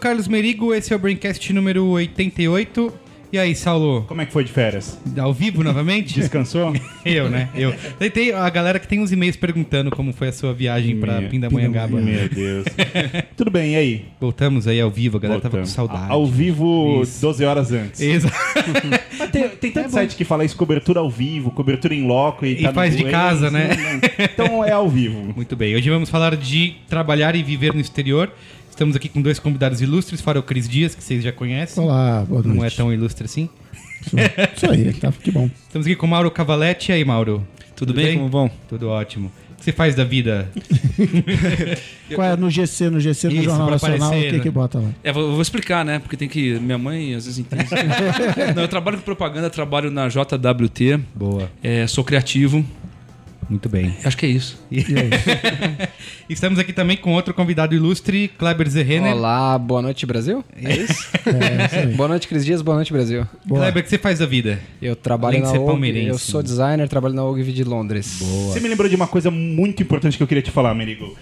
Carlos Merigo, esse é o Braincast número 88. E aí, Saulo? Como é que foi de férias? Ao vivo novamente? Descansou? Eu, né? Eu. Tem a galera que tem uns e-mails perguntando como foi a sua viagem Meu- Pindamonhangaba. Meu Deus. Tudo bem, e aí? Voltamos aí ao vivo, a galera tava com Voltamos. saudade. Ao vivo, Isso. 12 horas antes. Exato. Tem, tem tanto site que fala isso, cobertura ao vivo, cobertura em loco e, E tá faz de casa, né? Então é ao vivo. Muito bem, hoje vamos falar de trabalhar e viver no exterior. Estamos aqui com dois convidados ilustres, fora o Cris Dias, que vocês já conhecem. Olá, boa noite. Não é tão ilustre assim. Isso, isso aí, tá, que bom. Estamos aqui com o Mauro Cavaletti. E aí, Mauro? Tudo bem? Como vão? Tudo ótimo. O que você faz da vida? Qual é no GC, no GC, no Isso, Jornal Nacional, aparecer, o que né? que bota lá? É, vou, eu vou explicar, né? Porque tem que. Minha mãe às vezes entende. Não, eu trabalho com propaganda, trabalho na JWT, Boa. é, sou criativo. Muito bem. Acho que é isso. E aí? Estamos aqui também com outro convidado ilustre, Kleber Zerrenner. Olá, boa noite Brasil? É isso? É, isso aí. boa noite Cris Dias, boa noite Brasil. Boa. Kleber, o que você faz da vida? Eu trabalho Além de na ser OG, eu sou designer, trabalho na OGV de Londres. Você me lembrou de uma coisa muito importante que eu queria te falar, Merigo.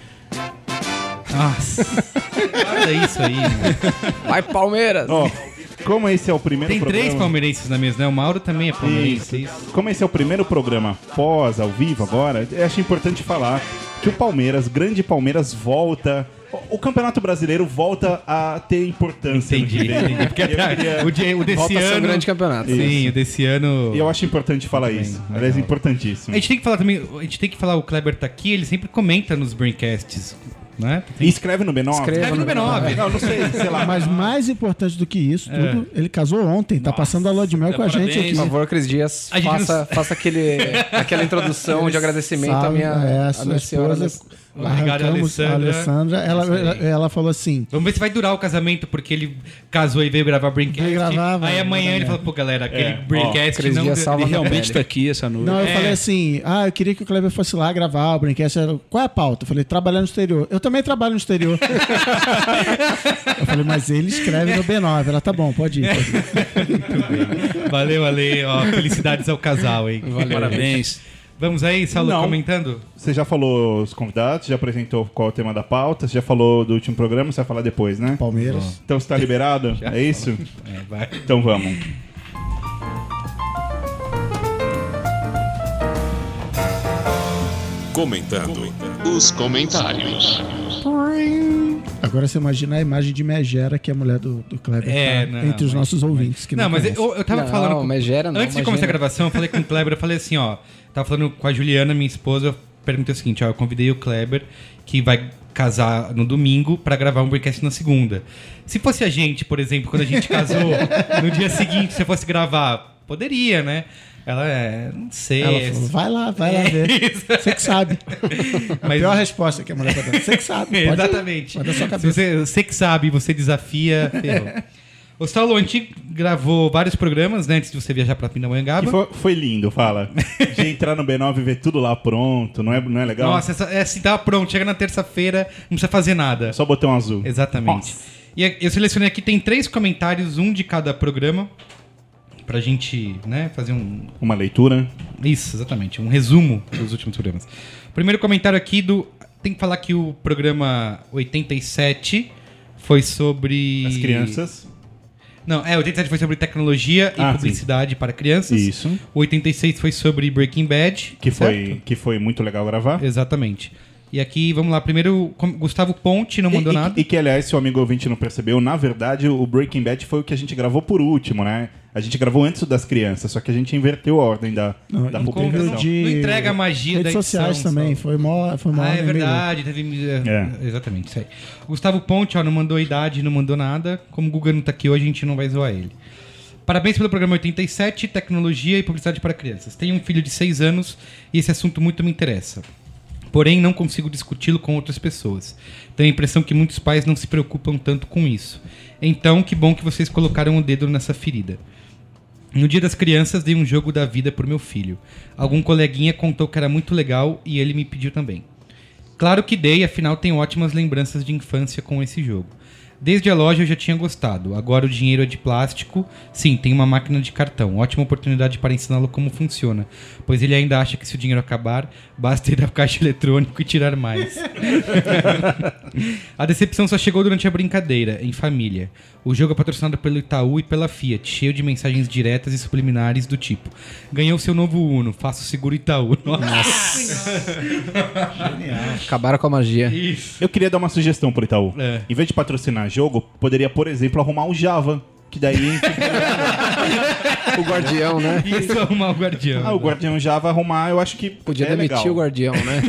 Nossa. Guarda isso aí. mano. Vai Palmeiras! Ó, como esse é o primeiro Tem programa... três palmeirenses na mesa, né? O Mauro também é palmeirense. Isso. Como esse é o primeiro programa pós, ao vivo agora, eu acho importante falar que o Palmeiras, grande Palmeiras, volta. O o Campeonato Brasileiro volta a ter importância. Entendi, entendi. Porque queria- o, de, o desse um ano... grande campeonato. Sim, o desse ano... E eu acho importante falar Muito isso. Aliás, legal. importantíssimo. A gente tem que falar também... A gente tem que falar, o Kleber tá aqui, ele sempre comenta nos braincasts, né? E escreve no B9. Escreva Escreve no B9. Não, não sei, sei lá. Mas mais importante do que isso tudo, ele casou ontem, tá passando a lua de mel com a gente parabéns. aqui. Por favor, Cris Dias, faça, faça aquele, aquela introdução de agradecimento à minha, é, a à minha senhora. esposa. Obrigado, Alessandra. Alessandra. Ela, ela, ela falou assim: Vamos ver se vai durar o casamento, porque ele casou e veio gravar Braincast. Vai, Aí amanhã ele falou, pô, galera, aquele É, ó, Braincast Cris não... Ele realmente tá aqui essa noite. Não, eu É. falei assim: ah, eu queria que o Kleber fosse lá gravar o Brinquedo. Ela, Qual é a pauta? Eu falei: trabalhar no exterior. Eu também trabalho no exterior. eu falei: mas ele escreve no B9. Ela, tá bom, pode ir. Pode ir. Valeu, valeu. Ó, felicidades ao casal, hein? Parabéns. Vamos aí, Saulo, Não. comentando? Você já falou os convidados, já apresentou qual é o tema da pauta, você já falou do último programa, você vai falar depois, né? Palmeiras. Então você tá liberado? é isso? É, vai. Então vamos. Comentando os comentários. Agora você imagina a imagem de Megera, que é a mulher do, do Kleber, É, tá? não, entre os mas- nossos ouvintes. Que Não, não, mas eu, eu tava Não, falando. Com... Megera não, Antes de começar a imagina. gravação, eu falei com o Kleber, eu falei assim, ó. Tava falando com a Juliana, minha esposa, eu perguntei o seguinte, ó, eu convidei o Kleber, que vai casar no domingo, pra gravar um podcast na segunda. Se fosse a gente, por exemplo, quando a gente casou, no dia seguinte, se eu fosse gravar, poderia, né? Ela é. Não sei. Ela falou, vai lá, vai lá ver. Você que sabe. A Mas- pior resposta que a mulher tá dando. Você que sabe. Pode ir. Exatamente. Pode dar sua cabeça. você, você que sabe, você desafia, ferrou. Ô, Saulo, a gente gravou vários programas, né, antes de você viajar pra Pindamonhangaba. Foi, foi lindo, fala. De entrar no B9 e ver tudo lá pronto, não é, não é legal? Nossa, essa, é assim, tava pronto. Chega na terça-feira, não precisa fazer nada. Só botão azul. Exatamente. E eu selecionei aqui, tem três comentários, um de cada programa, pra gente, né, fazer um... Uma leitura. Isso, exatamente, um resumo dos últimos programas. Primeiro comentário aqui do... Tem que falar que o programa 87 foi sobre... As crianças. Não, é, 87 foi sobre tecnologia e Ah, publicidade para crianças. Isso. O 86 foi sobre Breaking Bad. Que certo? foi, que foi muito legal gravar. Exatamente. E aqui, vamos lá. Primeiro, Gustavo Ponte não mandou e, nada. E, e que, aliás, se o amigo ouvinte não percebeu, na verdade, o Breaking Bad foi o que a gente gravou por último, né? A gente gravou antes das crianças, só que a gente inverteu a ordem da, Não, da publicação. Não entrega a magia redes da edição, sociais também. só. Foi mó, foi mó Ah, é verdade. Teve... É. Exatamente, isso aí. Gustavo Ponte, ó, não mandou idade, não mandou nada. Como o Guga não tá aqui hoje, a gente não vai zoar ele. Parabéns pelo programa 87, Tecnologia e Publicidade para Crianças. Tenho um filho de 6 anos e esse assunto muito me interessa. Porém, não consigo discuti-lo com outras pessoas. Tenho a impressão que muitos pais não se preocupam tanto com isso. Então, que bom que vocês colocaram o dedo nessa ferida. No dia das crianças, dei um jogo da vida pro meu filho. Algum coleguinha contou que era muito legal e ele me pediu também. Claro que dei, afinal tenho ótimas lembranças de infância com esse jogo. Desde a loja eu já tinha gostado. Agora o dinheiro é de plástico. Sim, tem uma máquina de cartão. Ótima oportunidade para ensiná-lo como funciona. Pois ele ainda acha que se o dinheiro acabar, basta ir ao caixa eletrônico e tirar mais. a decepção só chegou durante a brincadeira, em família. O jogo é patrocinado pelo Itaú e pela Fiat, cheio de mensagens diretas e subliminares do tipo: Ganhou seu novo Uno, faça o seguro Itaú. Nossa. Acabaram com a magia. Isso. Eu queria dar uma sugestão pro Itaú. É. Em vez de patrocinar jogo, poderia, por exemplo, arrumar um Java. Que daí. O guardião, né? Isso arrumar o guardião. ah, o Guardião Java arrumar, eu acho que. Podia é demitir legal. o guardião, né?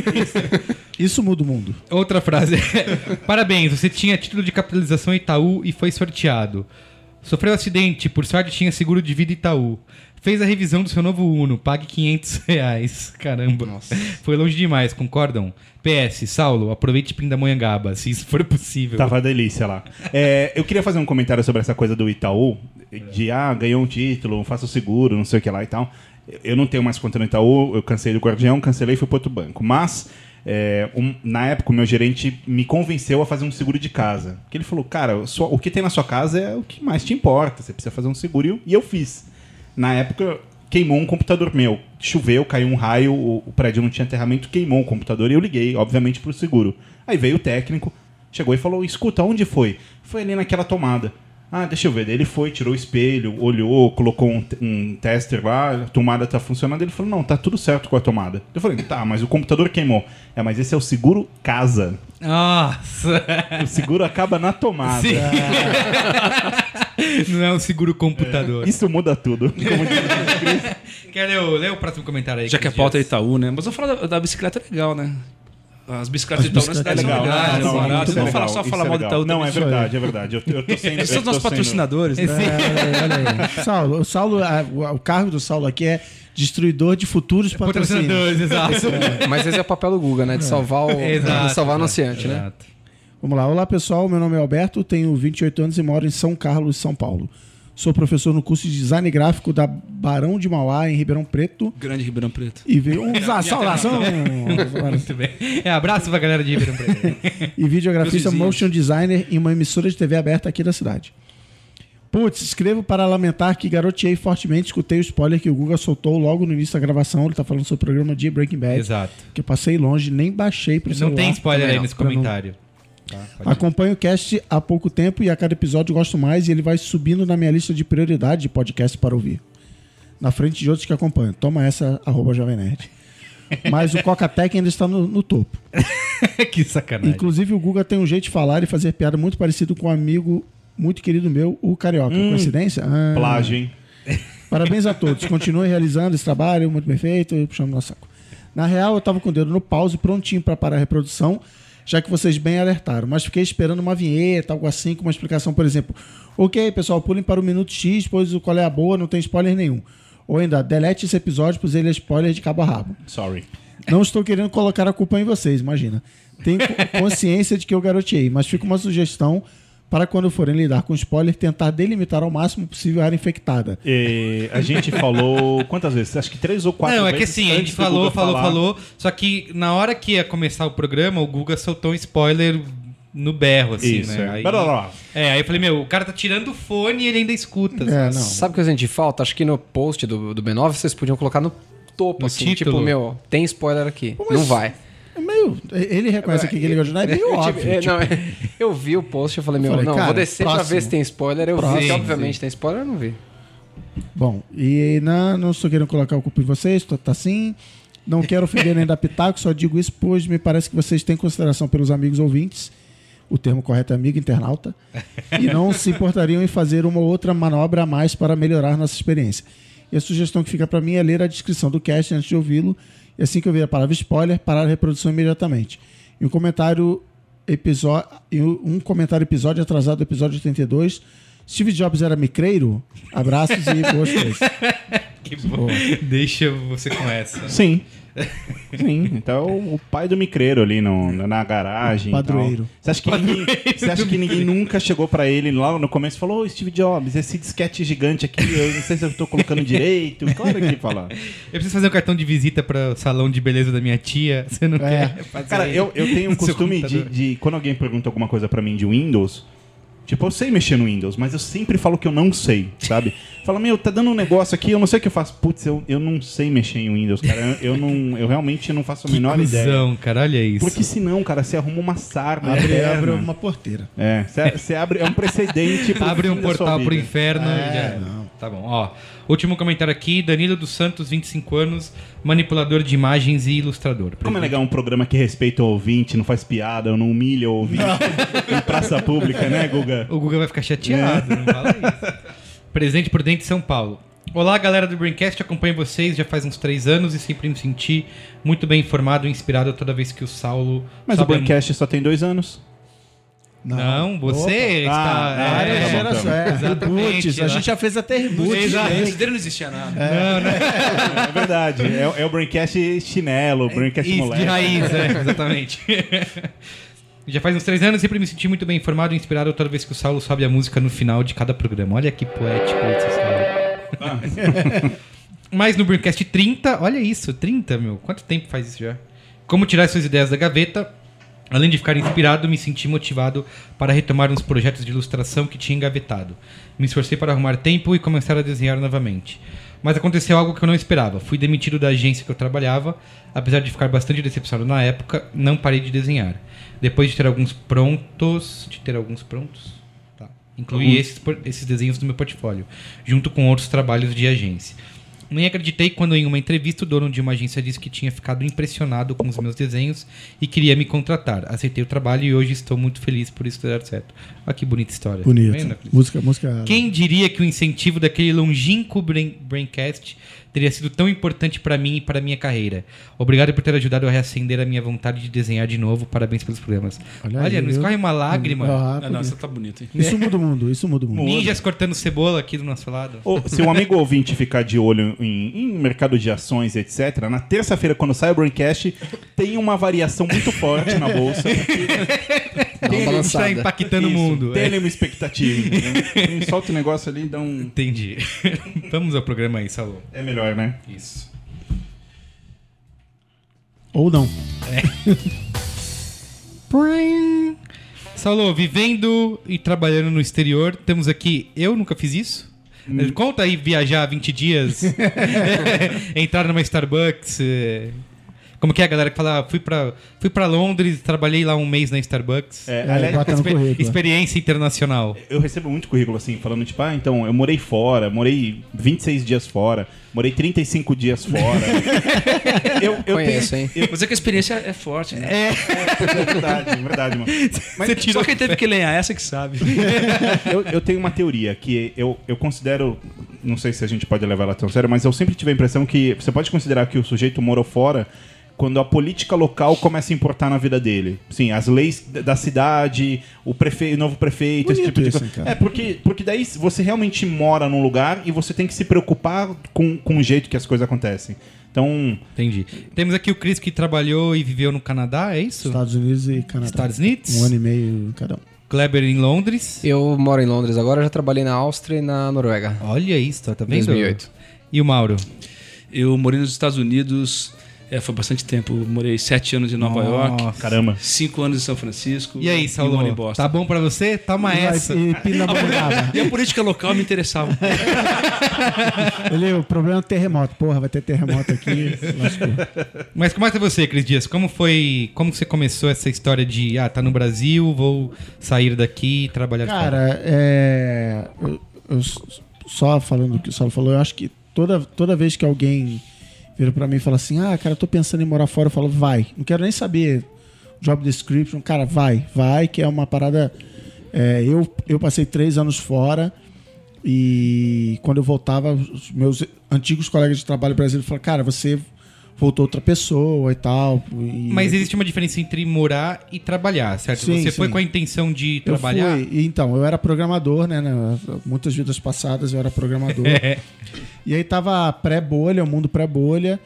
Isso muda o mundo. Outra frase. Parabéns, você tinha título de capitalização Itaú e foi sorteado. Sofreu acidente, por sorte tinha seguro de vida Itaú. Fez a revisão do seu novo Uno, pague 500 reais. Caramba. Foi longe demais, concordam? PS, Saulo, aproveite Pindamonhangaba, se isso for possível. Tava delícia lá. É, eu queria fazer um comentário sobre essa coisa do Itaú, de ah, ganhou um título, faça o seguro, não sei o que lá e tal. Eu não tenho mais conta no Itaú, eu cancelei do Guardião, cancelei e fui para outro banco. Mas, é, um- na época, o meu gerente me convenceu a fazer um seguro de casa. Porque ele falou, cara, só- o que tem na sua casa é o que mais te importa, você precisa fazer um seguro. E eu- E eu fiz. Na época, queimou um computador meu. Choveu, caiu um raio, o, o prédio não tinha aterramento, queimou o computador e eu liguei, obviamente, pro seguro. Aí veio o técnico, chegou e falou: escuta, onde foi? Foi ali naquela tomada. Ah, deixa eu ver. Daí ele foi, tirou o espelho, olhou, colocou um, um tester lá, a tomada tá funcionando. Ele falou: não, tá tudo certo com a tomada. Eu falei: tá, mas o computador queimou. É, mas esse é o seguro casa. Nossa! O seguro acaba na tomada. Sim. Não é um seguro computador. Isso muda tudo. Como diz- Quer ler o, ler o próximo comentário aí? Já que a Cris pauta é? Itaú, né? Mas vamos falar da, da bicicleta legal, né? As bicicletas de Itaú na cidade é são legal. legais, Não, é não, barato. é Não legal, fala só falar é mal legal. Itaú Não, é verdade, é verdade. Eu, eu tô sendo. Eles são tô nossos sendo- patrocinadores, né? É, olha aí, olha aí. Saulo, o, Saulo a- o, o cargo do Saulo aqui é destruidor de futuros. Patrocinadores, exato. Mas esse é o papel do Guga, né? De salvar o, Exato, de salvar o exato, anunciante, né? exato. Vamos lá. Olá, pessoal. Meu nome é Alberto, tenho 28 anos e moro em São Carlos, São Paulo. Sou professor no curso de design gráfico da Barão de Mauá, em Ribeirão Preto. Grande Ribeirão Preto. E veio um saudação Muito bem. É, abraço pra galera de Ribeirão Preto. e videografista motion designer em uma emissora de TV aberta aqui da cidade. Putz, escrevo para lamentar que garoteei fortemente, escutei o spoiler que o Guga soltou logo no início da gravação. Ele tá falando sobre o programa de Breaking Bad. Exato. Que eu passei longe, nem baixei pro Não celular. tem spoiler aí não, nesse pra não- comentário. Tá, ir. Acompanho o cast há pouco tempo e a cada episódio gosto mais e ele vai subindo na minha lista de prioridade de podcast para ouvir. Na frente de outros que acompanham. Toma essa, arroba Jovem Nerd. Mas o Coca-Tech ainda está no, no topo. que sacanagem. Inclusive o Guga tem um jeito de falar e fazer piada muito parecido com um amigo muito querido meu, o Carioca. Coincidência? Ah. Plágio, hein? Parabéns a todos. Continuem realizando esse trabalho muito bem feito, puxando nosso saco. Na real, eu tava com o dedo no pause, prontinho para parar a reprodução, já que vocês bem alertaram. Mas fiquei esperando uma vinheta, algo assim, com uma explicação, por exemplo. Ok, pessoal, pulem para o minuto X, pois o qual é a boa, não tem spoiler nenhum. Ou ainda, delete esse episódio, pois ele é spoiler de cabo a rabo. Sorry. Não estou querendo colocar a culpa em vocês, imagina. Tenho co- consciência de que eu garoteei, mas fica uma sugestão para quando forem lidar com spoiler, tentar delimitar ao máximo possível a área infectada. E a gente falou quantas vezes? Acho que três ou quatro Não, é vezes. que assim, a gente falou, falou, falar. falou. Só que na hora que ia começar o programa, o Guga soltou um spoiler no berro, assim, Isso, né? é. Aí, Blá, blá, blá. é, aí eu falei, meu, o cara tá tirando o fone e ele ainda escuta. É, não. Sabe o que a gente falta? Acho que no post do, do B9 vocês podiam colocar no topo, No assim. título. Tipo, meu, tem spoiler aqui. Não vai. É meio. Ele reconhece aqui que ele gosta, não é meio Eu, óbvio. tipo, não, é, eu vi o post e falei, meu, Falei, não, cara, vou descer pra próximo. ver se tem spoiler. Eu vi Próximo. que, obviamente, tem spoiler, eu não vi. Bom, e não, não estou querendo colocar o culpa em vocês, tô, tá assim. Não quero ofender nem dar pitaco, só digo isso, pois me parece que vocês têm consideração pelos amigos ouvintes. O termo correto é amigo internauta. E não se importariam em fazer uma outra manobra a mais para melhorar nossa experiência. E a sugestão que fica para mim é ler a descrição do cast antes de ouvi-lo. E assim que eu ver a palavra spoiler, parar a reprodução imediatamente. E um comentário episódio, um comentário episódio atrasado do episódio 82. Steve Jobs era micreiro? Abraços e boas coisas. Que bom. Deixa você com essa. Sim. Sim, então o pai do micreiro ali no, na garagem. Padroeiro. Você acha que, ninguém, você acha que ninguém nunca chegou pra ele lá no começo e falou: Ô Steve Jobs, esse disquete gigante aqui, eu não sei se eu tô colocando direito. Claro que ele fala. Eu preciso fazer um cartão de visita para o salão de beleza da minha tia. Você não É. quer fazer Cara, eu, eu tenho um costume de, de, quando alguém pergunta alguma coisa pra mim de Windows, Tipo, eu sei mexer no Windows, mas eu sempre falo que eu não sei, sabe? Fala, meu, tá dando um negócio aqui, eu não sei o que eu faço. Putz, eu, eu não sei mexer em Windows, cara. Eu, eu não, eu realmente não faço a menor ideia. Cusão, cara, olha isso. Porque senão, cara, você arruma uma sarna. Abre, eterna. abre uma porteira. É, você- você abre, é um precedente. pro Abre um portal pro inferno e já. É, não. Tá bom, ó. Último comentário aqui, Danilo dos Santos, 25 anos, manipulador de imagens e ilustrador. Como é legal um programa que respeita o ouvinte, não faz piada, não humilha o ouvinte em praça pública, né, Guga? O Guga vai ficar chateado, não fala isso. Presente por dentro de São Paulo. Olá, galera do Braincast, acompanho vocês já faz uns três anos e sempre me senti muito bem informado e inspirado toda vez que o Saulo... Mas o sobe a Braincast só tem dois anos. Não, você Opa. está. Ah, é, É, reboots. A gente já fez até reboot. Exato. né? Antes dele não existia nada. É verdade. É, é o Braincast chinelo, o Braincast Isso, moleque. de raiz, é, exatamente. Já faz uns três anos, sempre me senti muito bem informado e inspirado toda vez que o Saulo sobe a música no final de cada programa. Olha que poético esse Saulo. Mas no Braincast 30, olha isso, 30, meu. Quanto tempo faz isso já? Como tirar suas ideias da gaveta? Além de ficar inspirado, me senti motivado para retomar uns projetos de ilustração que tinha engavetado. Me esforcei para arrumar tempo e começar a desenhar novamente. Mas aconteceu algo que eu não esperava. Fui demitido da agência que eu trabalhava, apesar de ficar bastante decepcionado na época, não parei de desenhar. Depois de ter alguns prontos, de ter alguns prontos, tá. Incluí esses, esses desenhos no meu portfólio, junto com outros trabalhos de agência. Nem acreditei quando em uma entrevista o dono de uma agência disse que tinha ficado impressionado com os meus desenhos e queria me contratar. Aceitei o trabalho e hoje estou muito feliz por isso ter dado certo. Olha que bonita história. Tá Bonito. vendo? Música, música. Quem diria que o incentivo daquele longínquo brain, Braincast teria sido tão importante para mim e para minha carreira? Obrigado por ter ajudado a reacender a minha vontade de desenhar de novo. Parabéns pelos programas. Olha, Olha aí, não escorre uma lágrima. Ah, Ah, não, você tá bonito, hein? Isso muda o mundo, isso muda o mundo. Ninjas cortando cebola aqui do nosso lado. Ô, se um amigo ouvinte ficar de olho em, em mercado de ações, etc., na terça-feira, quando sai o Braincast, tem uma variação muito forte na bolsa. Uma Está impactando o Isso, mundo. Tem é. uma expectativa. entendeu? Solta o negócio ali e dá um. Entendi. Vamos ao programa aí, Salô. É melhor, né? Isso. Ou não. Saulo, vivendo e trabalhando no exterior, temos aqui. Eu nunca fiz isso. Conta aí viajar 20 dias, entrar numa Starbucks. Como que é a galera que fala, ah, fui pra, fui pra Londres, trabalhei lá um mês na Starbucks. É, É, aliás, bota no Exper- currículo. experiência internacional. eu recebo muito currículo assim, falando tipo, ah, então, eu morei fora, morei 26 dias fora, morei 35 dias fora. eu, eu Conheço, tenho... hein? Mas é que a experiência é forte, né? É verdade, é verdade, mano. Mas Só quem teve que lenhar essa que sabe. eu, eu tenho uma teoria que eu, eu considero. Não sei se a gente pode levar ela tão sério, mas eu sempre tive a impressão que você pode considerar que o sujeito morou fora quando a política local começa a importar na vida dele. Sim, as leis da- da cidade, o, prefe... o novo prefeito, esse Bonito tipo de isso, coisa. cara. É, porque, porque daí você realmente mora num lugar e você tem que se preocupar com, com o jeito que as coisas acontecem. Então, Entendi. Temos aqui o Chris que trabalhou e viveu no Canadá, é isso? Estados Unidos e Canadá. Estados Unidos? Um ano e meio cada um. Kleber em Londres. Eu moro em Londres agora, já trabalhei na Áustria e na Noruega. Olha isso, tá vendo? 2008. E o Mauro? Eu morei nos Estados Unidos, é, foi bastante tempo. Eu morei sete anos em Nova York, Nossa. caramba. cinco anos em São Francisco E aí, Saulo? Boston. Tá bom pra você? Toma E vai- essa. E. E a política local me interessava. Ele, o problema é o terremoto. Porra, vai ter terremoto aqui. Mas começa você, Cris Dias. Como foi. Como você começou essa história de ah, tá no Brasil, vou sair daqui e trabalhar fora? Cara, é. Eu, eu só falando o que o Saulo falou, eu acho que toda, toda vez que alguém vira pra mim e fala assim: Ah, cara, eu tô pensando em morar fora, eu falo, vai. Não quero nem saber job description. Cara, vai, vai, que é uma parada. é, eu, eu passei três anos fora e quando eu voltava, os meus antigos colegas de trabalho brasileiros falaram: Cara, você voltou outra pessoa e tal. e- Mas existe uma diferença entre morar e trabalhar, certo? Sim, você foi sim. com a intenção de Eu trabalhar. fui, e então, eu era programador, né, né? Muitas vidas passadas eu era programador. É. E aí tava pré-bolha, o mundo pré-bolha.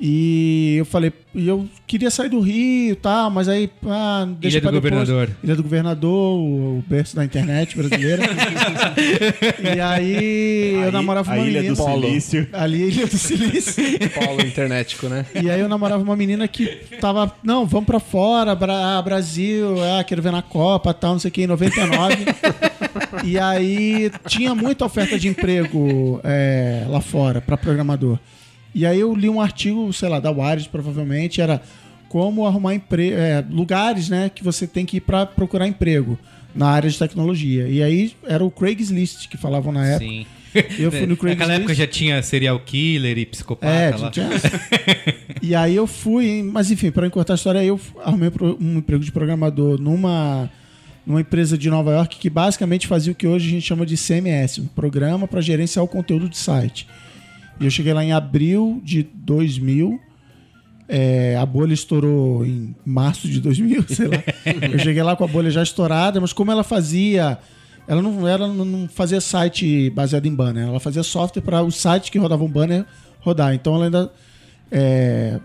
E eu falei, e eu queria sair do Rio e tal, mas aí. Ah, deixa Ilha do pra depois. Governador. Ilha do Governador, o, o berço da internet brasileira. e aí eu Aí- namorava a uma Ilha menina. do Silício. Ali, Ilha do Silício. Polo internetico, né? E aí eu namorava uma menina que tava, não, vamos pra fora, Bra- ah, Brasil, ah, quero ver na Copa, tal, não sei o que, em 99. E aí tinha muita oferta de emprego é, lá fora para programador. E aí eu li um artigo, sei lá, da Wired provavelmente, era como arrumar empre é, lugares né, que você tem que ir para procurar emprego na área de tecnologia. E aí era o Craigslist que falavam na época. Sim. Eu fui no Naquela época Craigslist. já tinha serial killer e psicopata É, lá. tinha... e aí eu fui, mas enfim, para encurtar a história, eu arrumei um emprego de programador numa, numa empresa de Nova York que basicamente fazia o que hoje a gente chama de CMS, um programa para gerenciar o conteúdo de site. E eu cheguei lá em abril de 2000. é, a bolha estourou em março de 2000, sei lá. Eu cheguei lá com a bolha já estourada, mas como ela fazia. Ela não, ela não fazia site baseado em banner, ela fazia software para os sites que rodavam banner rodar. Então ela ainda. é,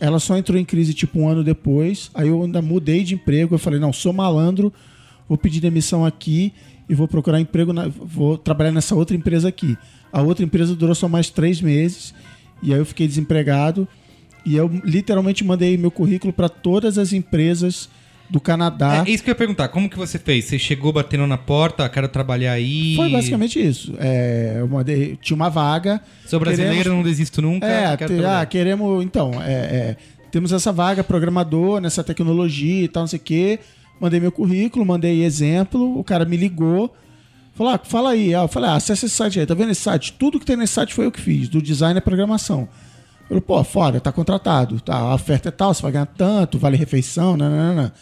ela só entrou em crise tipo um ano depois. Aí eu ainda mudei de emprego. Eu falei: não, sou malandro, vou pedir demissão aqui e vou procurar emprego, na- vou trabalhar nessa outra empresa aqui. A outra empresa durou só mais três meses e aí eu fiquei desempregado. E eu literalmente mandei meu currículo para todas as empresas do Canadá. É isso que eu ia perguntar. Como que você fez? Você chegou batendo na porta, ah, quero trabalhar aí. Foi basicamente isso. É, eu mandei, tinha uma vaga. Sou brasileiro, queremos- não desisto nunca. É, te- ah, queremos. Então, é, é, temos essa vaga, programador, nessa tecnologia e tal, não sei o quê. Mandei meu currículo, mandei exemplo, o cara me ligou. Falou, ah, fala aí. Eu falei, ah, acessa esse site aí, tá vendo esse site? Tudo que tem nesse site foi eu que fiz, do design à programação. Falei, pô, foda, tá contratado. Tá, a oferta é tal, você vai ganhar tanto, vale refeição, nanana.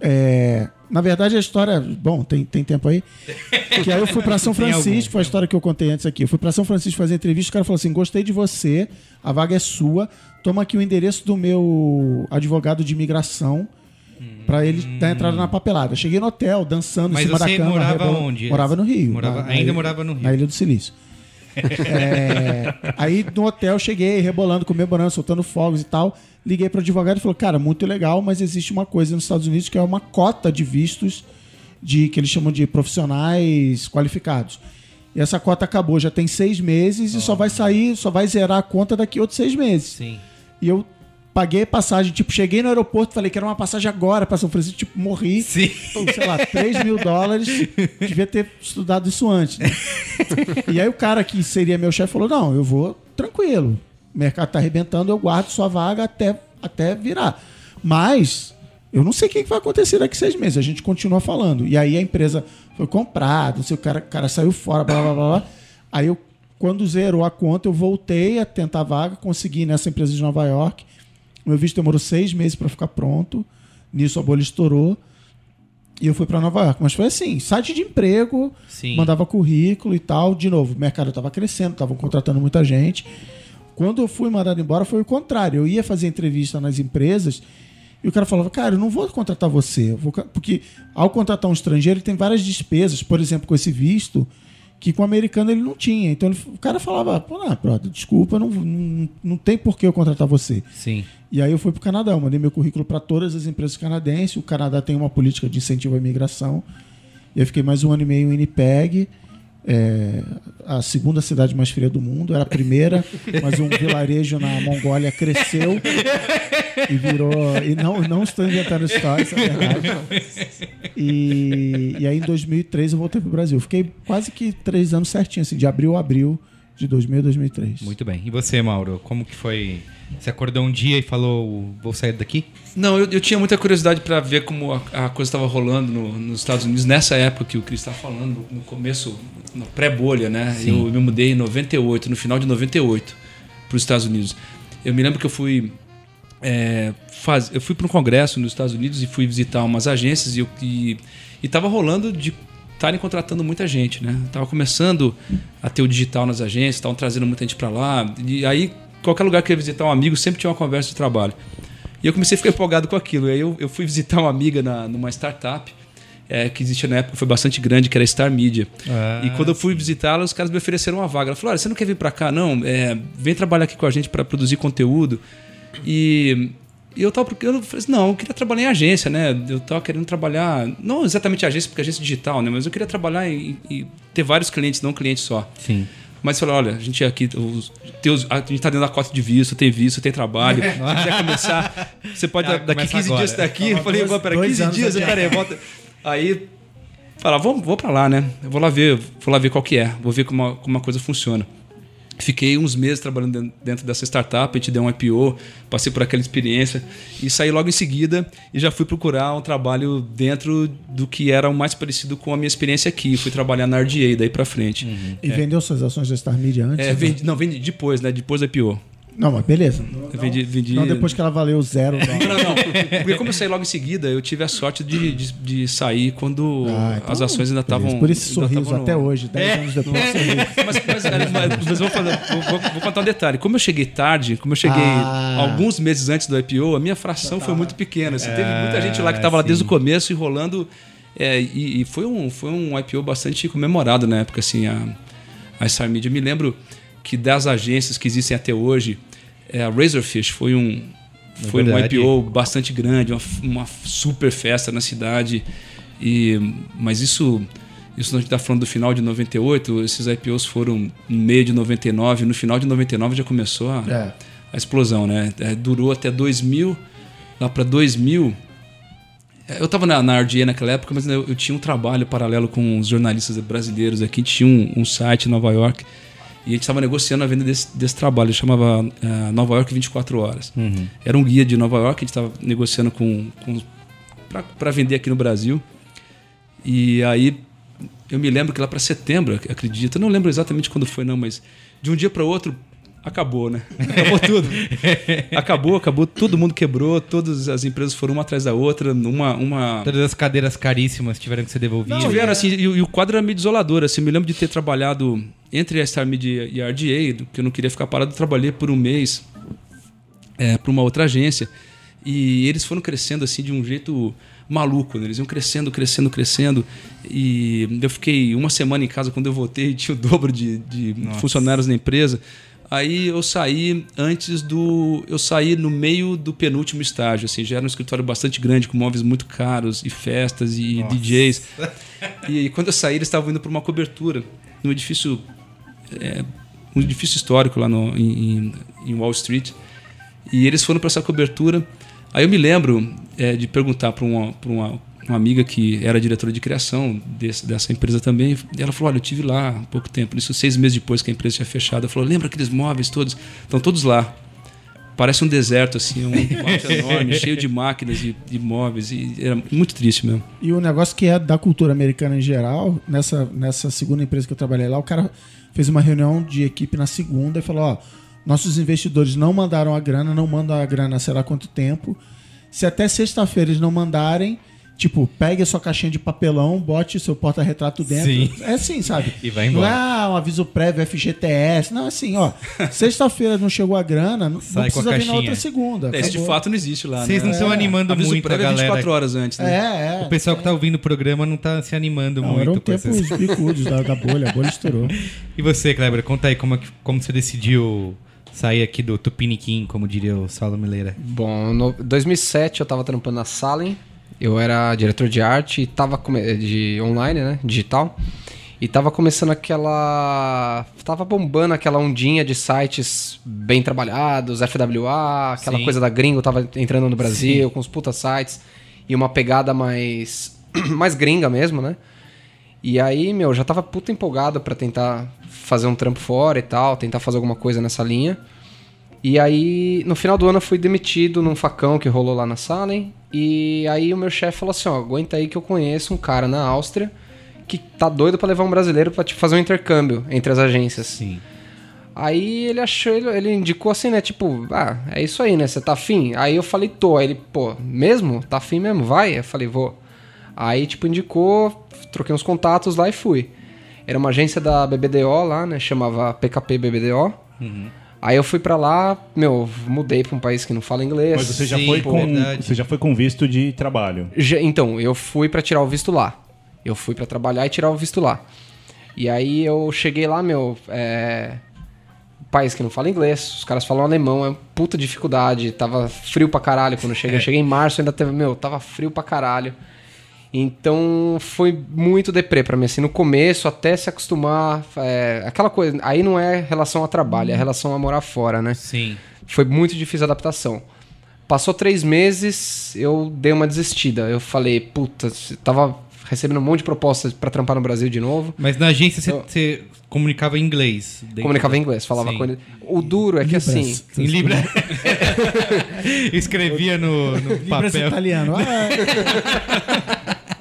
É, na verdade, a história. Bom, tem, tem tempo aí. Que aí eu fui pra São Francisco, foi a história que eu contei antes aqui. Eu fui pra São Francisco fazer entrevista, o cara falou assim: gostei de você, a vaga é sua. Toma aqui o endereço do meu advogado de imigração. Pra ele dar entrada na papelada. Cheguei no hotel, dançando Mas em cima você da cama. morava rebola- onde? Morava no Rio. Morava- na- ainda na- morava no Rio. Na Ilha do Silício. É, aí no hotel cheguei rebolando, comemorando, soltando fogos e tal. Liguei para o advogado e falou: Cara, muito legal, mas existe uma coisa nos Estados Unidos que é uma cota de vistos de que eles chamam de profissionais qualificados. E essa cota acabou, já tem seis meses e só vai sair, só vai zerar a conta daqui a outros seis meses. Sim. E eu paguei passagem, tipo, cheguei no aeroporto, falei que era uma passagem agora para São Francisco, tipo, morri. Sim. Então, sei lá, 3 mil dólares. Devia ter estudado isso antes. né? E aí o cara que seria meu chefe falou: não, eu vou tranquilo. O mercado tá arrebentando, eu guardo sua vaga até, até virar. Mas eu não sei o que vai acontecer daqui a seis meses. A gente continua falando. E aí a empresa foi comprada, não sei, o cara, o cara saiu fora, blá blá blá blá. Aí eu, quando zerou a conta, eu voltei a tentar a vaga, consegui nessa empresa de Nova York. O meu visto demorou seis meses para ficar pronto. Nisso a bolha estourou. E eu fui para Nova York. Mas foi assim, site de emprego, Sim. mandava currículo e tal. De novo, o mercado estava crescendo, estavam contratando muita gente. Quando eu fui mandado embora, foi o contrário. Eu ia fazer entrevista nas empresas e o cara falava, cara, eu não vou contratar você. vou ca-" Porque ao contratar um estrangeiro, ele tem várias despesas. Por exemplo, com esse visto, que com o americano ele não tinha. Então ele- o cara falava, pô, não, brother, desculpa, não, não, não tem por que eu contratar você. Sim. E aí eu fui para o Canadá, eu mandei meu currículo para todas as empresas canadenses. O Canadá tem uma política de incentivo à imigração. E eu fiquei mais um ano e meio em Winnipeg, é, a segunda cidade mais fria do mundo. Era a primeira, mas um vilarejo na Mongólia cresceu e virou. E não, não estou inventando história, isso é verdade. E, e aí em 2003 eu voltei para o Brasil. Fiquei quase que três anos certinho, assim, de abril a abril de 2000 a 2003. Muito bem. E você, Mauro? Como que foi? Você acordou um dia e falou, vou sair daqui? Não, eu, eu tinha muita curiosidade para ver como a, a coisa estava rolando no- nos Estados Unidos nessa época que o Cris estava falando, no começo, na pré-bolha, né? Sim. Eu me mudei em 98, no final de 98, para os Estados Unidos. Eu me lembro que eu fui é, faz, eu fui para um congresso nos Estados Unidos e fui visitar umas agências e eu- e estava rolando de estarem contratando muita gente, né? Tava começando a ter o digital nas agências, estavam trazendo muita gente para lá e aí qualquer lugar que eu ia visitar um amigo sempre tinha uma conversa de trabalho. E eu comecei a ficar empolgado com aquilo. E aí eu, eu fui visitar uma amiga na, numa startup é, que existia na época, foi bastante grande, que era a Star Media. Ah, e quando eu fui visitá-la, os caras me ofereceram uma vaga. Ela falou: Olha, você não quer vir para cá? Não, é, vem trabalhar aqui com a gente para produzir conteúdo. E, e eu tava procurando, eu falei assim, não, eu queria trabalhar em agência, né? Eu tava querendo trabalhar, não exatamente agência, porque agência digital, né? Mas eu queria trabalhar e ter vários clientes, não um cliente só. Sim. Mas falou, olha, a gente é aqui, os, tem os- a gente tá dentro da cota de visto, tem visto, tem trabalho. Se quiser começar, você pode, Ah, daqui começa 15 agora. dias tá aqui. Eu falei, dois- agora, dois 15 anos dias, peraí, volta. Aí Falar, vou, vou para lá, né? Eu vou lá ver, vou lá ver qual que é, vou ver como a, como a coisa funciona. Fiquei uns meses trabalhando dentro- dessa startup, a gente deu um IPO, passei por aquela experiência e saí logo em seguida e já fui procurar um trabalho dentro do que era o mais parecido com a minha experiência aqui. Fui trabalhar na RDA daí para frente. E vendeu suas ações da Star Media antes? É, né? vendi, não, vendi depois, né? Depois do IPO. Não, mas beleza. Eu vendi, vendi... Não depois que ela valeu zero. Não, não. Porque como eu saí logo em seguida, eu tive a sorte de, de, de sair quando Ah, então, as ações ainda estavam. Por esse sorriso estavam no- até hoje, 10 anos depois. sorriso. Mas, mas, mas- mas eu vou, fazer- vou- vou- contar um detalhe. Como eu cheguei tarde, como eu cheguei Ah. alguns meses antes do IPO, a minha fração foi muito pequena. Assim, teve muita gente lá que estava lá desde o começo enrolando. é, e, e foi, um, foi um IPO bastante comemorado na época, assim, a, a Star Media. Eu me lembro que das agências que existem até hoje, é, a Razorfish foi um, foi um verdade. IPO bastante grande, uma, uma super festa na cidade. E, mas isso, isso a gente está falando do final de 98, esses IPOs foram no meio de 99, no final de 99 já começou a, É. a explosão, né? É, durou até 2000, lá para 2000. é, Eu estava na, na RDA naquela época, mas eu, eu tinha um trabalho paralelo com os jornalistas brasileiros aqui. Tinha um, um site em Nova York e a gente estava negociando a venda desse, desse trabalho. Chamava eh, Nova York 24 Horas. Era um guia de Nova York, a gente estava negociando com, com para vender aqui no Brasil. E aí eu me lembro que lá para setembro, ac- acredito, eu não lembro exatamente quando foi não, mas de um dia para outro acabou, né? Acabou tudo. acabou, acabou, todo mundo quebrou, todas as empresas foram uma atrás da outra, uma uma Todas as cadeiras caríssimas tiveram que ser devolvidas. tiveram assim, e, o- e o quadro era meio desolador, assim, me lembro de ter trabalhado entre a Star Media e a RDA, que eu não queria ficar parado, trabalhei por um mês para uma outra agência. E eles foram crescendo assim de um jeito maluco, né? eles iam crescendo, crescendo, crescendo. E eu fiquei uma semana em casa quando eu voltei, tinha o dobro de, de funcionários na empresa. Aí eu saí antes do. Eu saí no meio do penúltimo estágio. Assim, já era um escritório bastante grande, com móveis muito caros, e festas, e DJs. E, quando eu saí, eles estavam indo para uma cobertura num edifício. é, um edifício histórico lá no, em, em- Wall Street. E eles foram para essa cobertura. Aí eu me lembro é, de perguntar para uma, pra uma, uma amiga que era diretora de criação desse- dessa empresa também. E ela falou: Olha, eu tive lá há pouco tempo, isso seis meses depois que a empresa tinha fechado. Ela falou: Lembra aqueles móveis todos? Estão todos lá. Parece um deserto, assim, um quarto enorme, cheio de máquinas e, e móveis. E era muito triste mesmo. E o negócio que é da cultura americana em geral, nessa, nessa segunda empresa que eu trabalhei lá, o cara fez uma reunião de equipe na segunda e falou: ó, nossos investidores não mandaram a grana, não mandam a grana há sei lá quanto tempo. Se até sexta-feira eles não mandarem, tipo, pegue a sua caixinha de papelão, bote seu porta-retrato dentro. Sim. É assim, sabe? E vai Não embora. é ah, um aviso prévio FGTS. Não, é assim, ó. Sexta-feira não chegou a grana, não, Sai não com a precisa vir na caixinha. outra segunda. É, Isso de fato não existe lá. Vocês né? não estão animando Aviso muito a prévio é galera. 24 horas antes, né? É, é. O pessoal que tá ouvindo o programa não tá se animando Não, muito eram com essas- tempos bicudos da, da bolha, a bolha estourou. E você, Kleber, conta aí como, é como você decidiu sair aqui do Tupiniquim, como diria o Saulo Mileira. Bom, no 2007 eu tava trampando na Salem. Eu era diretor de arte e tava de online, né, digital. E tava começando aquela tava bombando aquela ondinha de sites bem trabalhados, FWA, aquela Sim. coisa da gringo tava entrando no Brasil com os puta sites e uma pegada mais mais gringa mesmo, né? E aí, meu, já tava puta empolgado pra tentar fazer um trampo fora e tal, tentar fazer alguma coisa nessa linha. E aí, no final do ano, eu fui demitido num facão que rolou lá na Salem. E aí, o meu chefe falou assim: ó, aguenta aí que eu conheço um cara na Áustria que tá doido pra levar um brasileiro pra te fazer um intercâmbio entre as agências. Sim. Aí ele achou, ele, ele indicou assim, né? Tipo, ah, é isso aí, né? Você tá afim? Aí eu falei, tô. Aí ele, pô, mesmo? Tá afim mesmo? Vai? Eu falei, vou. Aí, tipo, indicou, troquei uns contatos lá e fui. Era uma agência da BBDO lá, né? Chamava PKP BBDO. Aí eu fui pra lá, meu, mudei pra um país que não fala inglês. Mas você já, Sim, foi com, verdade. você já foi com visto de trabalho. Já- Então, eu fui pra tirar o visto lá. Eu fui pra trabalhar e tirar o visto lá. E aí eu cheguei lá, meu, é... país que não fala inglês, os caras falam alemão, é puta dificuldade, tava frio pra caralho quando eu cheguei. Eu cheguei em março, ainda teve, meu, tava frio pra caralho. Então foi muito deprê pra mim, assim, no começo, até se acostumar, é, aquela coisa, aí não é relação a trabalho, é relação a morar fora, né? Sim. Foi muito difícil a adaptação. Passou três meses, eu dei uma desistida. Eu falei, puta, tava recebendo um monte de propostas pra trampar no Brasil de novo. Mas na agência você, você comunicava em inglês. Comunicava em inglês, falava Sim. com ele. O duro é que Libras. assim. Em Libra. Escrevia no, no Libras papel. italiano. Ah,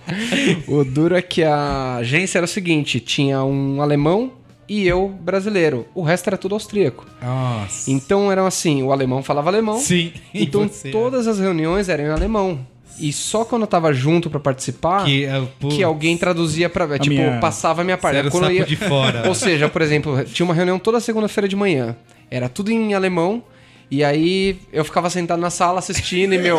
O duro é que a agência era o seguinte: tinha um alemão e eu brasileiro. O resto era tudo austríaco. Nossa. Então eram assim: o alemão falava alemão. Sim. Então você, todas as reuniões eram em alemão. E só quando eu tava junto pra participar Que, que, é, pô, alguém traduzia pra. Tipo, minha- passava a minha parte. era Quando ia- de fora. Ou seja, por exemplo, tinha uma reunião toda segunda-feira de manhã. Era tudo em alemão. E aí eu ficava sentado na sala assistindo e, meu.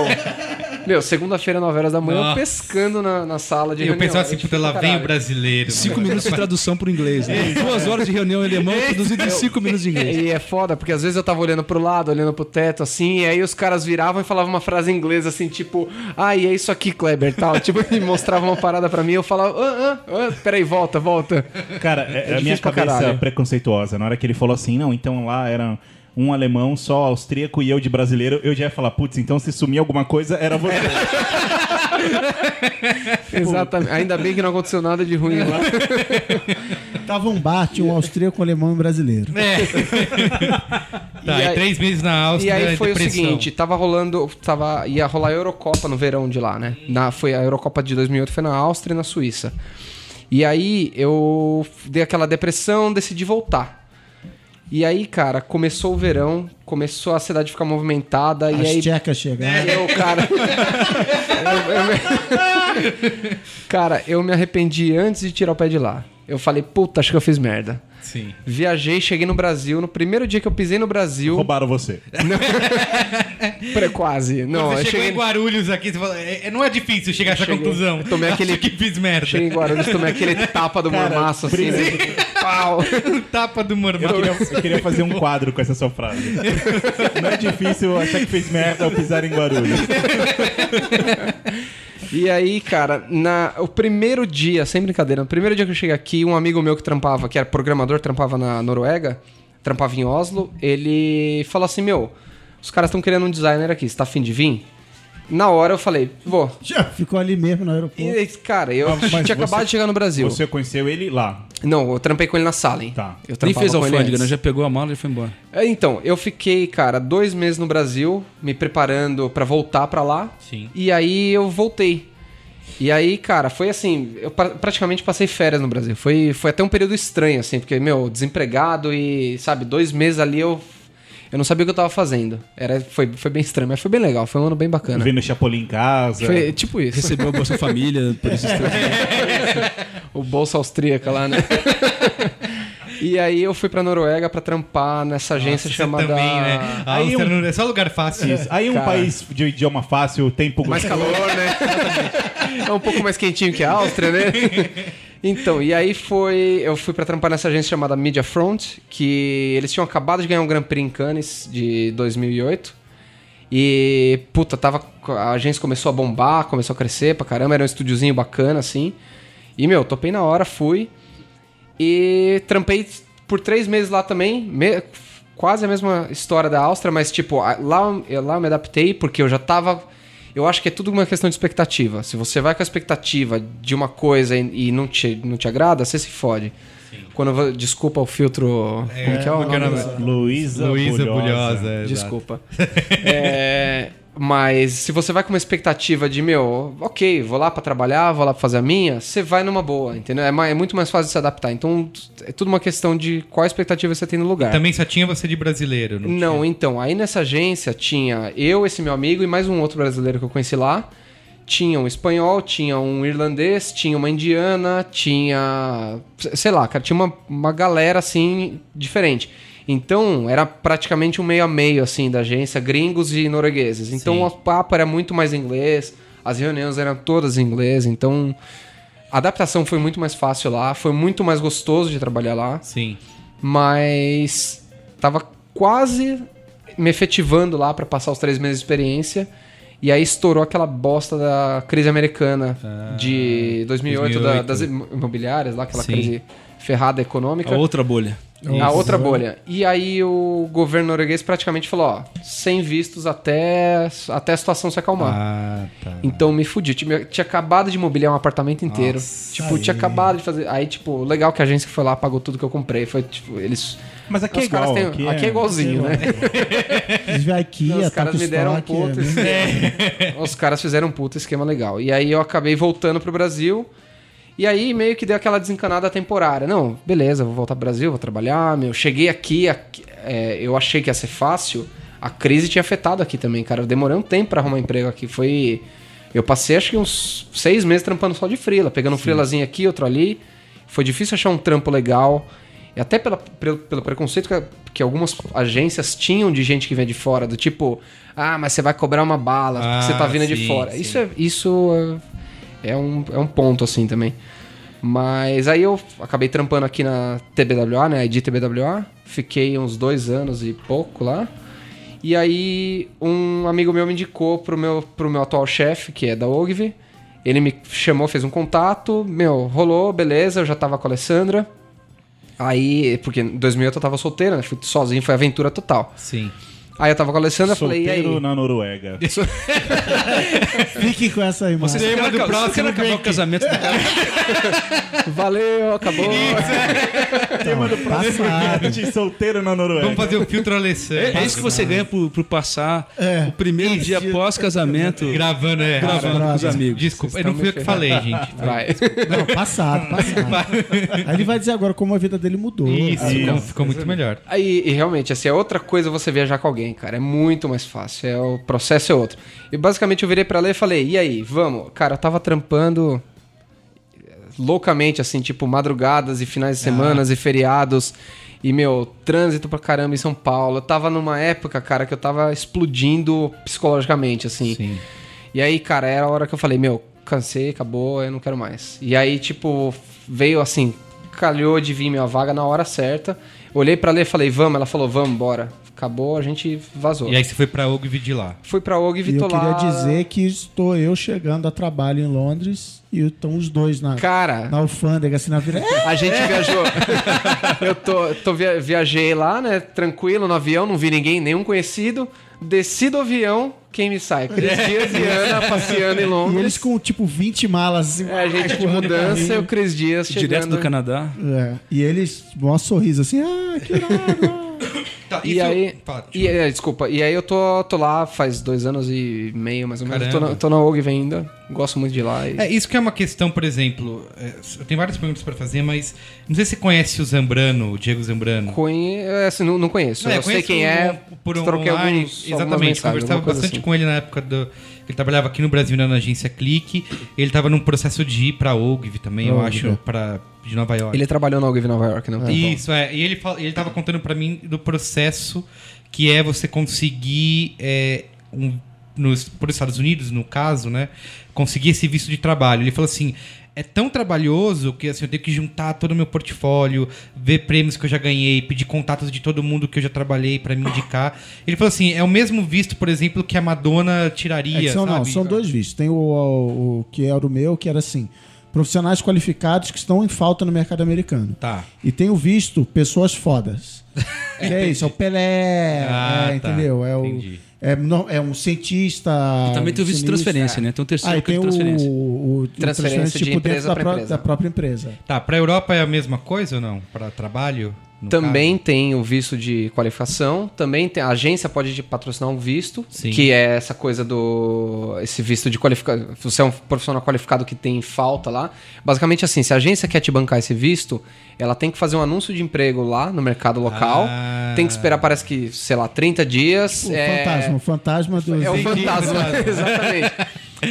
Meu, segunda-feira, 9 horas da manhã, eu Nossa. pescando na, na sala de eu reunião. pensava assim, difícil lá vem o brasileiro. Cinco minutos de tradução pro inglês. Né? Duas horas de reunião em alemão, traduzido em cinco minutos de inglês. E é foda, porque às vezes eu tava olhando pro lado, olhando pro teto, assim, e aí os caras viravam e falavam uma frase em inglês, assim, tipo, ah, e é isso aqui, Kleber, tal. tipo, e mostravam uma parada pra mim, eu falava, ah, ah, ah, peraí, volta, volta. Cara, é, a difícil minha cabeça preconceituosa, na hora que ele falou assim, não, então lá era um alemão só austríaco e eu de brasileiro, eu já ia falar, putz, então se sumir alguma coisa era você. Exatamente. Ainda bem que não aconteceu nada de ruim lá. tava um tinha um austríaco, um alemão e um brasileiro. É. tá, E e, aí- três meses na Áustria. E aí foi depressão. o seguinte, tava rolando, tava, ia rolar a Eurocopa no verão de lá, né? Na, foi a Eurocopa de 2008 foi na Áustria e na Suíça. E aí eu dei aquela depressão, decidi voltar. E aí, cara, começou o verão, começou a cidade ficar movimentada As e aí tchecas chegaram. eu, cara. eu- eu me- cara, eu me arrependi antes de tirar o pé de lá. Eu falei, puta, acho que eu fiz merda. Sim. Viajei, cheguei no Brasil. No primeiro dia que eu pisei no Brasil. Roubaram você. Pre- Quase. Não, Quando eu você chegou cheguei, em Guarulhos aqui, você fala, é, é- não é difícil chegar a essa Cheguei. conclusão. Tomei aquele- Acho que fiz merda. cheguei em Guarulhos, tomei aquele tapa do Cara, mormaço assim, né? Pau. Tapa do Eu mormão. queria, eu queria fazer um quadro com essa sua frase. Não é difícil achar que fez merda ao pisar em Guarulhos. E aí, cara, na, o primeiro dia, sem brincadeira, no primeiro dia que eu cheguei aqui, um amigo meu que trampava, que era programador, trampava na Noruega, trampava em Oslo, ele falou assim: Meu, os caras estão querendo um designer aqui, você tá afim de vir? Na hora eu falei, vou. Já ficou ali mesmo no aeroporto. E, cara, eu Mas tinha você- acabado de chegar no Brasil. Você conheceu ele lá. Não, eu trampei com ele na sala, hein? Tá. Eu Nem fez com ele alfândega, né? Já pegou a mala e foi embora. É, Então, eu fiquei, cara, dois meses no Brasil, me preparando pra voltar pra lá. Sim. E aí eu voltei. E aí, cara, foi assim, eu pra- praticamente passei férias no Brasil. Foi, foi até um período estranho, assim, porque, meu, desempregado e, sabe, dois meses ali eu. Eu não sabia o que eu tava fazendo. Era, foi, foi bem estranho, mas foi bem legal, foi um ano bem bacana. Vendo Chapolin em casa. Foi tipo isso. Recebeu a Bolsa Família por esses três o bolsa austríaca lá, né? e aí eu fui pra Noruega pra trampar nessa agência Nossa, chamada. também, né? A Aí um- é só lugar fácil. Isso. Aí um Cara. país de idioma fácil, tempo Mais calor, né? é um pouco mais quentinho que a Áustria, né? Então, e aí foi. Eu fui pra trampar nessa agência chamada Media Front, que eles tinham acabado de ganhar um Grand Prix em Cannes de 2008. E, puta, tava. A agência começou a bombar, começou a crescer pra caramba, era um estúdiozinho bacana, assim. E, meu, topei na hora, fui. E trampei por três meses lá também. me- quase a mesma história da Áustria, mas, tipo, lá, lá eu me adaptei porque eu já tava. Eu acho que é tudo uma questão de expectativa. Se você vai com a expectativa de uma coisa e, e não, te, não te agrada, você se fode. Quando eu vou, desculpa o filtro. como é como que é o nome? Luísa Luísa Bulhosa. Bulhosa. é. Desculpa. É, mas se você vai com uma expectativa de, meu, ok, vou lá pra trabalhar, vou lá pra fazer a minha, você vai numa boa, entendeu? É, mais- é muito mais fácil de se adaptar. Então, é tudo uma questão de qual expectativa você tem no lugar. Também só tinha você de brasileiro, não, Não, tinha? então, aí nessa agência tinha eu, esse meu amigo e mais um outro brasileiro que eu conheci lá. Tinha um espanhol, tinha um irlandês, tinha uma indiana, tinha. sei lá, cara, tinha uma, uma galera assim diferente. Então, era praticamente um meio a meio, assim, da agência, gringos e noruegueses. Então, Sim. o papo era muito mais inglês, as reuniões eram todas em inglês, então. A adaptação foi muito mais fácil lá, foi muito mais gostoso de trabalhar lá Sim. mas tava quase me efetivando lá pra passar os três meses de experiência. E aí estourou aquela bosta da crise americana de 2008, da- 2008. das imo- imobiliárias, lá, aquela Sim. crise ferrada A econômica. outra bolha. A outra bolha. E aí o governo norueguês praticamente falou, ó, sem vistos até, até a situação se acalmar. Ah, tá. Então me fudi. Tinha, tinha acabado de mobiliar um apartamento inteiro. Nossa, tipo, tinha acabado de fazer. Aí, tipo, legal que a agência foi lá, pagou tudo que eu comprei. Foi, tipo, eles. Mas aqui é igual. têm- aqui é igualzinho, né? Eles vêm aqui, Os a caras me deram um puto esquema. Os caras fizeram um puto esquema legal. E aí eu acabei voltando pro Brasil. E aí meio que deu aquela desencanada temporária. Não, beleza, vou voltar pro Brasil, vou trabalhar. Meu, cheguei aqui, aqui, é, eu achei que ia ser fácil. A crise tinha afetado aqui também, cara. Eu demorei um tempo pra arrumar emprego aqui. Foi. Eu passei acho que uns seis meses trampando só de frila, pegando um frilazinho aqui, outro ali. Foi difícil achar um trampo legal. E até pela, pelo, pelo preconceito que, que algumas agências tinham de gente que vem de fora, do tipo, ah, mas você vai cobrar uma bala porque você tá Ah, vindo sim, de fora. sim. Isso, é, isso é, um, é um ponto, assim, também. Mas aí eu acabei trampando aqui na TBWA, né? ID TBWA. Fiquei uns dois anos e pouco lá. E aí um amigo meu me indicou pro meu, pro meu atual chefe, que é da Ogilvy. Ele me chamou, fez um contato. Meu, rolou, beleza. Eu já tava com a Alessandra. Aí, porque em 2008 eu tava solteiro, né? Fui sozinho, foi aventura total. Sim. Aí eu tava com a Alessandra, falei, e aí? Solteiro na Noruega. Fiquem com essa aí, mano. Você quer do próximo acabar break. o casamento? Valeu, acabou. Tema do passado. solteiro na Noruega. Vamos fazer o filtro Alessandro. É, é isso que você ganha por, por passar É. o primeiro dia pós-casamento Gravando, é. gravando com os amigos. Desculpa, Vocês não fui eu que falei, gente. Vai. Não, passado, passado. Aí ele vai dizer agora como a vida dele mudou. Isso, ficou muito melhor. Aí, e realmente, assim, é outra coisa você viajar com alguém, cara. É muito mais fácil. É, o processo é outro. E basicamente eu virei pra ela e falei, e aí, vamos? Cara, eu tava trampando eh, loucamente, assim, tipo, madrugadas e finais de semanas e feriados. E, meu, trânsito pra caramba em São Paulo. Eu tava numa época, cara, que eu tava explodindo psicologicamente, assim. Sim. E aí, cara, era a hora que eu falei, meu, cansei, acabou, eu não quero mais. E aí, tipo, veio assim, calhou de vir minha vaga na hora certa. Olhei pra ler e falei, vamos. Ela falou, vamos, bora. Acabou, a gente vazou. E aí você foi pra Ogilvy de lá. Fui pra Og e E eu Vitor queria lá. dizer que estou eu chegando a trabalho em Londres e estão os dois na, Cara, na alfândega, assim, na vila. É, a gente viajou. eu tô, tô via- viajei lá, né? Tranquilo no avião, não vi ninguém, nenhum conhecido. Desci do avião, quem me sai? Cris Dias e Ana passeando em e Londres. eles com, tipo, 20 malas, assim. É, a gente de mudança e o Cris Dias chegando. Direto do Canadá. É, e eles, um sorriso assim, ah, que irado. Tá, E aí, Fala, e, é, desculpa, e aí eu tô, tô lá faz dois anos e meio, mais ou menos. Tô na, tô na OGV ainda, gosto muito de lá. e- É, isso que é uma questão, por exemplo, é, eu tenho várias perguntas pra fazer, mas não sei se você conhece o Zambrano, o Diego Zambrano. Conheço, não, não conheço. É, eu sei conheço quem é, um- por um troquei online, alguns, exatamente, mensagens, conversava bastante assim. com ele na época do ele trabalhava aqui no Brasil né, na agência Clique, ele tava num processo de ir pra Ogilvy também, eu acho, é. para de Nova York. Ele trabalhou na OGV Nova York, não? Isso, é. E ele, fala- ele tava contando pra mim do processo que é você conseguir, é, um, nos, por Estados Unidos, no caso, né? Conseguir esse visto de trabalho. Ele falou assim. É tão trabalhoso que assim, eu tenho que juntar todo o meu portfólio, ver prêmios que eu já ganhei, pedir contatos de todo mundo que eu já trabalhei pra me indicar. Ele falou assim: é o mesmo visto, por exemplo, que a Madonna tiraria. É são, não, sabe? são dois vistos. Tem o, o, o que era o meu, que era assim, profissionais qualificados que estão em falta no mercado americano. Tá. E tem o visto pessoas fodas. que é isso, é o Pelé, Ah, é, tá. entendeu? É, o, Entendi. é, não- é um cientista. E também tem o visto de transferência, né? Tem um terceiro Ah, é tem de o, transferência. o, o Transferência de dentro empresa da, pra pró- empresa. da própria empresa. Tá, pra Europa é a mesma coisa ou não? Pra trabalho? Também caso? tem o visto de qualificação, também tem a agência pode patrocinar um visto, Sim. que é essa coisa do esse visto de qualificação. Você é um profissional qualificado que tem falta lá. Basicamente assim, se a agência quer te bancar esse visto, ela tem que fazer um anúncio de emprego lá no mercado local. Ah. Tem que esperar parece que, sei lá, 30 dias. O é... fantasma, o fantasma dos. É o fantasma, exatamente.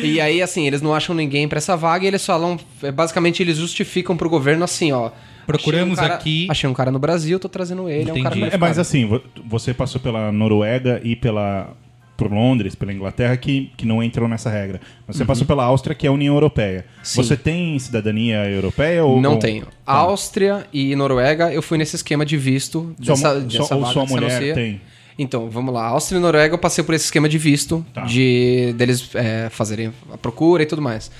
E aí, assim, eles não acham ninguém pra essa vaga e eles falam. é, Basicamente, eles justificam pro governo assim, ó. Procuramos achei um cara- aqui- Achei um cara no Brasil, tô trazendo ele. É um cara Entendi. É, mas assim, vo- você passou pela Noruega e pela por Londres, pela Inglaterra, que, que não entram nessa regra. Você passou pela Áustria, que é a União Europeia. Uhum. Sim. Você tem cidadania europeia ou Não ou- tenho. Tá. Áustria e Noruega, eu fui nesse esquema de visto. Sua Dessa, mu- dessa sua- ou vaga sua que você mulher anuncia. tem? Então, vamos lá. Áustria e Noruega, eu passei por esse esquema de visto, Tá. de deles é, fazerem a procura e tudo mais.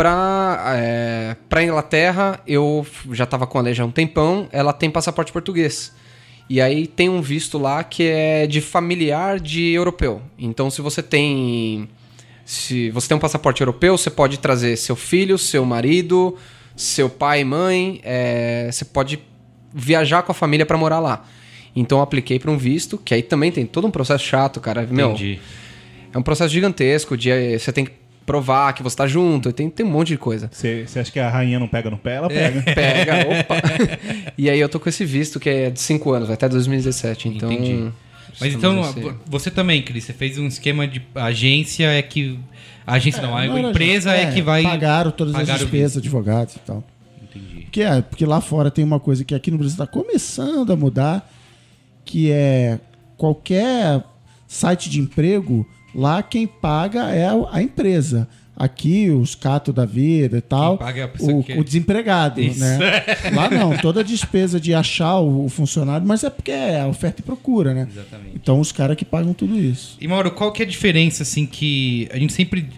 Pra, é, pra Inglaterra, eu já tava com a Lei há um tempão, ela tem passaporte português. E aí tem um visto lá que é de familiar de europeu. Então se você tem. Se você tem um passaporte europeu, você pode trazer seu filho, seu marido, seu pai e mãe. é, você pode viajar com a família pra morar lá. Então eu apliquei pra um visto, que aí também tem todo um processo chato, cara. Meu, Entendi. é um processo gigantesco de você tem que provar que você tá junto, tem, tem um monte de coisa. Você acha que a rainha não pega no pé? Ela pega. Pega, opa. e aí eu tô com esse visto que é de 5 anos, vai até 2017, então... Entendi. Mas então, nesse- você também, Cris, você fez um esquema de agência é que. A agência não, a Não empresa é, gente- que vai. Pagaram todas pagar as despesas, advogados e tal. Entendi. Porque, é, porque lá fora tem uma coisa que aqui no Brasil está começando a mudar, que é qualquer site de emprego, lá quem paga é a- empresa. Aqui, os catos da vida e tal, é o, que- o desempregado, Isso. né? Lá não, toda a despesa de achar o, o funcionário, mas é porque é oferta e procura, né? Exatamente. Então os caras que pagam tudo isso. E Mauro, qual que é a diferença, assim, que a gente sempre.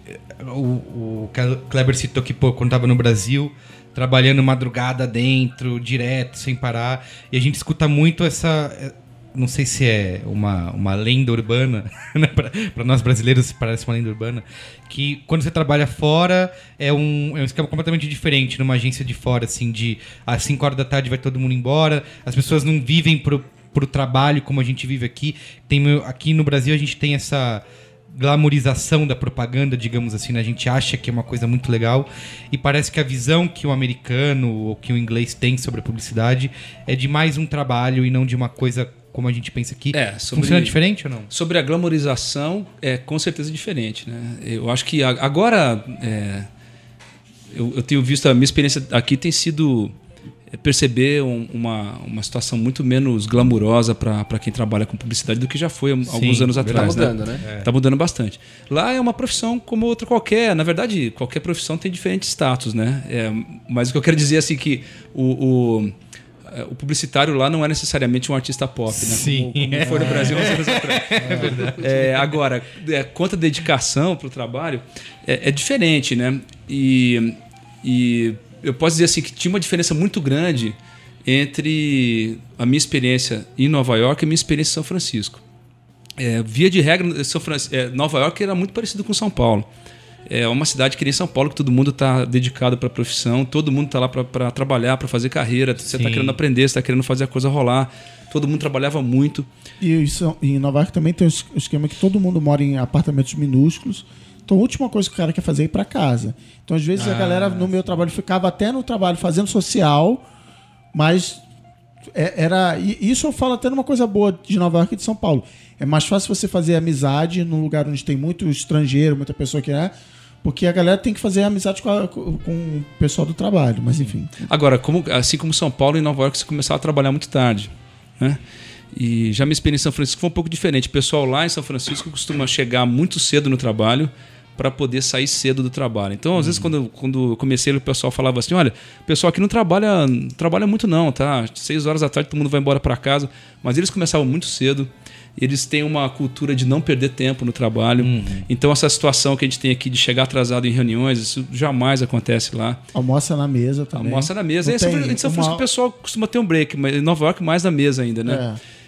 O, o Kleber citou que, pô, quando tava no Brasil, trabalhando madrugada dentro, direto, sem parar, e a gente escuta muito essa. Não sei se é uma, uma lenda urbana, né? Pra nós brasileiros parece uma lenda urbana, que quando você trabalha fora é um, é um esquema completamente diferente numa agência de fora, assim, de às 5 horas da tarde vai todo mundo embora, as pessoas não vivem pro, pro trabalho como a gente vive aqui. Tem, aqui no Brasil a gente tem essa glamorização da propaganda, digamos assim, né? a gente acha que é uma coisa muito legal e parece que a visão que o americano ou que o inglês tem sobre a publicidade é de mais um trabalho e não de uma coisa como a gente pensa aqui. É, sobre- Funciona diferente ou não? Sobre a glamorização, é com certeza diferente. Né? Eu acho que agora. é, eu, eu tenho visto, a minha experiência aqui tem sido é, perceber um- uma, uma situação muito menos glamurosa para quem trabalha com publicidade do que já foi há alguns anos Tá atrás. mudando, né? né? Tá mudando bastante. Lá é uma profissão como outra qualquer. Na verdade, qualquer profissão tem diferentes status, né? É, mas o que eu quero dizer é assim que o, o, é, o publicitário lá não é necessariamente um artista pop, né? Sim. Como, como foi no Brasil uns anos atrás. É verdade. agora, é, quanto à dedicação para o trabalho, é, é diferente, né? E, e eu posso dizer assim que tinha uma diferença muito grande entre a minha experiência em Nova York e a minha experiência em São Francisco. É, via de regra, São Fran- é, Nova York era muito parecido com São Paulo. É uma cidade que nem São Paulo, que todo mundo está dedicado para a profissão, todo mundo está lá para trabalhar, para fazer carreira, você está querendo aprender, você está querendo fazer a coisa rolar. Todo mundo trabalhava muito. E isso, em Nova York também tem o o esquema que todo mundo mora em apartamentos minúsculos. Então a última coisa que o cara quer fazer é ir para casa. Então às vezes a galera no meu trabalho ficava até no trabalho fazendo social, mas era e isso eu falo até numa coisa boa de Nova York e de São Paulo. É mais fácil você fazer amizade num lugar onde tem muito estrangeiro, muita pessoa que é, porque a galera tem que fazer amizade com, a- com o pessoal do trabalho. Mas enfim. Agora, como, assim como São Paulo e Nova York, você começava a trabalhar muito tarde. Né? E já minha experiência em São Francisco foi um pouco diferente. O pessoal lá em São Francisco costuma chegar muito cedo no trabalho para poder sair cedo do trabalho. Então, às vezes, quando, eu- quando eu comecei, o pessoal falava assim: olha, o pessoal aqui não trabalha, não trabalha muito, não, tá? Seis horas da tarde todo mundo vai embora para casa. Mas eles começavam muito cedo. Eles têm uma cultura de não perder tempo no trabalho. Então, essa situação que a gente tem aqui de chegar atrasado em reuniões, isso jamais acontece lá. Almoça na mesa também. Almoça na mesa. Não São tem Fran- em São Francisco o pessoal costuma ter um break, mas em Nova York mais na mesa ainda, né? É.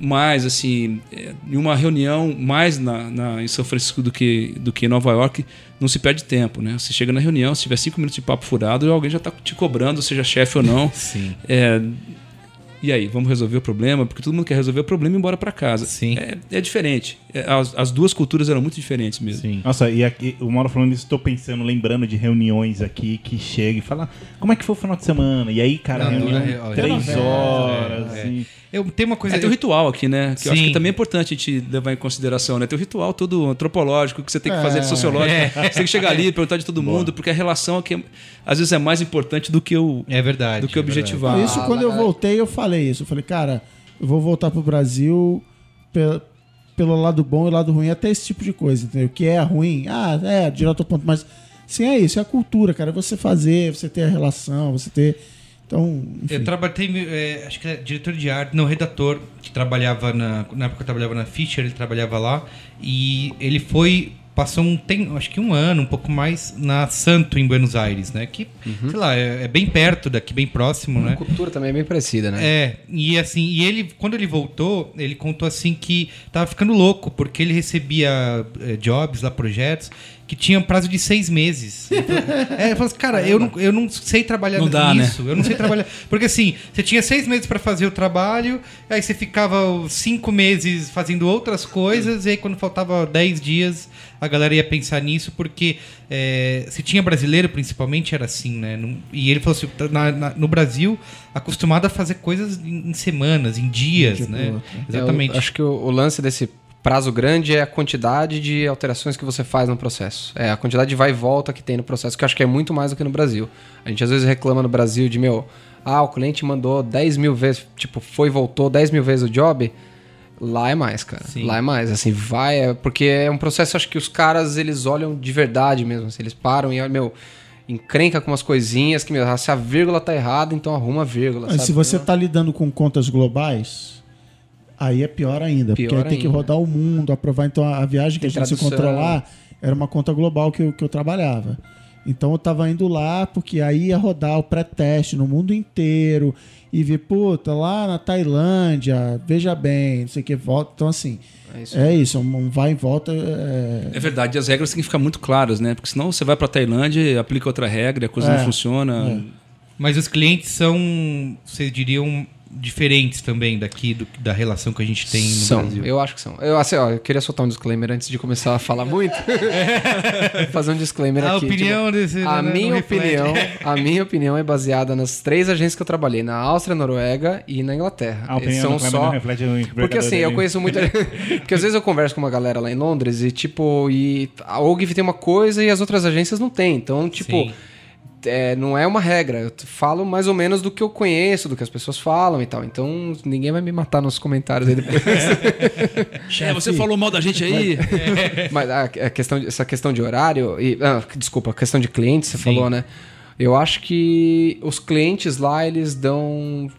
mais assim, é, em uma reunião mais na, na- em São Francisco do que, do que em Nova York, não se perde tempo, né? Você chega na reunião, se tiver cinco minutos de papo furado, alguém já está te cobrando, seja chefe ou não. Sim. É, e aí, vamos resolver o problema? Porque todo mundo quer resolver o problema e ir embora para casa. Sim. É, é diferente. É, as, as duas culturas eram muito diferentes mesmo. Sim. Nossa, e aqui, o Mauro falando isso, tô pensando, lembrando de reuniões aqui que chega e fala, como é que foi o final de semana? E aí, cara, Não, reunião é, três novela, horas. é, é. e- Eu tenho uma coisa. É, tem um ritual aqui, né? Que eu acho Sim. que também é importante a gente levar em consideração, né? Tem um ritual todo antropológico que você tem que fazer de sociológico. Você tem que chegar ali, perguntar de todo mundo, porque a relação aqui é- às vezes é mais importante do que o, É verdade. do que é verdade. objetivar. Isso quando eu voltei, eu falei isso. Eu falei, cara, eu vou voltar pro Brasil pe- pelo lado bom e lado ruim, até esse tipo de coisa, entendeu? O que é ruim? Ah, é, direto ao ponto, mas sim, é isso, é a cultura, cara. É você fazer, você ter a relação, você ter. Então, enfim. Eu trabalhei, é, acho que é diretor de arte, não, redator, que trabalhava na. Na época que eu trabalhava na Fischer, ele trabalhava lá. E ele foi passou um tem, acho que um ano, um pouco mais, na Santo, em Buenos Aires, né? Que, sei lá, é, é bem perto daqui, bem próximo, A né? cultura também é bem parecida, né? É, e assim, e ele, quando ele voltou, ele contou assim que tava ficando louco, porque ele recebia eh, jobs lá, projetos, que tinham prazo de seis meses. Falou, é, falou assim, cara, eu não, eu não sei trabalhar Não dá, nisso, eu não sei trabalhar. Porque assim, você tinha seis meses pra fazer o trabalho, aí você ficava cinco meses fazendo outras coisas, e aí quando faltava dez dias, a galera ia pensar nisso, porque é, se tinha brasileiro, principalmente, era assim, né? E ele falou assim, na- na- no Brasil, acostumado a fazer coisas em, em semanas, em dias, né? outro. Exatamente. Eu acho que o, o lance desse prazo grande é a quantidade de alterações que você faz no processo. É a quantidade de vai e volta que tem no processo, que eu acho que é muito mais do que no Brasil. A gente às vezes reclama no Brasil de, meu, ah, o cliente mandou 10 mil vezes, tipo, foi e voltou 10 mil vezes o job. Lá é mais, cara. Sim. Lá é mais. Assim, vai. É, porque é um processo, acho que os caras, eles olham de verdade mesmo. assim, eles param e olham, meu, encrenca com umas coisinhas que, meu, se a vírgula tá errada, então arruma a vírgula. Mas sabe? se você tá lidando com contas globais, aí é pior ainda. porque Pior aí tem que ainda. rodar o mundo, aprovar. Então a a viagem que Tem a gente se tradução. controlar era uma conta global que eu, que eu trabalhava. Então eu tava indo lá porque aí ia rodar o pré-teste no mundo inteiro e ver, puta, lá na Tailândia, veja bem, não sei o que, volta. Então assim, É isso. é isso, um vai e volta. É... É verdade, as regras têm que ficar muito claras, né? Porque senão você vai pra Tailândia, aplica outra regra, a coisa É, não funciona. Mas os clientes são, vocês diriam, diferentes também daqui do- da relação que a gente tem no são, Brasil. eu acho que são. Eu, assim, ó, eu queria soltar um disclaimer antes de começar a falar muito. Fazer um disclaimer A aqui. opinião desse- tipo, a não- minha opinião, a minha opinião é baseada nas três agências que eu trabalhei, na Áustria, Noruega e na Inglaterra. A opinião São só reflete o porque assim, eu dele. conheço muita. Porque às vezes eu converso com uma galera lá em Londres e, tipo, e a OGV tem uma coisa e as outras agências não têm. Então, tipo, Sim. É, não é uma regra. Eu falo mais ou menos do que eu conheço, do que as pessoas falam e tal. Então, ninguém vai me matar nos comentários aí depois. É, você falou mal da gente aí. Mas a, a questão, de- essa questão de horário. E, ah, desculpa, a questão de clientes, você falou, né? Eu acho que os clientes lá, eles dão.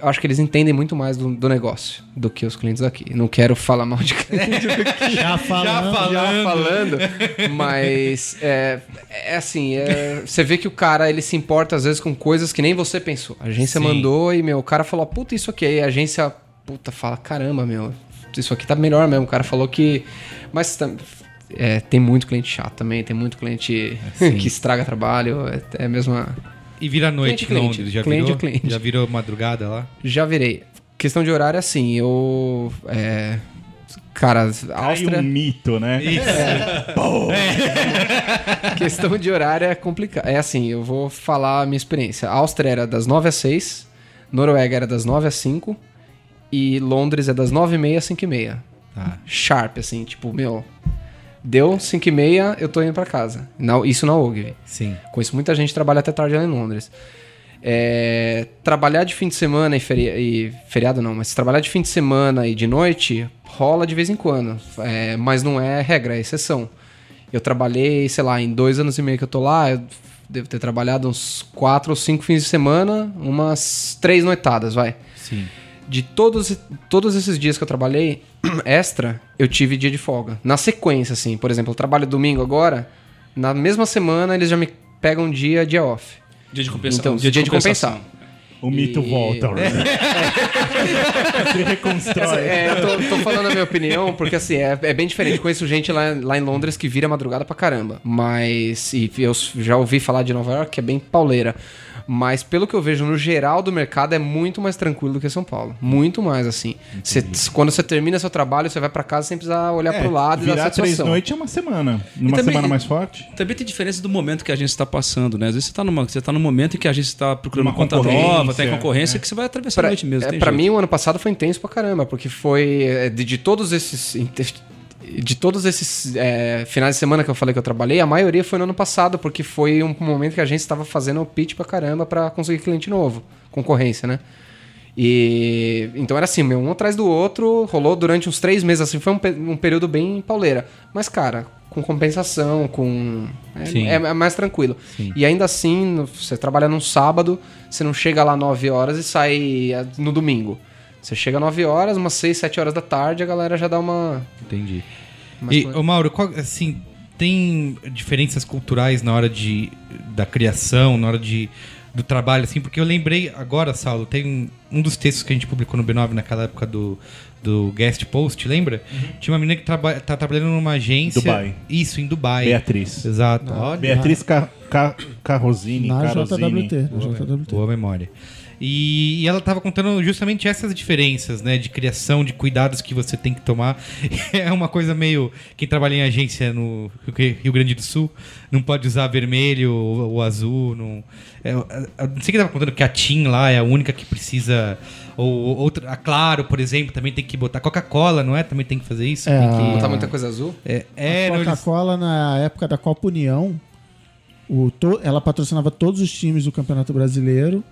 Eu acho que eles entendem muito mais do, do negócio do que os clientes aqui. Não quero falar mal de cliente Já falando. já falando, mas é, é assim, é, você vê que o cara ele se importa às vezes com coisas que nem você pensou. A agência Sim. mandou e meu, o cara falou, puta, isso aqui. Aí a agência, puta, fala, caramba, meu, isso aqui tá melhor mesmo. O cara falou que. Mas é, tem muito cliente chato também, tem muito cliente que estraga trabalho. É, é a mesma. E vira noite Cliente, em. Londres, já Cliente, virou? cliente. Já virou madrugada lá? Já virei. Questão de horário, assim, eu. É, cara, a Cai Áustria. um mito, né? Questão de horário é complicado. É assim, eu vou falar a minha experiência. A Áustria era das 9 às 6, Noruega era das 9 às 5 e Londres é das 9h30 às 5h30. Tá. Sharp, assim, tipo, meu. Deu 5h30, eu tô indo pra casa. Na- isso na OGV. Sim. Conheço muita gente que trabalha até tarde lá em Londres. É, trabalhar de fim de semana e, feri- e feriado não, mas trabalhar de fim de semana e de noite rola de vez em quando, É, mas não é regra, é exceção. Eu trabalhei, sei lá, em dois anos e meio que eu tô lá, eu devo ter trabalhado uns quatro ou cinco fins de semana, umas três noitadas, vai. Sim. De todos, todos esses dias que eu trabalhei, extra, eu tive dia de folga. Na sequência, assim. Por exemplo, eu trabalho domingo agora, na mesma semana eles já me pegam um dia, dia off. Dia de compensação. Então, dia de compensar. O mito E- volta. Se reconstrói. É, eu tô, tô falando a minha opinião, porque assim, é, é bem diferente. Conheço gente lá, lá em Londres que vira madrugada pra caramba. Mas. E eu já ouvi falar de Nova York, que é bem pauleira. Mas pelo que eu vejo no geral do mercado, é muito mais tranquilo do que São Paulo. Muito mais, assim. Cê- quando você termina seu trabalho, você vai pra casa sem precisar olhar É, pro lado e dar virar três noites é uma semana. Numa também- semana mais forte. Também tem diferença do momento que a gente está passando, né? Às vezes você está numa, você tá num momento em que a gente está procurando Uma uma conta concorrência, nova, tem concorrência, que você vai atravessar a Pra, noite mesmo. é, jeito. mim, o ano passado foi intenso pra caramba, porque foi é, de, de todos esses. De todos esses é, finais de semana que eu falei que eu trabalhei, a maioria foi no ano passado, porque foi um momento que a gente estava fazendo o pitch pra caramba pra conseguir cliente novo, concorrência, né? E então era assim, meu, um atrás do outro, rolou durante uns três meses, assim, foi um, um período bem pauleira. Mas, cara, com compensação, com. É, Sim. é- é mais tranquilo. E ainda assim, você trabalha num sábado, você não chega lá 9 horas e sai é, no domingo. Você chega 9 horas, umas 6, 7 horas da tarde, a galera já dá uma. Entendi. Mas E, foi- ô Mauro, qual- assim, tem diferenças culturais na hora de, da criação, na hora de, do trabalho, assim? Porque eu lembrei agora, Saulo, tem um dos textos que a gente publicou no B9 naquela época do, do guest post, lembra? Tinha uma menina que traba, tá trabalhando numa agência... Dubai. Isso, em Dubai. Beatriz. Exato. Olha, Beatriz Ca Ca Carrosini. Na. JWT. Na JWT. boa memória. E, e ela tava contando justamente essas diferenças, né? De criação, de cuidados que você tem que tomar. É uma coisa meio. Quem trabalha em agência no Rio Grande do Sul não pode usar vermelho ou, ou azul. Não, é, eu não sei quem tava contando que a TIM lá é a única que precisa. Ou outra. A Claro, por exemplo, também tem que botar. Coca-Cola, não é? Também tem que fazer isso? É, que- Botar muita coisa azul? é, é, a não, eles- Coca-Cola, na época da Copa União, o to- ela patrocinava todos os times do Campeonato Brasileiro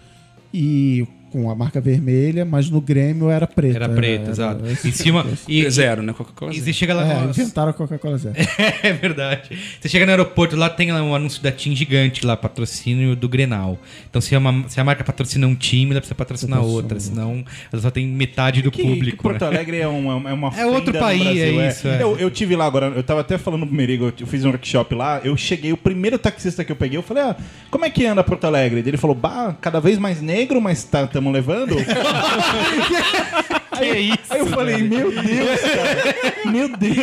e com a marca vermelha, mas no Grêmio era preta. Era preto, exato. esse Em cima. tipo E, Zero, né? Coca-Cola. e zero. você chega lá. É, no- inventaram a Coca-Cola Zero. É verdade. Você chega no aeroporto, lá tem um anúncio da TIM gigante lá, patrocínio do Grenal. Então se, é uma- se a marca patrocina um time, ela precisa patrocinar Patrocina. outra, senão ela só tem metade do Que, público. que Porto né? Alegre é uma, é uma É outro país, Brasil, é isso, é. Eu, eu tive lá agora, eu tava até falando pro Merigo, eu fiz um workshop lá, eu cheguei, o primeiro taxista que eu peguei, eu falei, ah, como é que anda Porto Alegre? Ele falou, bah, cada vez mais negro, mas tá, tamo levando? Que é isso? Aí eu falei, meu Deus, cara, meu Deus,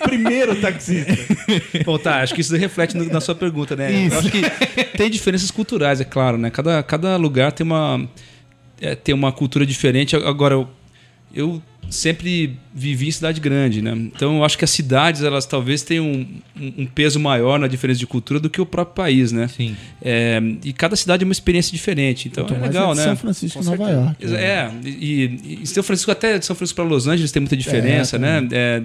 primeiro taxista. Bom, tá, acho que isso reflete no- na sua pergunta, né? Eu acho que tem diferenças culturais, é claro, né? Cada, cada lugar tem uma, é, tem uma cultura diferente. Agora, eu, sempre vivi em cidade grande, né? Então, eu acho que as cidades, elas talvez tenham um, um- peso maior na diferença de cultura do que o próprio país, né? Sim. É, e cada cidade é uma experiência diferente, então é legal, de né? São Francisco e Nova. York. É, e, e São Francisco, até de São Francisco para Los Angeles tem muita diferença, É, né? É,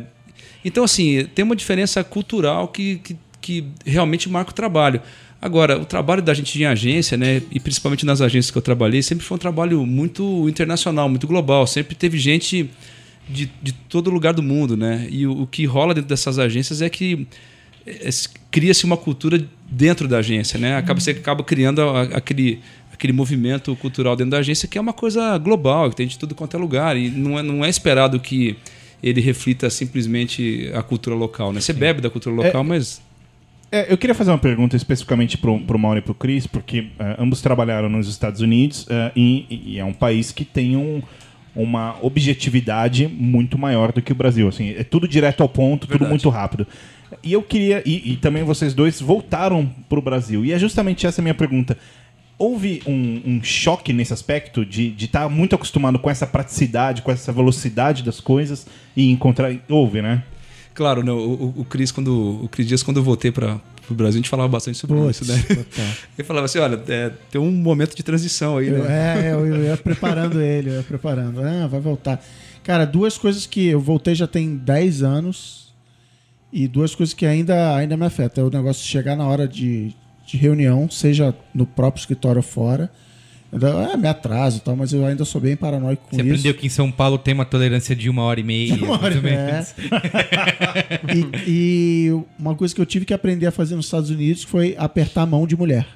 então, assim, tem uma diferença cultural que, que, que realmente marca o trabalho. Agora, o trabalho da gente em agência, né, e principalmente nas agências que eu trabalhei, sempre foi um trabalho muito internacional, muito global. Sempre teve gente de, de todo lugar do mundo, né? E o, o que rola dentro dessas agências é que é, se- cria-se uma cultura dentro da agência, né? Acaba, Você acaba criando a- aquele, aquele movimento cultural dentro da agência que é uma coisa global, que tem de tudo quanto é lugar. E não é, não é esperado que ele reflita simplesmente a cultura local, né? Você bebe da cultura local, mas... É, eu queria fazer uma pergunta especificamente pro, pro Mauro e pro Cris, porque eh, ambos trabalharam nos Estados Unidos eh, e, e é um país que tem um- uma objetividade muito maior do que o Brasil. Assim, é tudo direto ao ponto, tudo Verdade. muito rápido. E eu queria, e, e também vocês dois voltaram pro Brasil. E é justamente essa a minha pergunta. Houve um, um choque nesse aspecto de estar muito acostumado com essa praticidade, com essa velocidade das coisas e encontrar. Houve, né? Claro, né, o, o, Cris, quando, o Cris Dias, quando eu voltei para o Brasil, a gente falava bastante sobre isso, né? total. Ele falava assim, olha, é, tem um momento de transição aí, Eu, né? é, eu, eu ia preparando ele, eu ia preparando. Ah, vai voltar. Cara, duas coisas que eu voltei já tem 10 anos e duas coisas que ainda, ainda me afetam. É o negócio de chegar na hora de, de reunião, seja no próprio escritório ou fora. Ainda- ah, me atraso e tal, mas eu ainda sou bem paranoico com Você isso. aprendeu que em São Paulo tem uma tolerância de uma hora e meia. Uma hora, mais e, e uma coisa que eu tive que aprender a fazer nos Estados Unidos foi apertar a mão de mulher.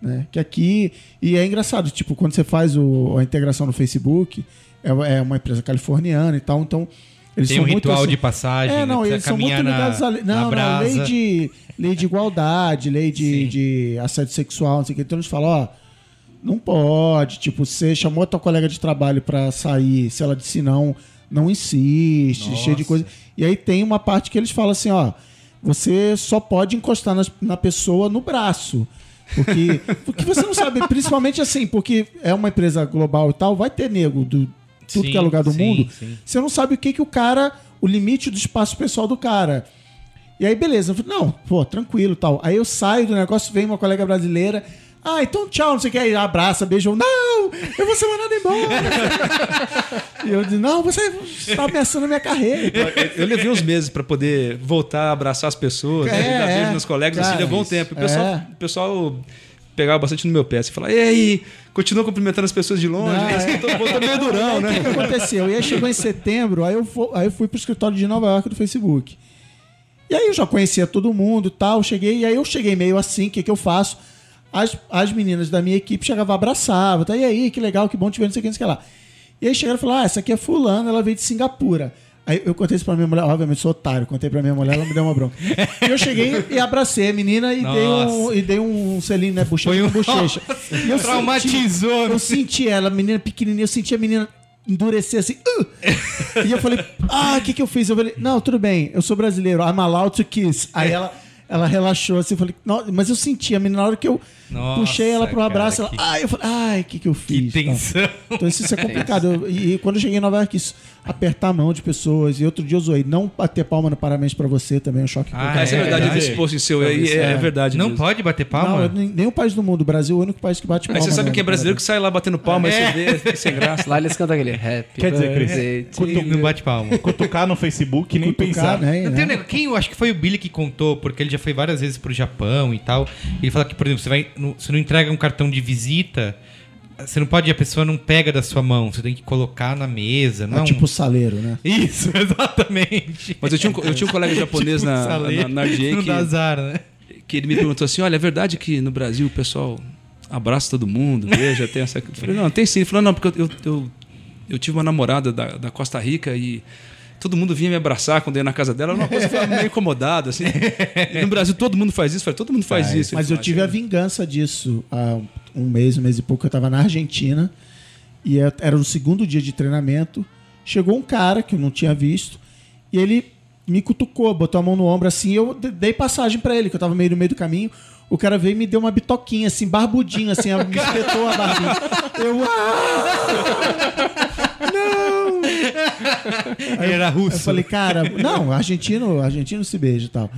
Né? Que aqui. E é engraçado, tipo, quando você faz o- a integração no Facebook, é, é uma empresa californiana e tal, então. Eles Tem são um muito ritual assim- de passagem. É, né? não, Precisa eles são muito ligados a lei. Não, não, lei de, lei de igualdade, lei de, de assédio sexual, não sei o que. Então eles falam, ó, não pode. Tipo, você chamou a tua colega de trabalho pra sair, se ela disse não, não insiste, cheio de coisa. E aí tem uma parte que eles falam assim, ó, você só pode encostar nas- na pessoa no braço. Porque, porque você não sabe, principalmente assim, porque é uma empresa global e tal, vai ter nego do tudo Sim, que é lugar do sim, mundo. sim. Você não sabe o que, que o cara, o limite do espaço pessoal do cara. E aí, beleza. Eu falei, não, pô, tranquilo tal. Aí eu saio do negócio, vem uma colega brasileira. Ah, então tchau, não sei o que. Aí abraça, beija. eu, Não, eu vou ser mandado embora. e eu disse, não, você está ameaçando a minha carreira. Eu levei uns meses para poder voltar a abraçar as pessoas, É, né, dar é. beijo nos colegas, assim, Cara, levou um isso. tempo. O pessoal, É. o pessoal pegava bastante no meu pé, assim, falava, e aí, continua cumprimentando as pessoas de longe, Não, né? é. Tô, tô meio durão, Aí, né? O que, que aconteceu? E aí chegou em setembro, aí eu, fu- aí eu fui pro escritório de Nova York do Facebook. E aí eu já conhecia todo mundo e tal, cheguei, e aí eu cheguei meio assim, o que, que eu faço? As, as meninas da minha equipe chegavam, abraçavam, tá, e aí, que legal, que bom te ver, não sei o que, não sei o que lá. E aí chegaram e falaram, ah, essa aqui é fulana, ela veio de Singapura. Aí eu contei isso pra minha mulher, obviamente sou otário, contei pra minha mulher, ela me deu uma bronca. E eu cheguei e abracei a menina e, dei um, e dei um selinho, né? Bochecha Foi um- bochecha. E eu Traumatizou, senti- né? Eu senti ela, a menina pequenininha, eu senti a menina endurecer assim. "Uh!" E eu falei, ah, o que que eu fiz? Eu falei, não, tudo bem, eu sou brasileiro, I'm allowed to kiss. Aí ela, ela relaxou assim, eu falei, não, mas eu senti a menina na hora que eu Nossa, puxei ela pro cara, abraço, que- ela, ai, eu falei, ai, o que que eu Que fiz? tal. tensão. Então isso, isso é complicado. Eu- e, e quando eu cheguei em Nova York, isso, apertar a mão de pessoas. E outro dia eu zoei, não bater palma no parabéns pra você também é um choque Ah, cultural. Essa é, É verdade, verdade. desse post seu aí, é, é verdade. Não mesmo. pode bater Não, palma? nem- nenhum país do mundo. O Brasil é o único país que bate Aí palma. você sabe né, que é brasileiro que sai lá batendo palma, aí É. você vê, sem graça. Lá eles cantam aquele Happy Quer dizer, Cris, Não, não bate palma. Cutucar no Facebook nem Cutucar, pensar. né, Não né? tem um Quem eu acho que foi o Billy que contou, porque ele já foi várias vezes pro Japão e tal. Ele fala que, por exemplo, você, vai, no- você não entrega um cartão de visita, você não pode, a pessoa não pega da sua mão, você tem que colocar na mesa. Não É tipo saleiro, né? Isso, exatamente. Mas eu tinha um, eu tinha um colega japonês Tipo, na, saleiro, na, na Não que, dá azar, né? que ele me perguntou assim: olha, é verdade que no Brasil o pessoal abraça todo mundo, beija, tem essa. Eu falei, não, tem sim. Ele falou, não, porque eu, eu, eu tive uma namorada da, da Costa Rica e todo mundo vinha me abraçar quando eu ia na casa dela. Era uma coisa que eu ficava meio incomodado, assim. E no Brasil todo mundo faz isso. Eu falei, todo mundo faz isso. Mas eu falou, tive a vingança disso há um mês, um mês e pouco. Eu tava na Argentina e eu- era o segundo dia de treinamento. Chegou um cara que eu não tinha visto e ele me cutucou, botou a mão no ombro assim. Eu de- dei passagem pra ele, que eu tava meio no meio do caminho. O cara veio e me deu uma bitoquinha, assim, barbudinho, assim, me espetou a barbinha. Eu, Ele era russo. Eu falei, cara, não, argentino, argentino se beija e tal.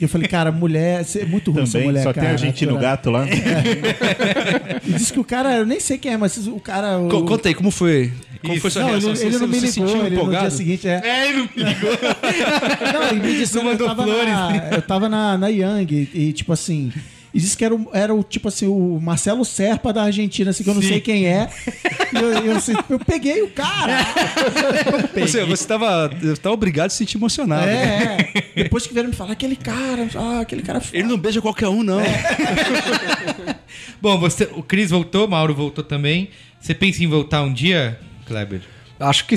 E eu falei, cara, mulher, você é muito ruim essa Também, mulher, só cara. tem argentino Cara. gato lá. E disse que o cara, eu nem sei quem é, mas o cara. O, Co- Conta aí, como foi? Como Isso. foi sua não, reação? ele, Você- ele não me ligou, sentiu ele no empolgado? dia seguinte é. É, ele não me ligou. Não, ele me disse Não eu mandou tava flores. Na, eu tava na, na Young e, e, tipo assim. E disse que era, o- era o tipo assim, o Marcelo Serpa da Argentina, assim, que eu não Sim. sei quem é. E eu, eu, assim, eu peguei o cara. Você, você tava, tava obrigado a se sentir emocionado. É, é. Depois que vieram me falar, aquele cara, ah, aquele cara foda. Ele não beija qualquer um, não. Bom, você, o Cris voltou, Mauro voltou também. Você pensa em voltar um dia, Kleber? Acho que.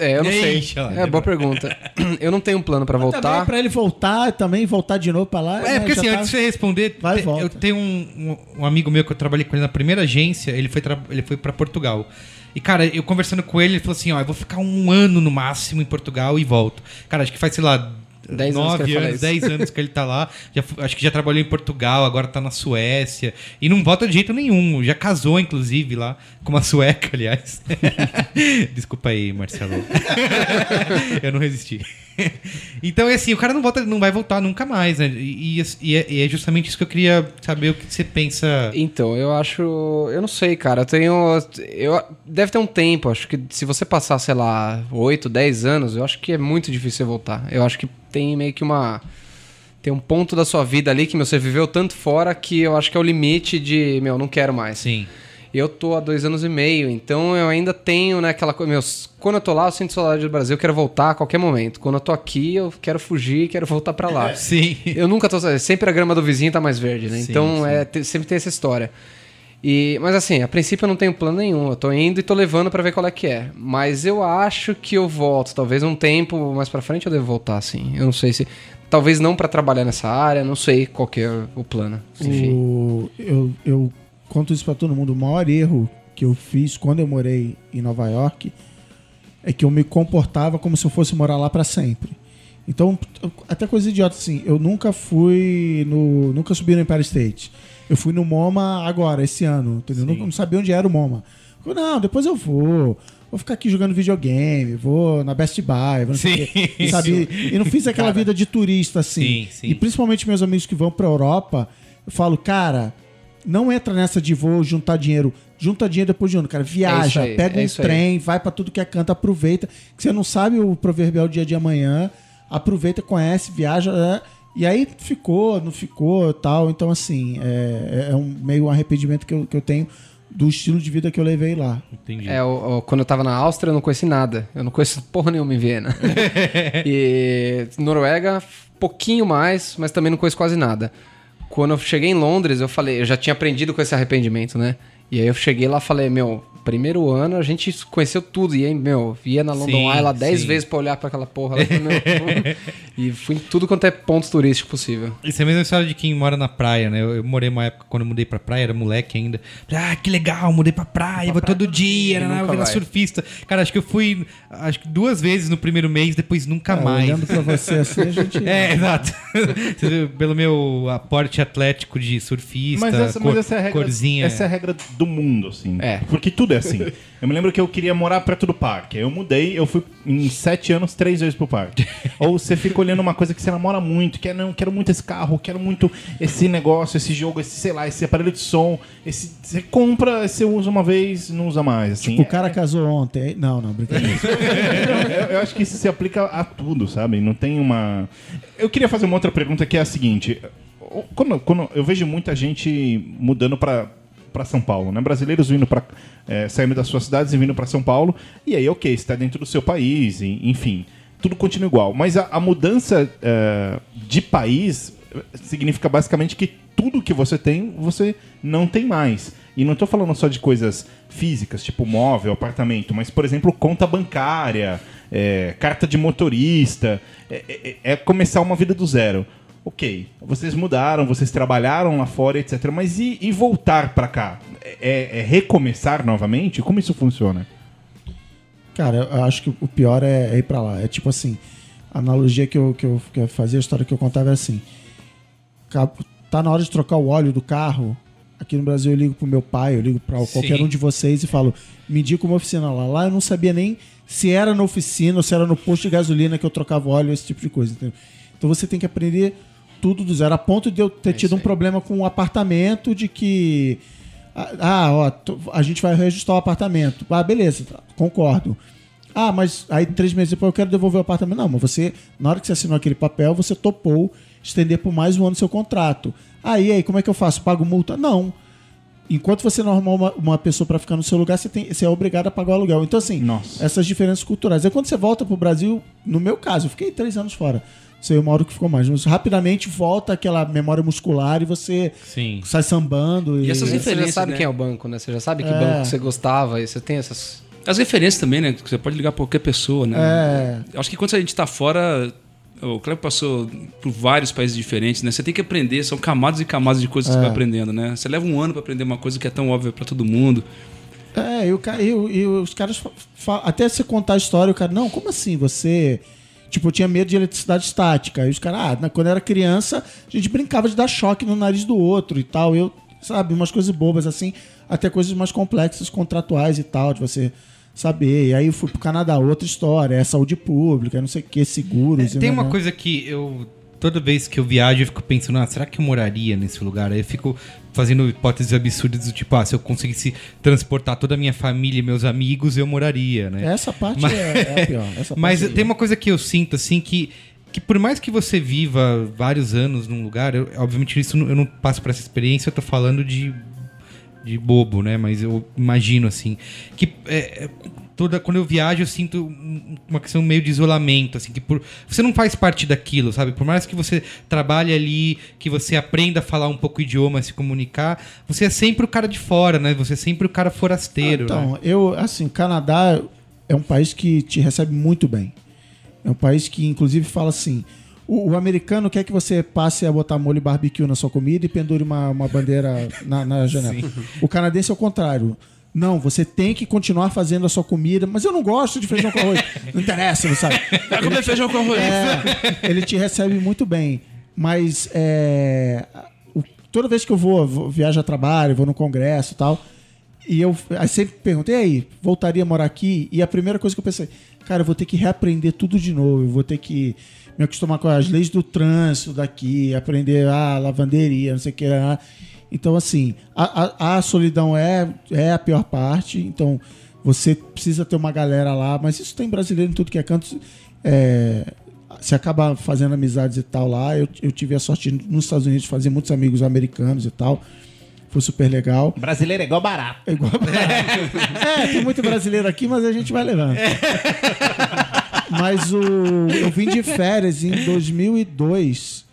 É, eu não sei. Olha lá, É, boa pergunta. Eu não tenho um plano pra Também voltar. pra ele voltar, também voltar de novo pra lá. É, né, porque já assim, tá- antes de você responder, Vai e te- volta. eu tenho um, um- amigo meu que eu trabalhei com ele na primeira agência, ele foi, tra- ele foi para Portugal. E, cara, eu conversando com ele, ele falou assim, ó, eu vou ficar um ano no máximo em Portugal e volto. Cara, acho que faz, sei lá, Dez anos anos, isso. 10 anos que ele tá lá. Já acho que já trabalhou em Portugal, agora tá na Suécia. E não volta de jeito nenhum. Já casou, inclusive, lá com uma sueca, aliás. Desculpa aí, Marcelo. eu não resisti. Então, é assim, o cara não, volta, não vai voltar nunca mais, né? E, e- é, e é justamente isso que eu queria saber o que você pensa. Então, eu acho. Eu não sei, cara. Eu tenho. Eu, deve ter um tempo. Acho que se você passar, sei lá, 8, 10 anos, eu acho que é muito difícil você voltar. Eu acho que tem meio que uma. Tem um ponto da sua vida ali que meu, você viveu tanto fora que eu acho que é o limite de, meu, não quero mais. Sim. Eu tô há dois anos e meio, então eu ainda tenho, né, aquela coisa. Meus, quando eu tô lá, eu sinto saudade do Brasil, eu quero voltar a qualquer momento. Quando eu tô aqui, eu quero fugir, quero voltar pra lá. Sim. Eu nunca tô. Sempre a grama do vizinho tá mais verde, né? Sim, então sim. É, sempre tem essa história. E, mas assim, a princípio eu não tenho plano nenhum. Eu tô indo e tô levando pra ver qual é que é. Mas eu acho que eu volto. Talvez um tempo mais pra frente eu devo voltar, sim. Eu não sei se. Talvez não pra trabalhar nessa área, não sei qual que é o plano. Enfim. O- eu, eu conto isso pra todo mundo. O maior erro que eu fiz quando eu morei em Nova York é que eu me comportava como se eu fosse morar lá pra sempre. Então, até coisa idiota assim, eu nunca fui no. Nunca subi no Empire State. Eu fui no MoMA agora, esse ano, entendeu? Não, não sabia onde era o MoMA. Eu, não, depois eu vou. Vou ficar aqui jogando videogame, vou na Best Buy, vou Sim, sabe? E não fiz aquela vida de turista assim. Sim, sim. E principalmente meus amigos que vão pra Europa, eu falo, cara, não entra nessa de vou juntar dinheiro. Junta dinheiro depois de ano, cara. Viaja, aí, pega é um isso aí. trem, vai pra tudo que é canto, aproveita. Que você não sabe o proverbial dia de amanhã. Aproveita, conhece, viaja. né? E aí ficou, não ficou tal. Então, assim, é, é um meio um arrependimento que eu, que eu tenho do estilo de vida que eu levei lá. Entendi. É, o- o- quando eu tava na Áustria, eu não conheci nada. Eu não conheço porra nenhuma em Viena. e Noruega, pouquinho mais, mas também não conheço quase nada. Quando eu cheguei em Londres, eu falei, eu já tinha aprendido com esse arrependimento, né? E aí eu cheguei lá e falei, meu, primeiro ano a gente conheceu tudo. E aí, meu, ia na London Sim, Eye lá 10 sim. vezes pra olhar pra aquela porra. Lá, meu, e fui em tudo quanto é ponto turístico possível. Isso é a mesma história de quem mora na praia, né? Eu, eu morei uma época quando eu mudei pra praia, era moleque ainda. Ah, que legal, mudei pra praia, vou todo dia, né? nunca Eu vai. surfista. Cara, acho que eu fui acho que duas vezes no primeiro mês, depois nunca É, mais. Olhando pra você assim, a gente. É, exato. Pelo meu aporte atlético de surfista, Mas, essa, cor- mas essa é a regra, corzinha. essa é a regra do mundo, assim. É. Porque tudo é assim. Eu me lembro que eu queria morar perto do parque. Eu mudei, eu fui em sete anos, três vezes pro parque. Ou você fica olhando uma coisa que você namora muito, quer não, quero muito esse carro, quero muito esse negócio, esse jogo, esse, sei lá, esse aparelho de som. Esse, você compra, você usa uma vez, não usa mais. Assim. O cara casou ontem. Não, não, brincadeira. eu, eu acho que isso se aplica a tudo, sabe? Não tem uma. Eu queria fazer uma outra pergunta que é a seguinte: quando, quando eu vejo muita gente mudando para para São Paulo, né? Brasileiros vindo para saindo das suas cidades e vindo para São Paulo. E aí, ok, está dentro do seu país, enfim, tudo continua igual. Mas a, a mudança eh, de país significa basicamente que tudo que você tem, você não tem mais. E não estou falando só de coisas físicas, tipo móvel, apartamento, mas, por exemplo, conta bancária, é, carta de motorista. É, é- é começar uma vida do zero. Ok, vocês mudaram, vocês trabalharam lá fora, etc. Mas e, e voltar para cá? É, é recomeçar novamente? Como isso funciona? Cara, eu acho que o pior é, é ir pra lá. É tipo assim, a analogia que eu, que, eu, que eu fazia, a história que eu contava era assim: tá na hora de trocar o óleo do carro. Aqui no Brasil eu ligo pro meu pai, eu ligo pra qualquer um de vocês e falo, me indica uma oficina lá. Lá eu não sabia nem se era na oficina ou se era no posto de gasolina que eu trocava óleo, esse tipo de coisa. entendeu? Então você tem que aprender tudo do zero, a ponto de eu ter tido um problema com um apartamento de que. Ah, ó, tu- a gente vai reajustar o apartamento. Ah, beleza, concordo. Ah, mas aí três meses depois eu quero devolver o apartamento. Não, mas você, na hora que você assinou aquele papel, você topou estender por mais um ano seu contrato. Aí, aí, como é que eu faço? Pago multa? Não. Enquanto você não arrumar uma, uma pessoa para ficar no seu lugar, você, tem, você é obrigado a pagar o aluguel. Então, assim, Nossa. essas diferenças culturais. Aí quando você volta pro Brasil, no meu caso, eu fiquei três anos fora. Sei o Mauro que ficou mais. Mas rapidamente volta aquela memória muscular e você Sim. sai sambando. E, E essas Você já referências, sabe né? quem é o banco, né? Você já sabe que É. banco você gostava e você tem essas. As referências também, né? Que você pode ligar pra qualquer pessoa, né? É. Eu Acho que quando a gente tá fora. O Cleber passou por vários países diferentes, né? Você tem que aprender, são camadas e camadas de coisas que você vai aprendendo, né? Você leva um ano pra aprender uma coisa que é tão óbvia pra todo mundo. É, e, o e o- e os caras. até você contar a história, o cara, não, como assim? Você. Tipo, eu tinha medo de eletricidade estática. Aí os caras, ah, quando eu era criança, a gente brincava de dar choque no nariz do outro e tal. Eu, sabe, umas coisas bobas assim, até coisas mais complexas, contratuais e tal, de você saber. E aí eu fui pro Canadá, outra história, é saúde pública, não sei o que, seguros. e Tem né, uma né. coisa que eu. Toda vez que eu viajo, eu fico pensando, ah, será que eu moraria nesse lugar? Aí eu fico fazendo hipóteses absurdas do tipo, ah, se eu conseguisse transportar toda a minha família e meus amigos, eu moraria, né? Essa parte Mas- é, é a pior. Mas parte tem uma coisa que eu sinto, assim, que, que por mais que você viva vários anos num lugar, eu- obviamente isso eu não passo por essa experiência, eu tô falando de, de bobo, né? Mas eu imagino, assim, que é, é, toda, quando eu viajo eu sinto um- uma questão meio de isolamento, assim, que por, você não faz parte daquilo, sabe? Por mais que você trabalhe ali, que você aprenda a falar um pouco o idioma, se comunicar, você é sempre o cara de fora, né? Você é sempre o cara forasteiro, então, né? eu, assim, o Canadá é um país que te recebe muito bem. É um país que, inclusive, fala assim: o, o americano quer que você passe a botar molho barbecue na sua comida e pendure uma, uma bandeira na, na janela. O canadense é o contrário. Não, você tem que continuar fazendo a sua comida, mas eu não gosto de feijão com arroz. Não interessa, não sabe? Vai comer feijão com arroz. É, ele te recebe muito bem. Mas é, toda vez que eu vou, vou viajo a trabalho, vou no congresso e tal, e eu aí sempre pergunto, e aí, voltaria a morar aqui? E a primeira coisa que eu pensei, cara, eu vou ter que reaprender tudo de novo, eu vou ter que me acostumar com as leis do trânsito daqui, aprender a lavanderia, não sei o que. ah. Então, assim, a, a, a solidão é, é a pior parte, então você precisa ter uma galera lá, mas isso tem brasileiro em tudo que é canto. É, você acaba fazendo amizades e tal lá. Eu, eu tive a sorte nos Estados Unidos de fazer muitos amigos americanos e tal. Foi super legal. Brasileiro é igual barato. É igual É, tem muito brasileiro aqui, mas a gente vai levando. Mas o, eu vim de férias em 2002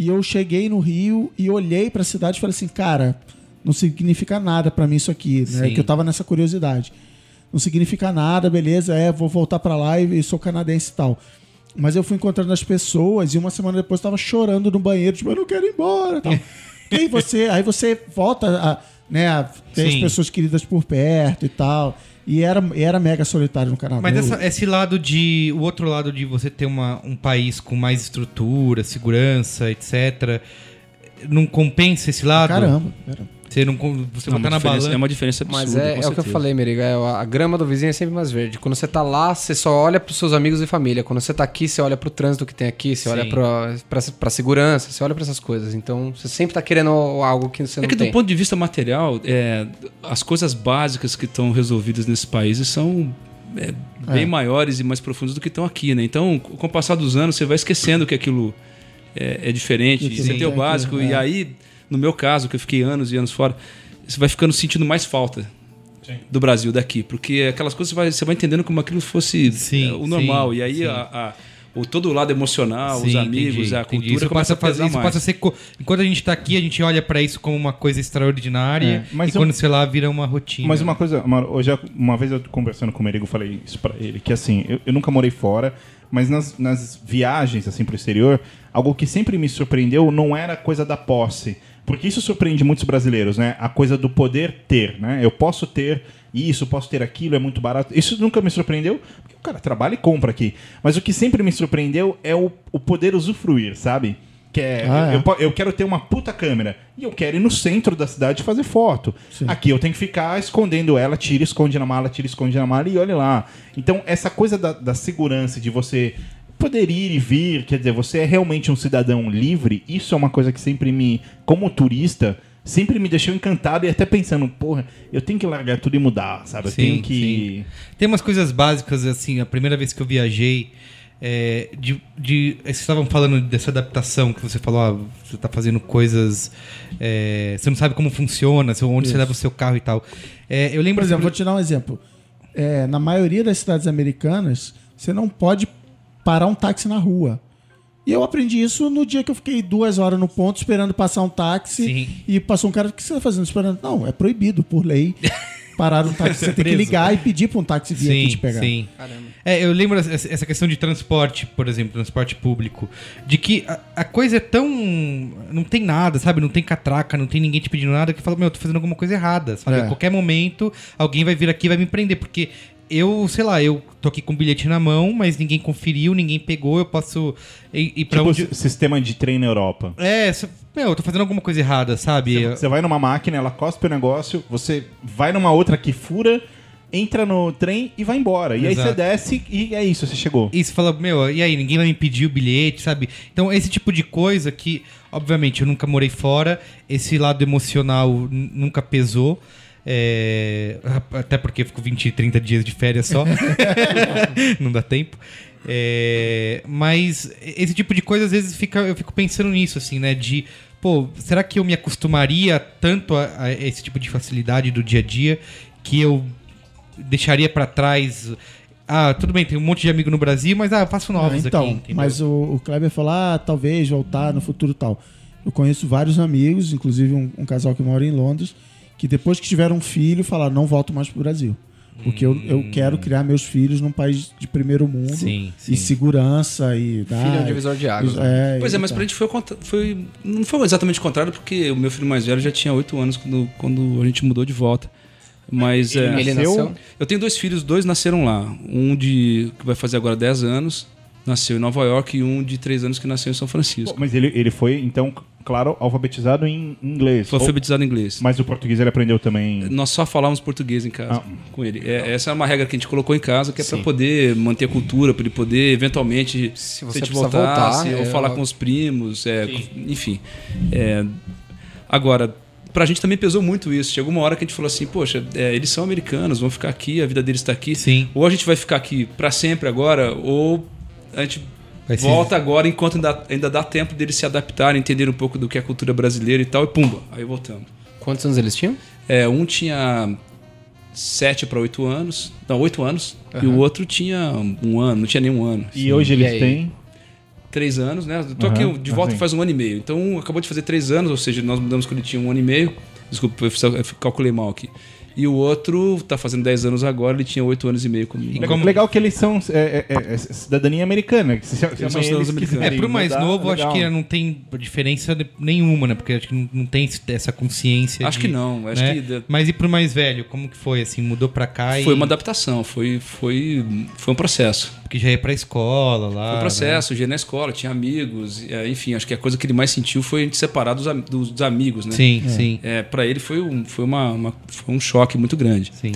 e eu cheguei no Rio e olhei pra cidade e falei assim, cara, não significa nada pra mim isso aqui, né? Sim. Que eu tava nessa curiosidade. Não significa nada, beleza, é, vou voltar pra lá e, e sou canadense e tal. Mas eu fui encontrando as pessoas e uma semana depois eu tava chorando no banheiro, tipo, eu não quero ir embora e tal. e aí você, aí você volta a, né, a ter as Sim. pessoas queridas por perto e tal. E era, era mega solitário no Canadá. Mas essa- esse lado de. O outro lado de você ter uma, um país com mais estrutura, segurança, etc. Não compensa esse lado? Caramba, caramba. Você não. Você É uma botar na balança. É uma diferença absurda. Mas é, com é o que eu falei, Meriga. é, a grama do vizinho é sempre mais verde. Quando você tá lá, você só olha pros seus amigos e família. Quando você tá aqui, você olha pro trânsito que tem aqui, você Sim. olha pra, pra, pra segurança, você olha pra essas coisas. Então, você sempre tá querendo algo que você É não que tem. do ponto de vista material, é, as coisas básicas que estão resolvidas nesses países são é, bem É. maiores e mais profundas do que estão aqui, né? Então, com o passar dos anos, você vai esquecendo que aquilo é, é diferente. Que você tem o é básico. E é. aí, no meu caso, que eu fiquei anos e anos fora, você vai ficando sentindo mais falta do Brasil daqui. Porque aquelas coisas você vai, você vai entendendo como aquilo fosse Sim, é, o normal. sim, e aí, sim. a, a- o, todo o lado emocional, os Sim, amigos, entendi, a cultura Isso começa passa a fazer, isso mais. passa a ser. co- Enquanto a gente tá aqui, a gente olha pra isso como uma coisa extraordinária. É, mas e eu- quando você lá vira uma rotina. Mas uma coisa, hoje, uma vez eu conversando com o Merigo, falei isso pra ele, que assim, eu, eu nunca morei fora, mas nas, nas viagens assim pro exterior, algo que sempre me surpreendeu não era a coisa da posse. Porque isso surpreende muitos brasileiros, né? A coisa do poder ter, né? Eu posso ter isso, posso ter aquilo, é muito barato. Isso nunca me surpreendeu, porque o cara trabalha e compra aqui. Mas o que sempre me surpreendeu é o, o poder usufruir, sabe? Que é, Ah, é. eu, eu quero ter uma puta câmera e eu quero ir no centro da cidade fazer foto. Sim. Aqui eu tenho que ficar escondendo ela, tira, esconde na mala, tira, esconde na mala e olha lá. Então, essa coisa da, da segurança, de você poder ir e vir, quer dizer, você é realmente um cidadão livre, isso é uma coisa que sempre me, como turista, sempre me deixou encantado e até pensando, porra, eu tenho que largar tudo e mudar, sabe? Eu Sim, tenho que. Tem umas coisas básicas, assim, a primeira vez que eu viajei, é, de, de, vocês estavam falando dessa adaptação, que você falou, ah, você tá fazendo coisas, é, você não sabe como funciona, onde você Isso. leva o seu carro e tal. É, eu lembro, Por exemplo, vou te dar um exemplo. É, na maioria das cidades americanas, você não pode parar um táxi na rua. E eu aprendi isso no dia que eu fiquei duas horas no ponto esperando passar um táxi. Sim. E passou um cara, o que você tá fazendo? Esperando. Não, é proibido por lei. Parar um táxi. Você tem que ligar e pedir pra um táxi vir aqui sim, te pegar. sim. Caramba. É, eu lembro essa essa questão de transporte, por exemplo, transporte público, de que a, a coisa é tão. Não tem nada, sabe? Não tem catraca, não tem ninguém te pedindo nada que fala, meu, eu tô fazendo alguma coisa errada, sabe? É. A qualquer momento alguém vai vir aqui e vai me prender, porque eu, sei lá, eu tô aqui com o bilhete na mão, mas ninguém conferiu, ninguém pegou, eu posso ir, ir pra Tipo, onde. sistema de trem na Europa. É, meu, eu tô fazendo alguma coisa errada, sabe? Você vai numa máquina, ela cospe o negócio, você vai numa outra que fura, entra no trem e vai embora. E aí Exato. você desce e é isso, você chegou. E você fala, meu, e aí, ninguém vai me pedir o bilhete, sabe? Então, esse tipo de coisa que, obviamente, eu nunca morei fora, esse lado emocional nunca pesou. É, até porque fico 20, 30 dias de férias só. Não dá tempo. É, mas esse tipo de coisa, às vezes, fica, eu fico pensando nisso, assim, né? De, pô, será que eu me acostumaria tanto a, a esse tipo de facilidade do dia a dia que eu deixaria pra trás. Ah, tudo bem, tem um monte de amigo no Brasil, mas ah, eu faço novos Ah, então, aqui. entendeu? mas o, o Kleber falou, ah, talvez voltar no futuro tal. Eu conheço vários amigos, inclusive um, um casal que mora em Londres, que depois que tiveram um filho, falaram, não volto mais pro Brasil. Porque eu, eu quero criar meus filhos num país de primeiro mundo. Sim, E sim. segurança e... Filho é um divisor de águas. né? Pois é, mas e pra gente foi, foi. Não foi exatamente o contrário, porque o meu filho mais velho já tinha 8 anos quando, quando a gente mudou de volta. Mas é, Ele nasceu? eu tenho dois filhos, dois nasceram lá. Um de que vai fazer agora 10 anos, nasceu em Nova York, e um de 3 anos que nasceu em São Pô, Francisco. mas ele, ele foi, então, claro, alfabetizado em inglês. Foi Ou- alfabetizado em inglês. Mas o português ele aprendeu também. Nós só falávamos português em casa Ah. com ele. É, essa é uma regra que a gente colocou em casa, que é para poder manter a cultura, para ele poder eventualmente, Se a você precisa voltasse, voltar, ou é, falar ó. com os primos, é, enfim. É, agora, pra gente também pesou muito isso. Chegou uma hora que a gente falou assim, poxa, é, eles são americanos, vão ficar aqui, a vida deles está aqui. Sim. Ou a gente vai ficar aqui para sempre agora, ou a gente Vai ser- volta agora enquanto ainda, ainda dá tempo deles se adaptarem, entender um pouco do que é a cultura brasileira e tal, e pumba, aí voltamos. Quantos anos eles tinham? É, um tinha 7 para 8 anos. Não, 8 anos. E o outro tinha um ano, não tinha nenhum ano. E hoje E eles aí? têm. três anos, né? Eu tô Aham, aqui de volta assim. faz um ano e meio. Então um acabou de fazer três anos, ou seja, nós mudamos quando ele tinha um ano e meio. Desculpa, eu calculei mal aqui. E o outro tá fazendo 10 anos agora, ele tinha oito anos e meio comigo. E como- Legal que eles são é, é, é, é cidadania americana. Que se chama são eles cidadãos que americanos. É, pro mais mudar, novo, acho que não tem diferença nenhuma, né? Porque acho que não, tem essa consciência. Acho de- que não, acho né? que Mas e pro mais velho, como que foi? Assim, mudou pra cá e. Foi uma adaptação, foi, foi, foi um processo. Porque já ia pra escola lá. Foi um né? processo, eu ia na escola, tinha amigos, é, enfim, acho que a coisa que ele mais sentiu foi a gente separar dos, dos, amigos, né? Sim, sim, É, para ele foi um, foi, uma, uma- foi um choque muito grande. sim.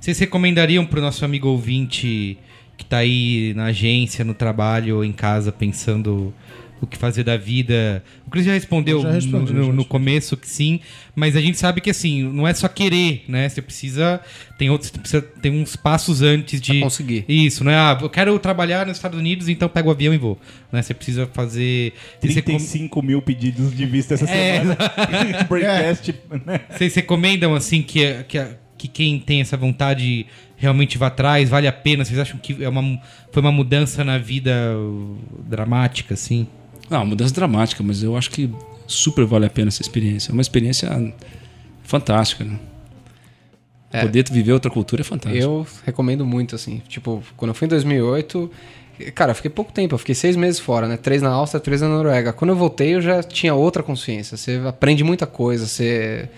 Vocês recomendariam pro nosso amigo ouvinte que tá aí na agência, no trabalho ou em casa pensando o que fazer da vida? O Cris já respondeu Já respondi, no, no- já no começo que sim, mas a gente sabe que assim, não é só querer, né? Você precisa. Tem outros. Você precisa ter uns passos antes de. conseguir. Isso, não é? Ah, eu quero trabalhar nos Estados Unidos, então pego o avião e vou. Né? Você precisa fazer. Você recom- 35 mil pedidos de vista essa É, semana. Breakfast, né? Vocês recomendam, assim, que, que, que quem tem essa vontade realmente vá atrás? Vale a pena? Vocês acham que é uma, foi uma mudança na vida dramática, assim? Não, mudança dramática, mas eu acho que super vale a pena essa experiência. É uma experiência fantástica, né? É. Poder viver outra cultura é fantástico. Eu recomendo muito, assim. Tipo, quando eu fui em 2008, cara, eu fiquei pouco tempo, eu fiquei seis meses fora, né? Três na Áustria, três na Noruega. Quando eu voltei, eu já tinha outra consciência. Você aprende muita coisa, você.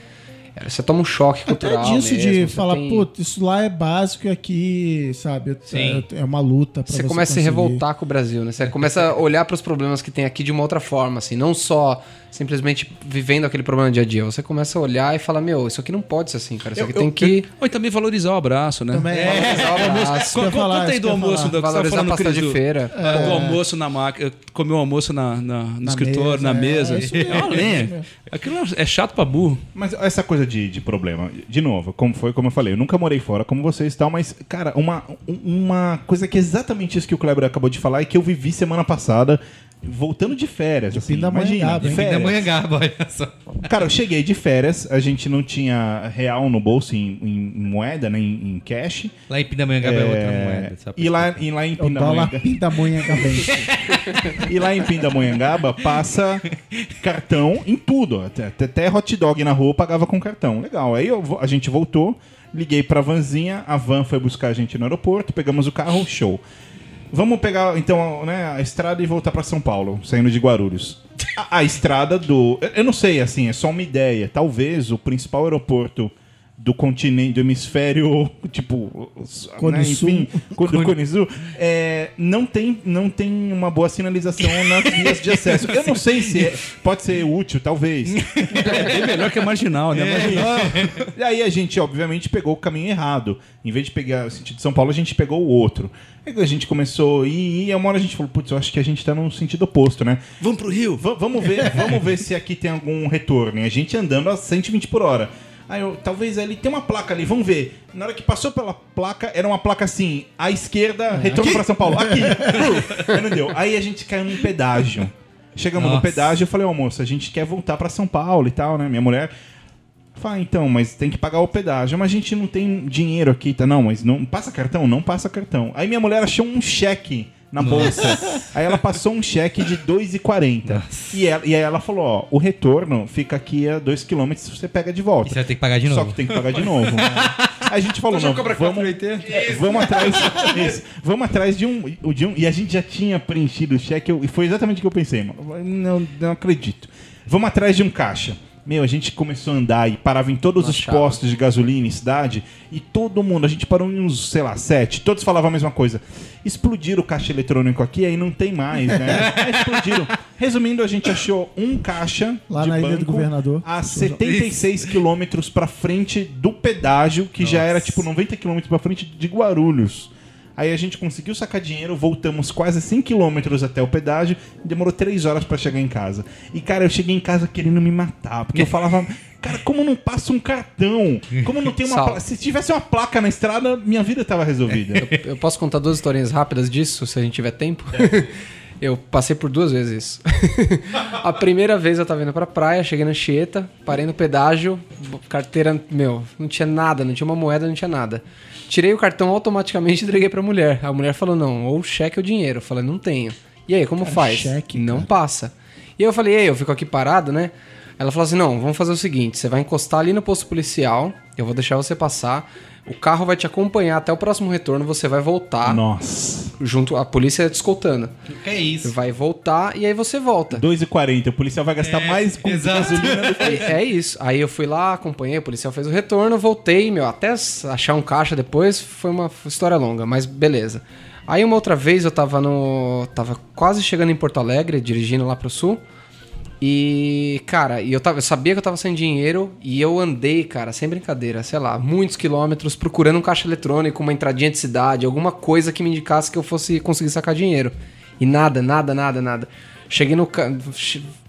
Você toma um choque Até cultural. disso mesmo, de falar, tem- putz, isso lá é básico e aqui, sabe, Sim. é, uma luta pra Você você começa a se revoltar com o Brasil, né? Você começa a olhar para os problemas que tem aqui de uma outra forma, assim, não só simplesmente vivendo aquele problema no dia a dia. Você começa a olhar e falar, meu, isso aqui não pode ser assim, cara. Isso aqui tem que Ou também valorizar o abraço, né? Também valorizar o abraço, Isso eu ia Conta aí isso que do eu almoço, você tava valorizar a pasta de feira. do almoço na máquina, comer o almoço na, na- no Na escritório, mesa, na é, mesa. isso mesmo, É uma isso lenha. mesmo. Aquilo é chato pra burro. Mas essa coisa de, de problema, de novo, como foi, como eu falei, eu nunca morei fora como vocês e tal, mas, cara, uma, um- uma coisa que é exatamente isso que o Kleber acabou de falar e que eu vivi semana passada, voltando de férias. assim, Pindamonhangaba, imagina, de férias. manhã gaba, olha só. Cara, eu cheguei de férias, a gente não tinha real no bolso em, em moeda, né, em, em cash. Lá em Pindamonhangaba é, outra É, moeda. só pra e, lá, e lá em Pindamonhangaba, pindamonhangabense. e lá em Pindamonhangaba passa cartão em tudo. Até, até hot dog na rua pagava com cartão. Legal. Aí eu a gente voltou, liguei pra vanzinha, a van foi buscar a gente no aeroporto, pegamos o carro, show. Vamos pegar, então, né, a estrada e voltar pra São Paulo, saindo de Guarulhos. A, a estrada do. Eu não sei, assim, é só uma ideia. Talvez o principal aeroporto do continente, do hemisfério, tipo, os- Cone né, Sul. enfim, do Cone Sul, é, não, tem, não tem uma boa sinalização nas vias de acesso. Eu não sei se é- pode ser útil, talvez. É bem melhor que a marginal, né? Marginal. E aí a gente, obviamente, pegou o caminho errado. Em vez de pegar o sentido de São Paulo, a gente pegou o outro. Aí a gente começou a ir, e uma hora a gente falou, putz, eu acho que a gente tá no sentido oposto, né? Vamos pro Rio. Va- vamos ver, vamos ver se aqui tem algum retorno. E a gente andando a 120 por hora. Aí eu, talvez ali tem uma placa ali, vamos ver. Na hora que passou pela placa, era uma placa assim, à esquerda, retorno pra São Paulo. Aqui. Aí não deu. Aí a gente caiu num pedágio. Chegamos no Nossa. pedágio, eu falei, ô moça, a gente quer voltar pra São Paulo e tal, né? Minha mulher. Fala, então, mas tem que pagar o pedágio. Mas a gente não tem dinheiro aqui, tá? Não, mas não passa cartão? Não passa cartão. Aí minha mulher achou um cheque na bolsa. Aí ela passou um cheque de 2,40. E, ela- e aí ela falou, ó, o retorno fica aqui a 2 km, você pega de E volta. você vai ter que pagar de Só novo. que tem que pagar de novo. Aí a gente falou, não, vamos, é, vamos atrás, isso, vamos atrás de um, de um. E a gente já tinha preenchido o cheque, eu- e foi exatamente o que eu pensei, mano. Não, não acredito. Vamos atrás de um caixa. Meu, a gente começou a andar e parava em todos os postos de gasolina em cidade e todo mundo, a gente parou em uns, sei lá, sete, todos falavam a mesma coisa. Explodiram o caixa eletrônico aqui, aí não tem mais, né? Explodiram. Resumindo, a gente achou um caixa Lá de na Ilha do banco Governador. a 76 quilômetros pra frente do pedágio, que já era tipo 90 quilômetros pra frente de Guarulhos. Aí a gente conseguiu sacar dinheiro, voltamos quase 100 quilômetros até o pedágio, demorou 3 horas pra chegar em casa. E cara, eu cheguei em casa querendo me matar, porque eu falava, cara, como não passa um cartão? Como não tem uma placa? Se tivesse uma placa na estrada, minha vida tava resolvida. Eu posso contar duas historinhas rápidas disso, se a gente tiver tempo? Eu passei por duas vezes isso. a primeira vez eu tava indo pra praia, cheguei na Chieta, parei no pedágio, carteira, meu, não tinha nada, não tinha uma moeda, não tinha nada. Tirei o cartão automaticamente e entreguei pra mulher. A mulher falou: não, ou cheque ou dinheiro. Eu falei: não tenho. E aí, como Cara, faz? cheque, não cara. passa. E eu falei, e aí, eu fico aqui parado, né? Ela falou assim: não, vamos fazer o seguinte: você vai encostar ali no posto policial, eu vou deixar você passar, o carro vai te acompanhar até o próximo retorno, você vai voltar Nossa. junto, a polícia te escoltando. Que é isso? Vai voltar e aí você volta. 2,40. O policial vai gastar É, mais com exato. gasolina do que É, é isso. Aí eu fui lá, acompanhei, o policial fez o retorno, voltei, meu, até achar um caixa depois foi uma história longa, mas beleza. Aí uma outra vez eu tava no. tava quase chegando em Porto Alegre, dirigindo lá pro sul. E, cara, eu, tava, eu sabia que eu tava sem dinheiro e eu andei, cara, sem brincadeira, sei lá, muitos quilômetros procurando um caixa eletrônico, uma entradinha de cidade, alguma coisa que me indicasse que eu fosse conseguir sacar dinheiro. E nada, nada, nada, nada. Cheguei no.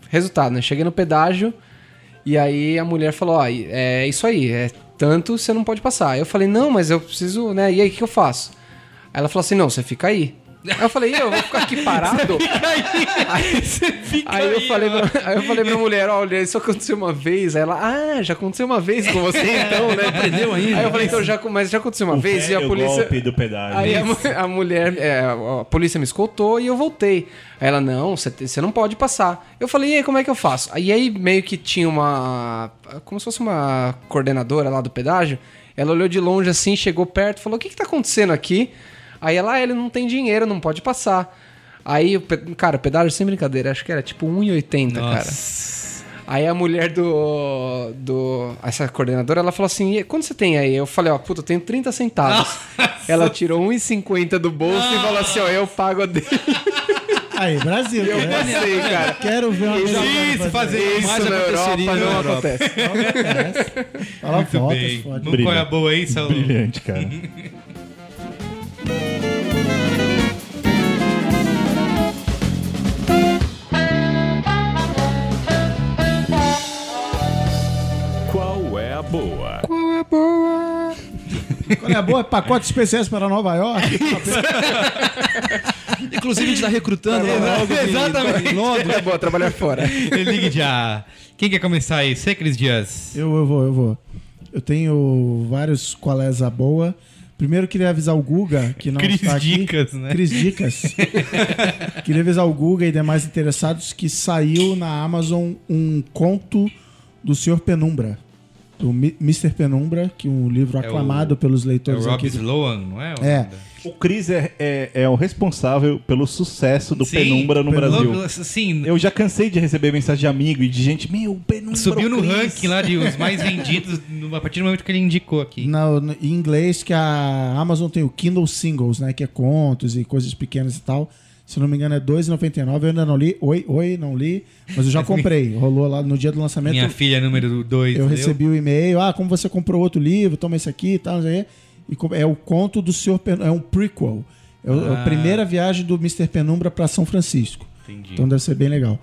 Resultado, né? Cheguei no pedágio e aí a mulher falou: Ó, é isso aí, é tanto você não pode passar. Eu falei: Não, mas eu preciso, né? E aí o que eu faço? Aí ela falou assim: Não, você fica aí. Aí eu falei, "E eu vou ficar aqui parado. Aí, aí eu falei pra, aí eu falei pra mulher, olha, isso aconteceu uma vez. Aí ela, ah, já aconteceu uma vez com você então, né? Aprendeu ainda. Aí eu falei, então já, mas já aconteceu uma o vez e a polícia. golpe do pedágio. Aí a, a mulher, é, a polícia me escoltou e eu voltei. Aí ela, não, você não pode passar. Eu falei, e aí, como é que eu faço? Aí aí meio que tinha uma. Como se fosse uma coordenadora lá do pedágio. Ela olhou de longe assim, chegou perto, falou: o que, que tá acontecendo aqui? Aí ela, ah, ele não tem dinheiro, não pode passar. Aí, o pe- cara, o pedágio sem brincadeira, acho que era tipo 1,80, cara. Nossa. Aí a mulher do, do. Essa coordenadora, ela falou assim: "E quanto você tem aí? Eu falei: Ó, puta, eu tenho 30 centavos. Ela tirou 1,50 do bolso e falou assim: Ó, eu pago a dele. Aí, Brasil. Eu né? passei, cara. Quero ver uma coisa Isso, fazer Isso Mas na Europa não na Europa. acontece. Fala Muito fotos, bem. Não é a boa aí, Saulo? Brilhante, cara. boa? Qual é a boa? Pacotes especiais para Nova York. Inclusive, a gente tá recrutando algo de- Exatamente. de Londres. É boa trabalhar fora. Ligue já. Quem quer começar aí? Você, Cris Dias? Eu, eu vou, eu vou. Eu tenho vários qualés a boa. Primeiro queria avisar o Guga, que não Cris está aqui. Dicas, né? Cris Dicas. queria avisar o Guga e demais interessados que saiu na Amazon um conto do Sr. Penumbra. Do Mr. Penumbra, que é um livro É aclamado pelos É o leitores Rob aqui. Sloan, não é? É. O Cris é, é, é o responsável pelo sucesso do Sim, Penumbra no Penumbra. Brasil. Sim, Eu já cansei de receber mensagem de amigo e de gente, meu, Penumbra. subiu o no Cris." ranking lá de os mais vendidos a partir do momento que ele indicou aqui. No- em inglês, que a Amazon tem o Kindle Singles, né? Que é contos e coisas pequenas e tal. Se não me engano, é R$ 2,99. Eu ainda não li. Oi, oi, não li. Mas eu já comprei. Rolou lá no dia do lançamento. Minha filha número 2. Eu recebi o e-mail, ah, como você comprou outro livro, toma esse aqui e tal. E é o conto do Sr. Pen... é um prequel. É, é Ah. a primeira viagem do Mr. Penumbra para São Francisco. Entendi. Então deve ser bem legal.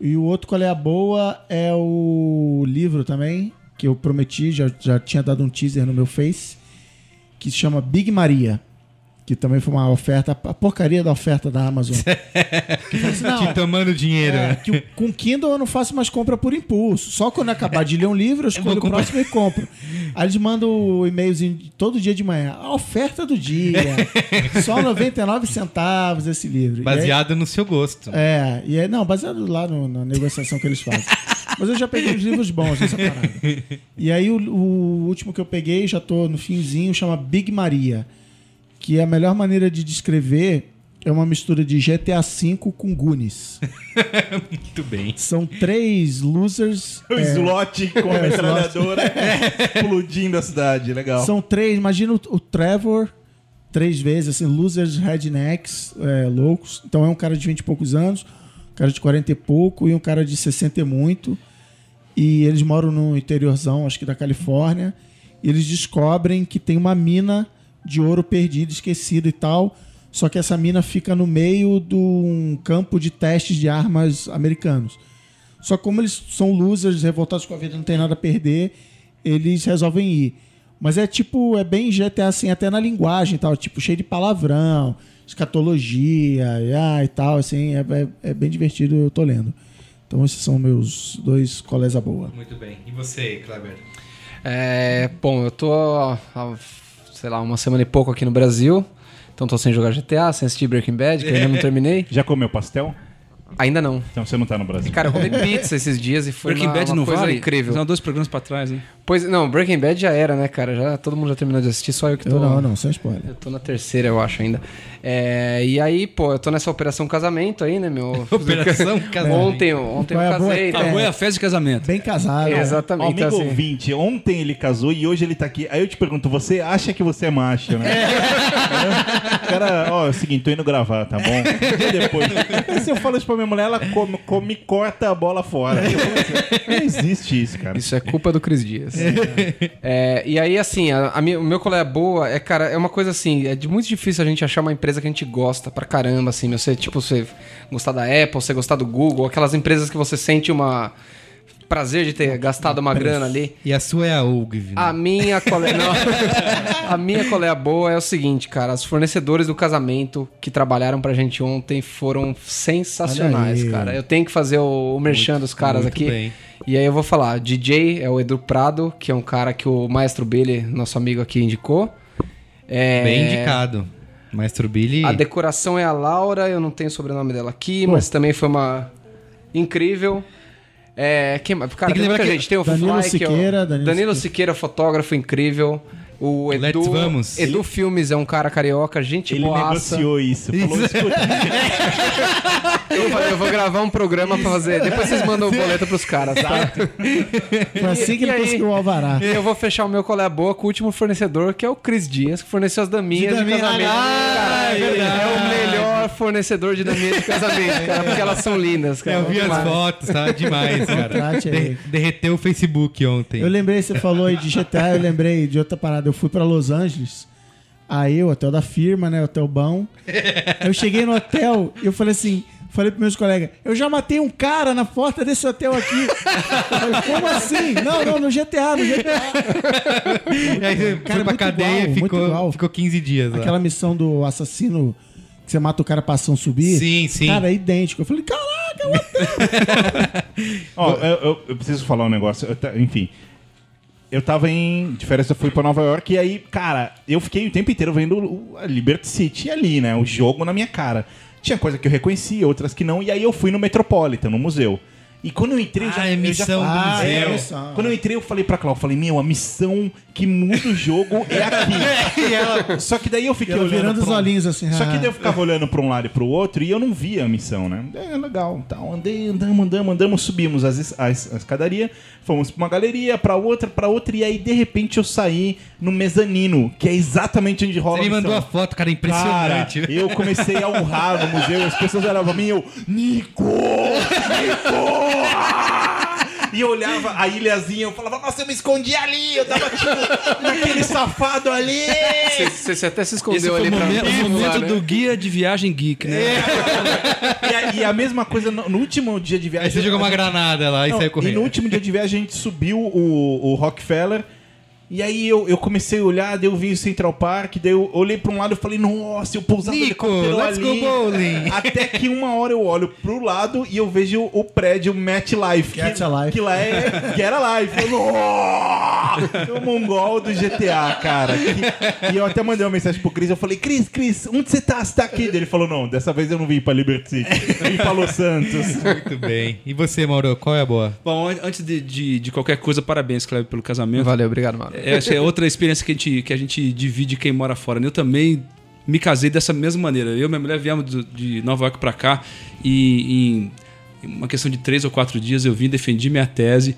E o outro, qual é a boa, é o livro também, que eu prometi, já, já tinha dado um teaser no meu Face, que se chama Big Maria. Que também foi uma oferta, a porcaria da oferta da Amazon. Assim, não, Te tomando dinheiro. é, né? que com Kindle eu não faço mais compra por impulso. Só quando eu acabar de ler um livro, eu escolho vou o próximo e compro. Aí eles mandam o e-mailzinho todo dia de manhã. A oferta do dia. Só 99 centavos esse livro. E aí- Baseado no seu gosto. é, e é, não, baseado lá no- na negociação que eles fazem. Mas eu já peguei uns livros bons nessa parada. E aí o, o último que eu peguei, já tô no finzinho, chama Big Maria. Que é a melhor maneira de descrever é uma mistura de GTA V com Goonies. Muito bem. São três losers. O é, slot com a É, metralhadora explodindo a cidade. Legal. São três, imagina o, o Trevor, três vezes, assim, losers, rednecks, é, loucos. Então é um cara de 20 e poucos anos, um cara de 40 e pouco e um cara de 60 e muito. E eles moram no interiorzão, acho que da Califórnia. E eles descobrem que tem uma mina de ouro perdida, esquecida e tal. Só que essa mina fica no meio de um campo de testes de armas americanos. Só que como eles são losers, revoltados com a vida, não tem nada a perder, eles resolvem ir. Mas é tipo, é bem GTA assim, até na linguagem e tal, tipo, cheio de palavrão, escatologia e, ah, e tal, assim, é, é, é bem divertido, eu tô lendo. Então esses são meus dois colegas a boa. Muito bem. E você, Kleber? É, bom, eu tô sei lá, uma semana e pouco aqui no Brasil. Então tô sem jogar GTA, sem assistir Breaking Bad, que ainda não terminei. Já comeu pastel? Ainda não. Então você não tá no Brasil. Cara, eu comi pizza esses dias e foi Breaking uma, Bad uma não coisa vale? incrível. São dois programas pra trás, né? Pois, não, Breaking Bad já era, né, cara? Já, todo mundo já terminou de assistir, só eu que tô... Eu não, não, sem spoiler. Eu tô na terceira, eu acho, ainda. É, e aí, pô, eu tô nessa operação casamento aí, né, meu? Operação casamento. Ontem, ontem eu Qual é boa? casei, É. A né? boa é a festa de casamento. Bem casado. Ó, Exatamente. amigo então, assim, ouvinte, ontem ele casou e hoje ele tá aqui. Aí eu te pergunto, você acha que você é macho, né? É. Cara, ó, é o seguinte, tô indo gravar, tá bom? E depois. Aí se eu falo isso pra minha mulher, ela come, come corta a bola fora. Não existe isso, cara. Isso é culpa do Cris Dias. É, e aí, assim, a, a minha- o meu colé boa é, cara, é uma coisa assim, é de muito difícil a gente achar uma empresa que a gente gosta pra caramba, assim, meu, você, tipo, você gostar da Apple, você gostar do Google, aquelas empresas que você sente uma prazer de ter gastado uma grana ali. E a sua é a Ogv. A minha. Não. a minha colé boa é o seguinte, cara, os fornecedores do casamento que trabalharam pra gente ontem foram sensacionais, cara. Eu tenho que fazer o, o merchan dos caras muito aqui. bem. E aí eu vou falar, DJ é o Edu Prado, que é um cara que o Maestro Billy, nosso amigo aqui, indicou. É, Bem indicado. Maestro Billy. A decoração é a Laura, eu não tenho o sobrenome dela aqui, mas também foi uma incrível. É, quem, mais? cara, Tem que lembrar que gente. Tem o Danilo Fly, que é o- Siqueira, Danilo, Danilo Siqueira, fotógrafo incrível. O Edu, Let's vamos. Edu Filmes é um cara carioca, gente Ele boaça. negociou isso. Falou, escuta, Eu, falei, eu vou gravar um programa pra fazer. Depois vocês mandam o boleto pros caras, tá? Foi assim que E ele conseguiu o alvará. E eu vou fechar o meu colé boa com o último fornecedor, que é o Cris Dias, que forneceu as daminhas De de, daminha- casamento. Ah, é ele verdade. é o melhor fornecedor de daminhas de casamento, cara, porque elas são lindas, cara. Eu vi as fotos, tá demais, cara. De- derreteu o Facebook ontem. Eu lembrei, você falou aí de GTA, eu lembrei de outra parada. Eu fui pra Los Angeles, aí o hotel da firma, né? Hotel bom. Eu cheguei no hotel e eu falei assim. Falei pros meus colegas, eu já matei um cara na porta desse hotel aqui. Falei, Como assim? Não, não, no GTA, no GTA. E aí Cara, foi pra cadeia igual, ficou, ficou 15 dias. Aquela missão do assassino você mata o cara pra ação subir. Sim, sim. Cara, é idêntico. Eu falei, caraca. Ó, eu, eu- eu preciso falar um negócio. eu ta- enfim. Eu tava em. De férias, eu fui pra Nova York e aí, cara, eu fiquei o tempo inteiro vendo o, a Liberty City ali, né? O jogo na minha cara. Tinha coisa que eu reconhecia, outras que não. E aí eu fui no Metropolitan, no museu. E quando eu entrei, eu já, Ah, é eu já missão do falei- museu. É, Ah, missão. Quando eu entrei, eu falei pra Cláudia, falei, meu, a missão que muda o jogo é aqui. Só que daí eu fiquei Ela olhando. virando os um- olhinhos assim. Só que ah. daí eu ficava olhando pra um lado e pro outro e eu não via a missão, né? É legal, tal. Andei, andamos, andamos, andamos, subimos as, as, a escadaria, fomos pra uma galeria, pra outra, pra outra, e aí de repente eu saí no mezanino, que é exatamente onde rola Você me a mandou a missão. foto, cara, Cara, impressionante. eu comecei a honrar no museu, as pessoas olhavam pra mim e eu, Nico! Nico! E eu olhava a ilhazinha, eu falava, nossa, eu me escondi ali, eu tava tipo naquele safado ali! Você, até se Esse escondeu foi ali pra momento, o pra momento né? do guia de viagem geek, né? E a, e a mesma coisa no, no último dia de viagem. Aí você jogou uma gente- granada lá e saiu e correndo. no último dia de viagem a gente subiu o, o Rockefeller. E aí eu, eu comecei a olhar, daí eu vi o Central Park, daí eu olhei pra um lado e falei, nossa, eu pousava Nico, let's ali. go bowling. Até que uma hora eu olho pro lado e eu vejo o prédio Match Life. Get que, Alive. que lá é Get Alive. Eu, "Nossa!" o mongol do GTA, cara. Que- e eu até mandei uma mensagem pro Cris, eu falei, Cris, Cris, onde você tá? Você tá aqui? Ele falou, não, dessa vez eu não vim pra Liberty City. Pra Los Santos. Muito bem. E você, Mauro, qual é a boa? Bom, an- antes de, de, de qualquer coisa, parabéns, Cleber, pelo casamento. Valeu, obrigado, mano. Essa é outra experiência que a gente, que a gente divide quem mora fora. Eu também me casei dessa mesma maneira. Eu e minha mulher viemos de Nova York pra cá e em uma questão de três ou quatro dias eu vim, defendi minha tese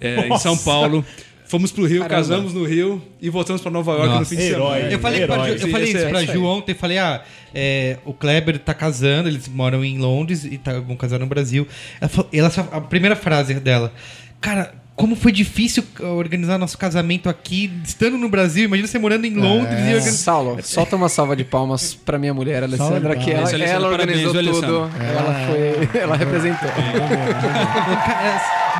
é, em São! Paulo. Fomos pro Rio, Caramba. casamos no Rio e voltamos pra Nova York no Nossa, fim de herói. semana. Eu falei, pra Herói. Ju- eu Sim, falei isso é- pra isso Ju ontem. Falei, ah, é, o Kleber tá casando, eles moram em Londres e tá- vão casar no Brasil. Ela falou, ela a primeira frase dela, cara, como foi difícil organizar nosso casamento aqui, estando no Brasil. Imagina você morando em Londres e organizando. Saulo, solta uma salva de palmas pra minha mulher, Alessandra, que ela. Alessandra, ela organizou parabéns, tudo. Alessandra. Ela foi. Ela representou.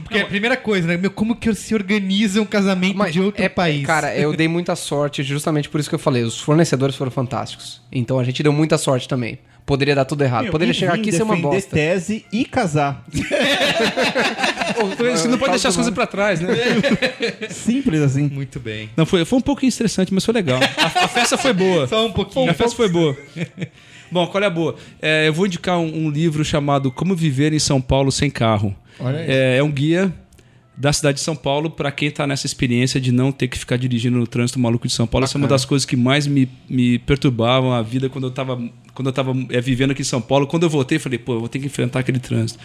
Porque é a primeira coisa, né? Meu, como que se organiza um casamento Mas de outro é- país? Cara, eu dei muita sorte, justamente por isso que eu falei. Os fornecedores foram fantásticos. Então a gente deu muita sorte também. Poderia dar tudo errado. Meu, Poderia chegar aqui e ser uma bosta. tese e casar. Você não pode deixar as coisas pra trás, né? Simples assim. Muito bem. Não, foi, foi um pouco estressante, mas foi legal. A, a festa foi boa. Só um pouquinho. A festa foi boa. Bom, qual é a boa? É, eu vou indicar um, um livro chamado Como Viver em São Paulo Sem Carro. Olha aí. É, é um guia da cidade de São Paulo para quem tá nessa experiência de não ter que ficar dirigindo no trânsito maluco de São Paulo. Essa é uma das coisas que mais me, me perturbavam a vida quando eu tava, quando eu tava é, vivendo aqui em São Paulo. Quando eu voltei, falei, pô, eu vou ter que enfrentar aquele trânsito.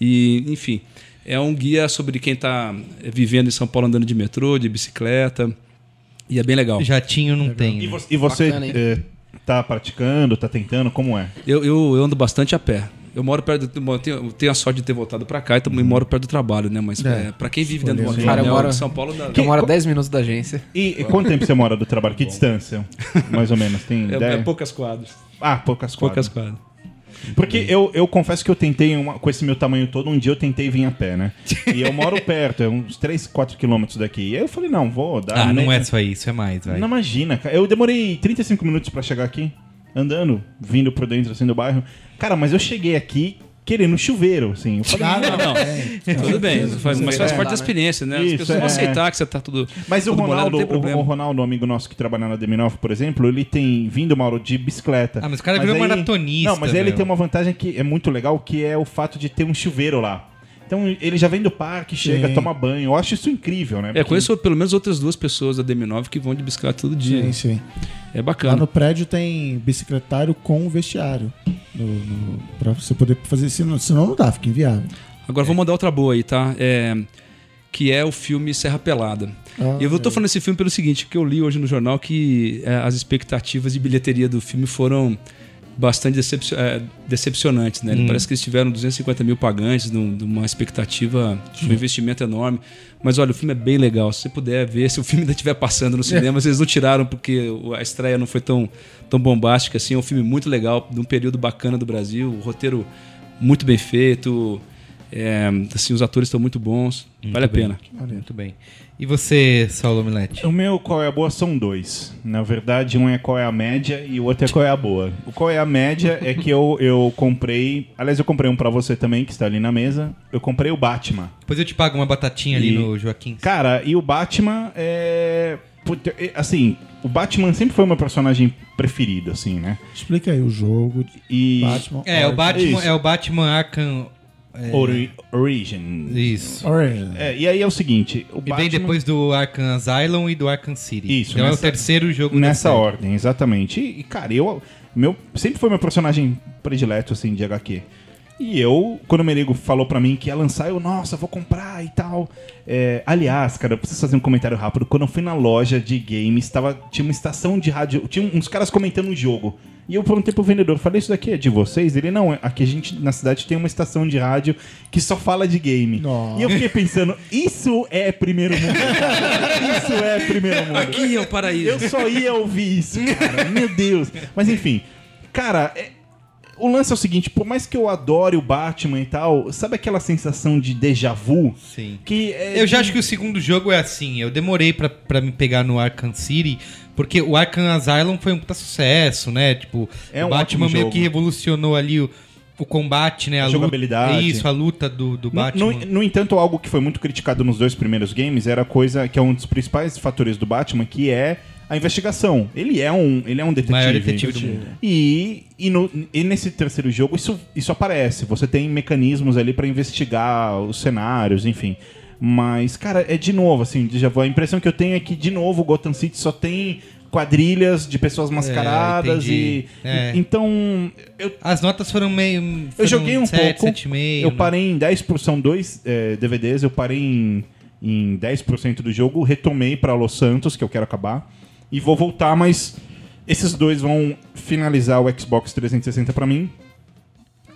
E, enfim, é um guia sobre quem tá é, vivendo em São Paulo andando de metrô, de bicicleta. E é bem legal. Jatinho não tem. E né? você, e você hein? eh, tá praticando, tá tentando, como é? Eu, eu, eu ando bastante a pé. Eu moro perto do, bom, tenho, tenho a sorte de ter voltado pra cá e também moro perto do trabalho, né? Mas É. é, para quem vive dentro de uma Cara, eu moro- de São Paulo, dá, Eu moro 10 minutos da agência. E, e quanto tempo você mora do trabalho? Que distância? Mais ou menos. Tem é, dez? é poucas quadras. Ah, poucas Poucas quadras. Porque eu, eu confesso que eu tentei, uma- com esse meu tamanho todo, um dia eu tentei vir a pé, né? E eu moro perto, é uns 3, 4 quilômetros daqui. E aí eu falei, não, vou dar. Ah, não é só isso, é mais, vai. Não imagina, cara. Eu demorei 35 minutos pra chegar aqui, andando, vindo por dentro assim do bairro. Cara, mas eu cheguei aqui querendo chuveiro, assim. Eu falei, Ah, não, não. Não, É, tudo bem, faz- mas faz É, parte da experiência, né? As Isso, pessoas vão é. aceitar que você tá tudo. Mas o tudo molhado, Ronaldo, tem o, problema. o Ronaldo, um amigo nosso que trabalha na DM9, por exemplo, ele tem vindo, Mauro, de bicicleta. Ah, mas o cara virou maratonista, Não, mas aí ele tem uma vantagem que é muito legal, que é o fato de ter um chuveiro lá. Então ele já vem do parque, chega, Sim. toma banho. Eu acho isso incrível, né? É, Porque- conheço pelo menos outras duas pessoas da DM9 que vão de bicicleta todo dia. sim, sim. É Lá bacana. no prédio tem bicicletário com vestiário. No, no, pra você poder fazer, senão, senão não dá, fica inviável. Agora vou mandar outra boa aí, tá? É, que é o filme Serra Pelada. Ah, e eu tô falando desse filme pelo seguinte, que eu li hoje no jornal que é, as expectativas de bilheteria do filme foram bastante decepcio- é, decepcionantes, né? Ele Parece que eles tiveram 250 mil pagantes, num- numa expectativa, um investimento enorme. Mas olha, o filme é bem legal. Se você puder ver, se o filme ainda estiver passando no cinema, eles não tiraram porque a estreia não foi tão, tão bombástica assim. É um filme muito legal, de um período bacana do Brasil, o roteiro muito bem feito, é, assim, os atores estão muito bons, vale a bem. pena. Muito bem. E você, Saulo Milete? O meu qual é a boa são dois. Na verdade, um é qual é a média e o outro é qual é a boa. O qual é a média é que eu, eu comprei. Aliás, eu comprei um pra você também, que está ali na mesa. Eu comprei o Batman. Depois eu te pago uma batatinha ali E- no Joaquim. Cara, e o Batman é. é, Assim, o Batman sempre foi o meu personagem preferido, assim, né? Explica aí o jogo. E. Batman. É, o Batman, Isso. é o Batman Arkham. É, Ori- Origin. Isso. Origin. É, e aí é o seguinte: o E Batman. vem depois do Arkham Asylum e do Arkham City. Isso, Então é o nessa- terceiro jogo Nessa da série. ordem, exatamente. E, e, cara, eu. Meu, sempre foi meu personagem predileto, assim, de HQ. E eu, quando o Merigo falou pra mim que ia lançar, eu, nossa, vou comprar e tal. É, aliás, cara, eu preciso fazer um comentário rápido. Quando eu fui na loja de games, tava, tinha uma estação de rádio, tinha uns caras comentando um jogo. E eu perguntei pro vendedor, falei, isso daqui é de vocês? Ele, não, aqui a gente, na cidade, tem uma estação de rádio que só fala de game. Nossa. E eu fiquei pensando, isso é primeiro mundo. cara. isso é primeiro mundo. Aqui é o paraíso. Eu só ia ouvir isso, cara. Meu Deus. Mas enfim, cara, é- o lance é o seguinte: por mais que eu adore o Batman e tal, sabe aquela sensação de déjà vu? Sim. Que é Eu já de- acho que o segundo jogo é assim. Eu demorei pra, pra me pegar no Arkham City, porque o Arkham Asylum foi um puta sucesso, né? Tipo, É o um Batman ótimo meio que revolucionou ali o, o combate, né? A luta- jogabilidade. Isso, a luta do, do No, Batman. no- no entanto, algo que foi muito criticado nos dois primeiros games era a coisa que é um dos principais fatores do Batman, que é a investigação. Ele é um, ele é um detetive. Maior detetive do mundo. E, e, no- e nesse terceiro jogo isso, isso aparece. Você tem mecanismos ali pra investigar os cenários, enfim. Mas, cara, é de novo, assim, déjà vu. A impressão que eu tenho é que, de novo, Gotham City só tem quadrilhas de pessoas mascaradas entendi. e. É. Então, eu, As notas foram meio. eu foram joguei um 7, pouco. 7,5. eu né? parei em 10%, são dois é, DVDs, eu parei em, em 10% do jogo, retomei pra Los Santos, que eu quero acabar, e vou voltar, mas esses dois vão finalizar o Xbox 360 pra mim.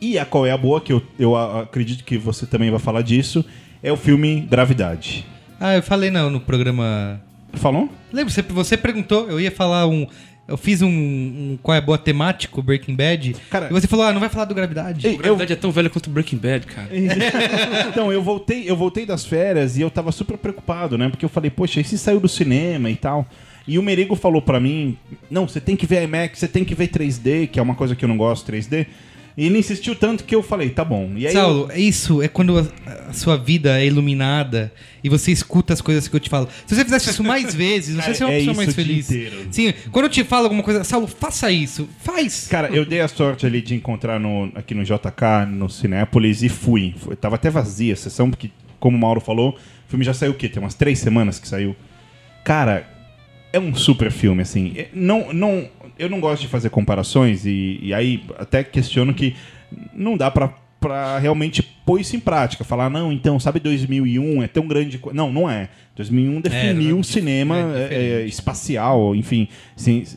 E a qual é a boa, que eu, eu acredito que você também vai falar disso, é o filme Gravidade. Ah, eu falei não no programa. Falou? Lembra, você, você perguntou, eu ia falar um. Eu fiz um, um qual é a boa temático, Breaking Bad. Cara- e você falou, ah, não vai falar do Gravidade. Ei, gravidade é tão velha quanto Breaking Bad, cara. então, eu voltei, eu voltei das férias e eu tava super preocupado, né? Porque eu falei, poxa, esse saiu do cinema e tal. E o Merigo falou pra mim: não, você tem que ver IMAX, você tem que ver 3D, que é uma coisa que eu não gosto, 3D. E ele insistiu tanto que eu falei, tá bom. E aí eu- Saulo, isso é quando a, a sua vida é iluminada e você escuta as coisas que eu te falo. Se você fizesse isso mais vezes, você Cara, seria uma é pessoa mais feliz. inteiro. Sim, quando eu te falo alguma coisa, Saulo, faça isso. Faz. Cara, eu dei a sorte ali de encontrar no, aqui no JK, no Cinépolis, e fui. Foi- tava até vazia a sessão, porque, como o Mauro falou, o filme já saiu o quê? Tem umas três semanas que saiu. Cara, é um super filme, assim. É- Não, não, eu não gosto de fazer comparações, e, e aí até questiono que não dá pra, pra realmente pôr isso em prática. Falar, não, então, sabe 2001 é tão grande... co-" Não, não é. 2001 definiu não, o cinema é é, é, espacial, enfim,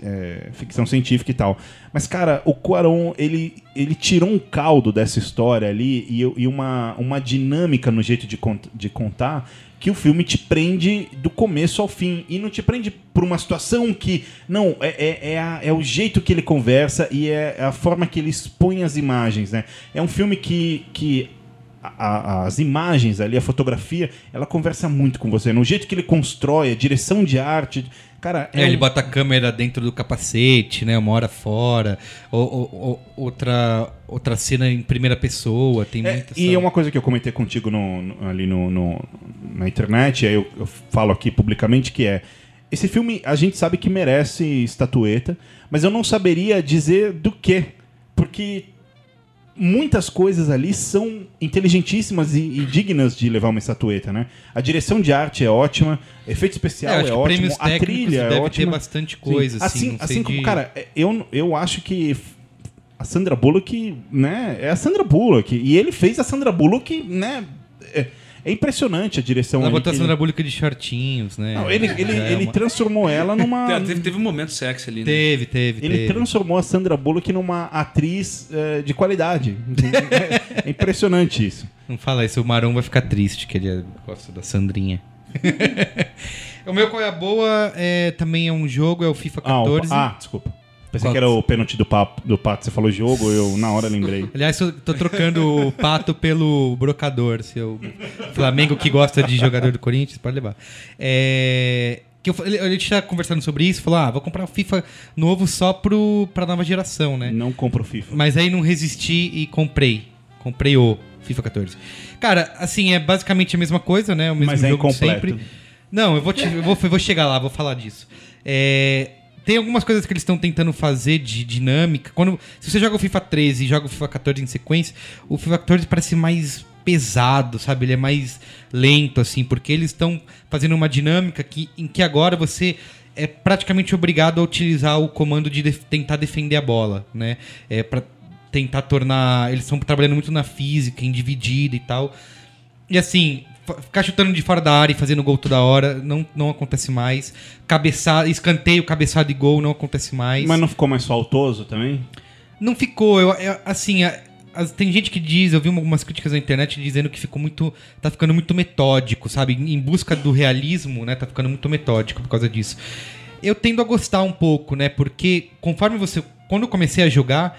é, ficção científica e tal. Mas, cara, o Cuarón, ele, ele tirou um caldo dessa história ali e, e uma, uma dinâmica no jeito de, cont- de contar que o filme te prende do começo ao fim. E não te prende por uma situação que. Não, é, é, é, a- é o jeito que ele conversa e é a forma que ele expõe as imagens, né? É um filme que. que a- a- as imagens ali, a fotografia, ela conversa muito com você. No jeito que ele constrói, a direção de arte. Cara, É, ele um- bota a câmera dentro do capacete, né? Uma hora fora. Ou, ou- ou- outra, outra cena em primeira pessoa. Tem É, muita e é uma coisa que eu comentei contigo no- no- ali no, no- na internet, aí eu, eu falo aqui publicamente, que é. Esse filme a gente sabe que merece estatueta, mas eu não saberia dizer do que. Porque muitas coisas ali são inteligentíssimas e, e dignas de levar uma estatueta, né? A direção de arte é ótima, efeito É, especial é, que ótimo, a trilha é deve ótima. ter bastante coisa, Sim. assim. assim, assim como, de- cara, eu, eu acho que a Sandra Bullock, né, é a Sandra Bullock. E ele fez a Sandra Bullock, né, é, é impressionante a direção. Ela ali botou a Sandra ele, Bullock de shortinhos, né? não, ele, ele, é ele uma- transformou ela numa... É, teve, teve um momento sexy ali, né? Teve, teve, Ele teve. transformou a Sandra Bullock numa atriz eh, de qualidade. é, é impressionante isso. Não fala isso, o Marão vai ficar triste, que ele gosta da Sandrinha. o meu qual é a boa é, também é um jogo, é o FIFA Ah, o- 14. ah, desculpa. Pensei Qual? que era o pênalti do, papo, do Pato. Você falou jogo, eu na hora lembrei. Aliás, eu tô trocando o pato pelo brocador. Se o Flamengo que gosta de jogador do Corinthians, pode levar. É, que eu, a gente tá conversando sobre isso, falou: ah, vou comprar o FIFA novo só pro, pra nova geração, né? Não compro FIFA. Mas aí não resisti e comprei. Comprei o FIFA 14. Cara, assim, é basicamente a mesma coisa, né? O mesmo Mas é jogo incompleto. sempre. Não, eu vou, te- eu vou, eu vou chegar lá, vou falar disso. É, tem algumas coisas que eles estão tentando fazer de dinâmica. Quando, se você joga o FIFA 13 e joga o FIFA 14 em sequência, o FIFA 14 parece mais pesado, sabe? Ele é mais lento, assim, porque eles estão fazendo uma dinâmica que, em que agora você é praticamente obrigado a utilizar o comando de def- tentar defender a bola, né? É para tentar tornar. Eles estão trabalhando muito na física, em dividida e tal. E assim, ficar chutando de fora da área e fazendo gol toda hora não, não acontece mais. Cabeçada, escanteio, cabeçada e gol não acontece mais. Mas não ficou mais faltoso também? Não ficou, eu, eu- assim, a- as- tem gente que diz, eu vi algumas críticas na internet dizendo que ficou muito, tá ficando muito metódico, sabe? Em em busca do realismo, né? Tá ficando muito metódico por causa disso. Eu tendo a gostar um pouco, né? Porque conforme você, quando eu comecei a jogar,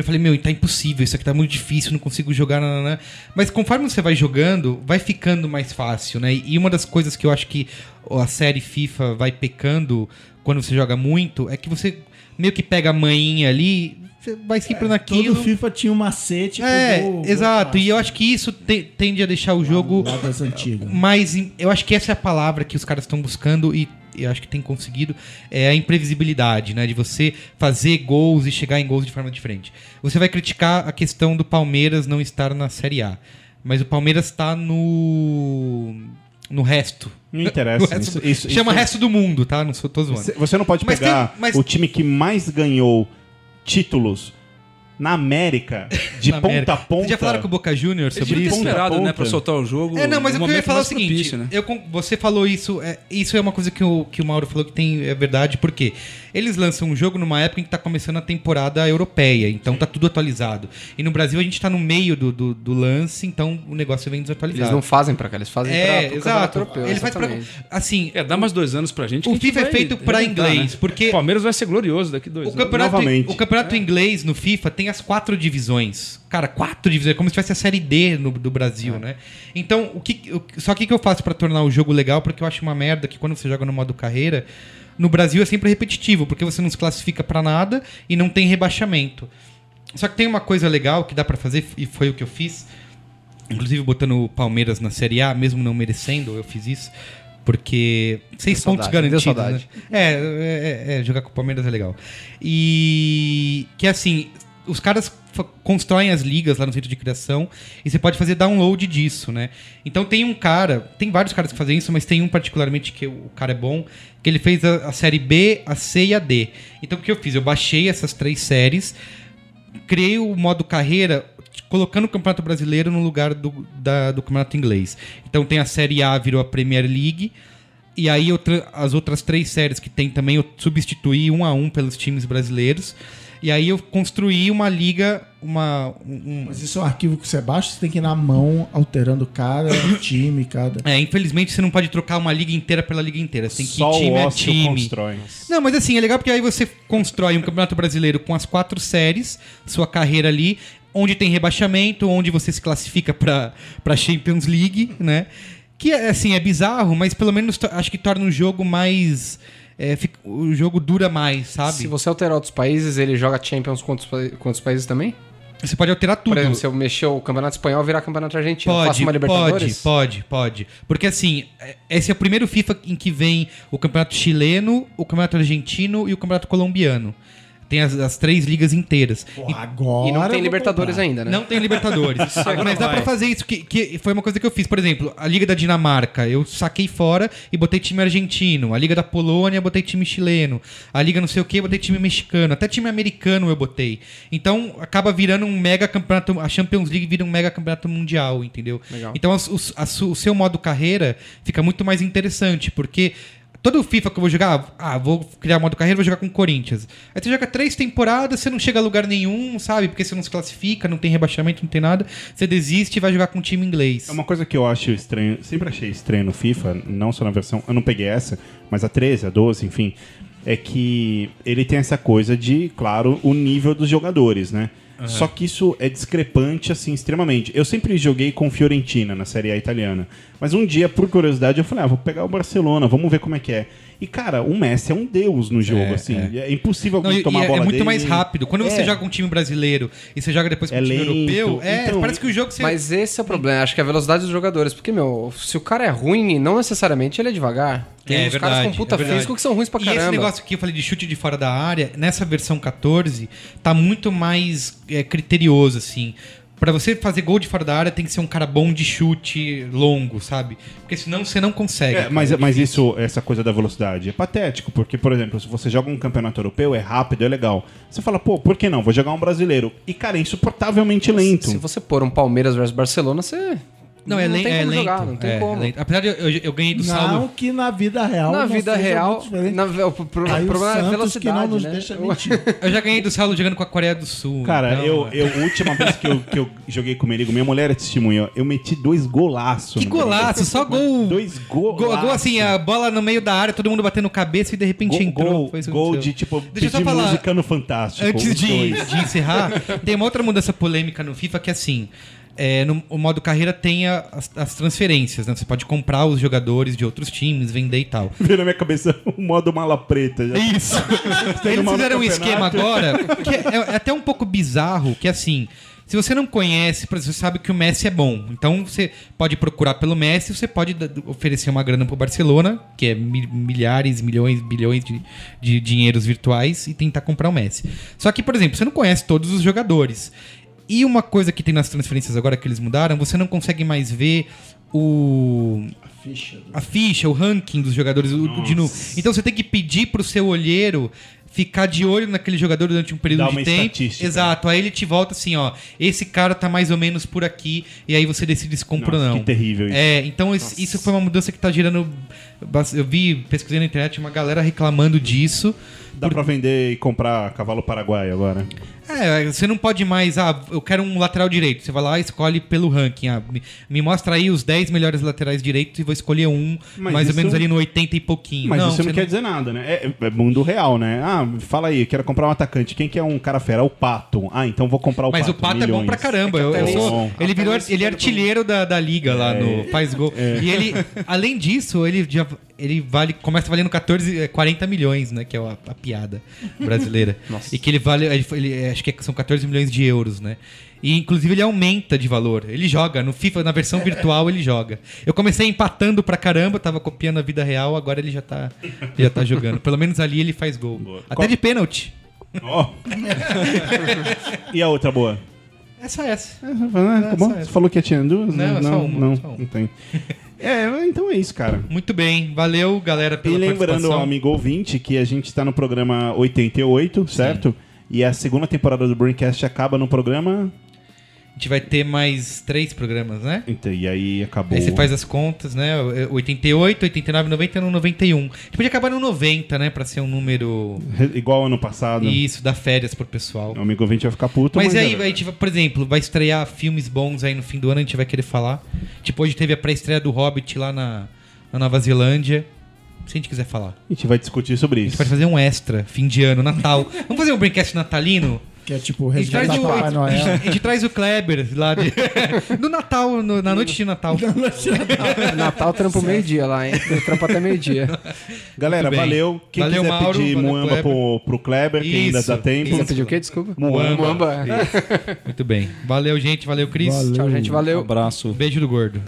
eu falei, meu, tá impossível, isso aqui tá muito difícil, não consigo jogar, nananã. Mas conforme você vai jogando, vai ficando mais fácil, né? E uma das coisas que eu acho que a série FIFA vai pecando quando você joga muito é que você meio que pega a manhinha ali, você vai sempre naquilo. Todo FIFA tinha um macete. É, gol- gol exato. E eu acho que isso te- tende a deixar o jogo Lá antigas. mais. Eu acho que essa é a palavra que os caras estão buscando e eu acho que tem conseguido. É a imprevisibilidade, né? De você fazer gols e chegar em gols de forma diferente. Você vai criticar a questão do Palmeiras não estar na Série A. Mas o Palmeiras está no. no resto. Não interessa. No resto- Isso- isso- chama isso- resto do mundo, tá? Não sou, tô zoando. Você- Você não pode Mas pegar tem- mas- o time que mais ganhou títulos na América, de Na ponta América. a ponta. Vocês já falaram com o Boca Júnior sobre isso? Esperado, né, pra soltar o jogo. É, não, mas no o que eu ia falar é o seguinte: propício, né? eu você falou isso, é, isso é uma coisa que o, que o Mauro falou que tem, é verdade, porque eles lançam um jogo numa época em que tá começando a temporada europeia, então tá tudo atualizado. E no Brasil a gente tá no meio do, do, do lance, então o negócio vem desatualizado. Eles não fazem pra cá, eles fazem é, pra, exato. europeu. Ele faz pra, assim, É, dá mais dois anos pra gente. que O a gente FIFA é feito pra inglês, né? porque- O Palmeiras vai ser glorioso daqui dois O anos. campeonato, Novamente. o campeonato inglês no FIFA tem as quatro divisões. Cara, quatro divisões. É como se tivesse a série D no, do Brasil, né? Então, o que, o- só que o que eu faço pra tornar o jogo legal? Porque eu acho uma merda que quando você joga no modo carreira, no Brasil é sempre repetitivo, porque você não se classifica pra nada e não tem rebaixamento. Só que tem uma coisa legal que dá pra fazer, e foi o que eu fiz. Inclusive botando o Palmeiras na Série A, mesmo não merecendo, eu fiz isso. Porque seis pontos deu garantidos. Né? É, é, é, é, jogar com o Palmeiras é legal. E que assim, os caras constroem as ligas lá no centro de criação e você pode fazer download disso, né? Então tem um cara, tem vários caras que fazem isso, mas tem um particularmente que o cara é bom, que ele fez a, a série B, a C e a D. Então o que eu fiz? Eu baixei essas três séries, criei o modo carreira colocando o Campeonato Brasileiro no lugar do, da- do Campeonato Inglês. Então tem a Série A virou a Premier League. E aí eu tra- as outras três séries que tem também eu substituí um a um pelos times brasileiros. E aí eu construí uma liga, uma. um- Mas isso é um arquivo que você baixa, você tem que ir na mão alterando cada time, cada. É, infelizmente você não pode trocar uma liga inteira pela liga inteira. Você tem que ir Só time o a time. constrói. Não, mas assim, é legal porque aí você constrói um campeonato brasileiro com as quatro séries, sua carreira ali, onde tem rebaixamento, onde você se classifica pra pra Champions League, né? Que, assim, é bizarro, mas pelo menos acho que torna o jogo mais... é, fica- o jogo dura mais, sabe? Se você alterar outros países, ele joga Champions com outros países também? Você pode alterar tudo. Por exemplo, se eu mexer o Campeonato Espanhol, virar Campeonato Argentino. Pode, pode, pode, pode. Porque assim, é- esse é o primeiro FIFA em que vem o campeonato chileno, o campeonato argentino e o campeonato colombiano. Tem as, as três ligas inteiras. Pô, agora. E não tem Libertadores comprar. ainda, né? Não tem Libertadores. Mas dá pra fazer isso, que, que foi uma coisa que eu fiz. Por exemplo, a Liga da Dinamarca, eu saquei fora e botei time argentino. A Liga da Polônia, botei time chileno. A Liga não sei o que, botei time mexicano. Até time americano eu botei. Então acaba virando um mega campeonato. A Champions League vira um mega campeonato mundial, entendeu? Legal. Então as- os- a su- o seu modo carreira fica muito mais interessante, porque. Todo FIFA que eu vou jogar, ah, vou criar modo carreira, vou jogar com o Corinthians. Aí você joga três temporadas, você não chega a lugar nenhum, sabe? Porque você não se classifica, não tem rebaixamento, não tem nada. Você desiste e vai jogar com um time inglês. É uma coisa que eu acho estranho, sempre achei estranho no FIFA, não só na versão, eu não peguei essa, mas a 13, a 12, enfim, é que ele tem essa coisa de, claro, o nível dos jogadores, né? Só que isso é discrepante, assim, extremamente. Eu sempre joguei com Fiorentina na Série A italiana. Mas um dia, por curiosidade, eu falei, ah, vou pegar o Barcelona, vamos ver como é que é. E, cara, o Messi é um deus no jogo, É, assim. é. É, impossível Não, e- tomar e a é, bola é muito dele. mais rápido. Quando você É. joga com um time brasileiro e você joga depois com É um time lento. europeu, é, Então, parece que o jogo você. Mas esse é o problema, acho que é a velocidade dos jogadores. Porque, meu, se o cara é ruim, não necessariamente ele é devagar. Tem É uns caras verdade, com puta é verdade. físico que são ruins pra E caramba. esse negócio que eu falei de chute de fora da área, nessa versão 14, tá muito mais é, criterioso, assim. Pra você fazer gol de fora da área, tem que ser um cara bom de chute longo, sabe? Porque senão você não consegue. É, mas, é mas isso, essa coisa da velocidade é patético, porque, por exemplo, se você joga um campeonato europeu, é rápido, é legal. Você fala, pô, por que não? Vou jogar um brasileiro. E, cara, é insuportavelmente lento. Se você pôr um Palmeiras versus Barcelona, você. Não, é, não len- tem é como lento. jogar, não tem é, como. é lento. Apesar de eu, eu, eu ganhei do Não Saulo. que na vida real. Na não vida seja real, na, o, pro, Aí o o problema é a velocidade, que não nos né? deixa mentir. Eu já ganhei do Saulo jogando com a Coreia do Sul. Cara, então, eu, é. eu, a última vez que eu, que eu joguei com o Merigo, minha mulher é testemunha, eu meti dois golaços. Que golaço, só gol. Dois golaços. Gol, gol assim, a bola no meio da área, todo mundo batendo cabeça e de repente Gol, entrou. gol, Foi isso gol de, tipo, Deixa pedir falar. música no Fantástico. Antes de, de encerrar, tem uma outra mudança polêmica no FIFA que é assim. É, no o modo carreira tem a- as, as transferências, né? Você pode comprar os jogadores de outros times, vender e tal. Veio na minha cabeça o modo mala preta. Já. Isso. Tem Eles fizeram um esquema agora que é, é até um pouco bizarro, que é assim. Se você não conhece, você sabe que o Messi é bom. Então você pode procurar pelo Messi, você pode oferecer uma grana pro Barcelona, que é mi- milhares, milhões, bilhões de, de dinheiros virtuais, e tentar comprar o Messi. Só que, por exemplo, você não conhece todos os jogadores. E uma coisa que tem nas transferências agora que eles mudaram, você não consegue mais ver o Ficha. a ficha, o ranking dos jogadores o- de nu. Então você tem que pedir pro seu olheiro ficar de olho naquele jogador durante um período Dá de tempo. estatística. Exato. Aí ele te volta assim, ó, esse cara tá mais ou menos por aqui e aí você decide se compra ou Nossa, não. que terrível isso. É, então esse- isso foi uma mudança que tá gerando eu vi, pesquisei na internet uma galera reclamando disso. Dá pra vender e comprar cavalo paraguaio agora. É, você não pode mais, ah, eu quero um lateral direito. Você vai lá e escolhe pelo ranking. Ah, me, me mostra aí os 10 melhores laterais direitos e vou escolher um, Mas mais ou isso- menos ali no 80 e pouquinho. Mas isso você não, quer dizer nada, né? É, é mundo real, né? Ah, fala aí, eu quero comprar um atacante. Quem que é um cara fera? É o Pato. Ah, então vou comprar o Mas Pato. o Pato é bom milhões. pra caramba. Eu, até eu nisso- sou- ele até virou ele é artilheiro da, da liga lá no Faz Gol. E ele, além disso, ele já ele vale, começa valendo 14, eh, 40 milhões, né? Que é a, a piada brasileira. E que ele vale, ele, ele- acho que são 14 milhões de euros, né? E inclusive ele aumenta de valor. Ele joga no FIFA, na versão virtual ele joga. Eu comecei empatando pra caramba, tava copiando a vida real, agora ele já tá, já tá jogando. Pelo menos ali ele faz gol. Até Qual- de pênalti. Ó. e a outra boa? Essa é essa. Ah, tá bom. essa é. Você falou que tinha duas? Não, é só uma, Não, só uma. não tem. É, então é isso, cara. Muito bem. Valeu, galera, E pela lembrando ao amigo ouvinte que a gente tá no programa 88, certo? E a segunda temporada do Braincast acaba no programa. A gente vai ter mais três programas, né? Então, e aí acabou. Aí você faz as contas, né? 88, 89, 90 no 91. A gente podia acabar no 90, né? Pra ser um número. Igual ano passado. Isso, dá férias pro pessoal. O amigo ouvinte vai ficar puto. Mas aí, é- a gente, vai- por exemplo, vai estrear filmes bons aí no fim do ano, a gente vai querer falar. Tipo, hoje teve a pré-estreia do Hobbit lá na, na Nova Zelândia. Se a gente quiser falar. A gente vai discutir sobre A gente isso. pode fazer um extra, fim de ano, Natal. Vamos fazer um Braincast natalino? Que é tipo A resgatar o, Papai a Noel. gente traz o Kleber lá de, no Natal, no- na noite de Natal. Natal trampo meio-dia lá, hein? Eu trampo até meio-dia. Galera, valeu. Quem Valeu, quiser Mauro, pedir valeu, Muamba Kleber. pro, pro Kleber, que ainda Isso, dá tempo. Você pediu o quê? Desculpa? Muamba. Muamba. Muito bem. Valeu, gente. Valeu, Cris. Valeu. Tchau, gente. Valeu. abraço. Beijo do gordo.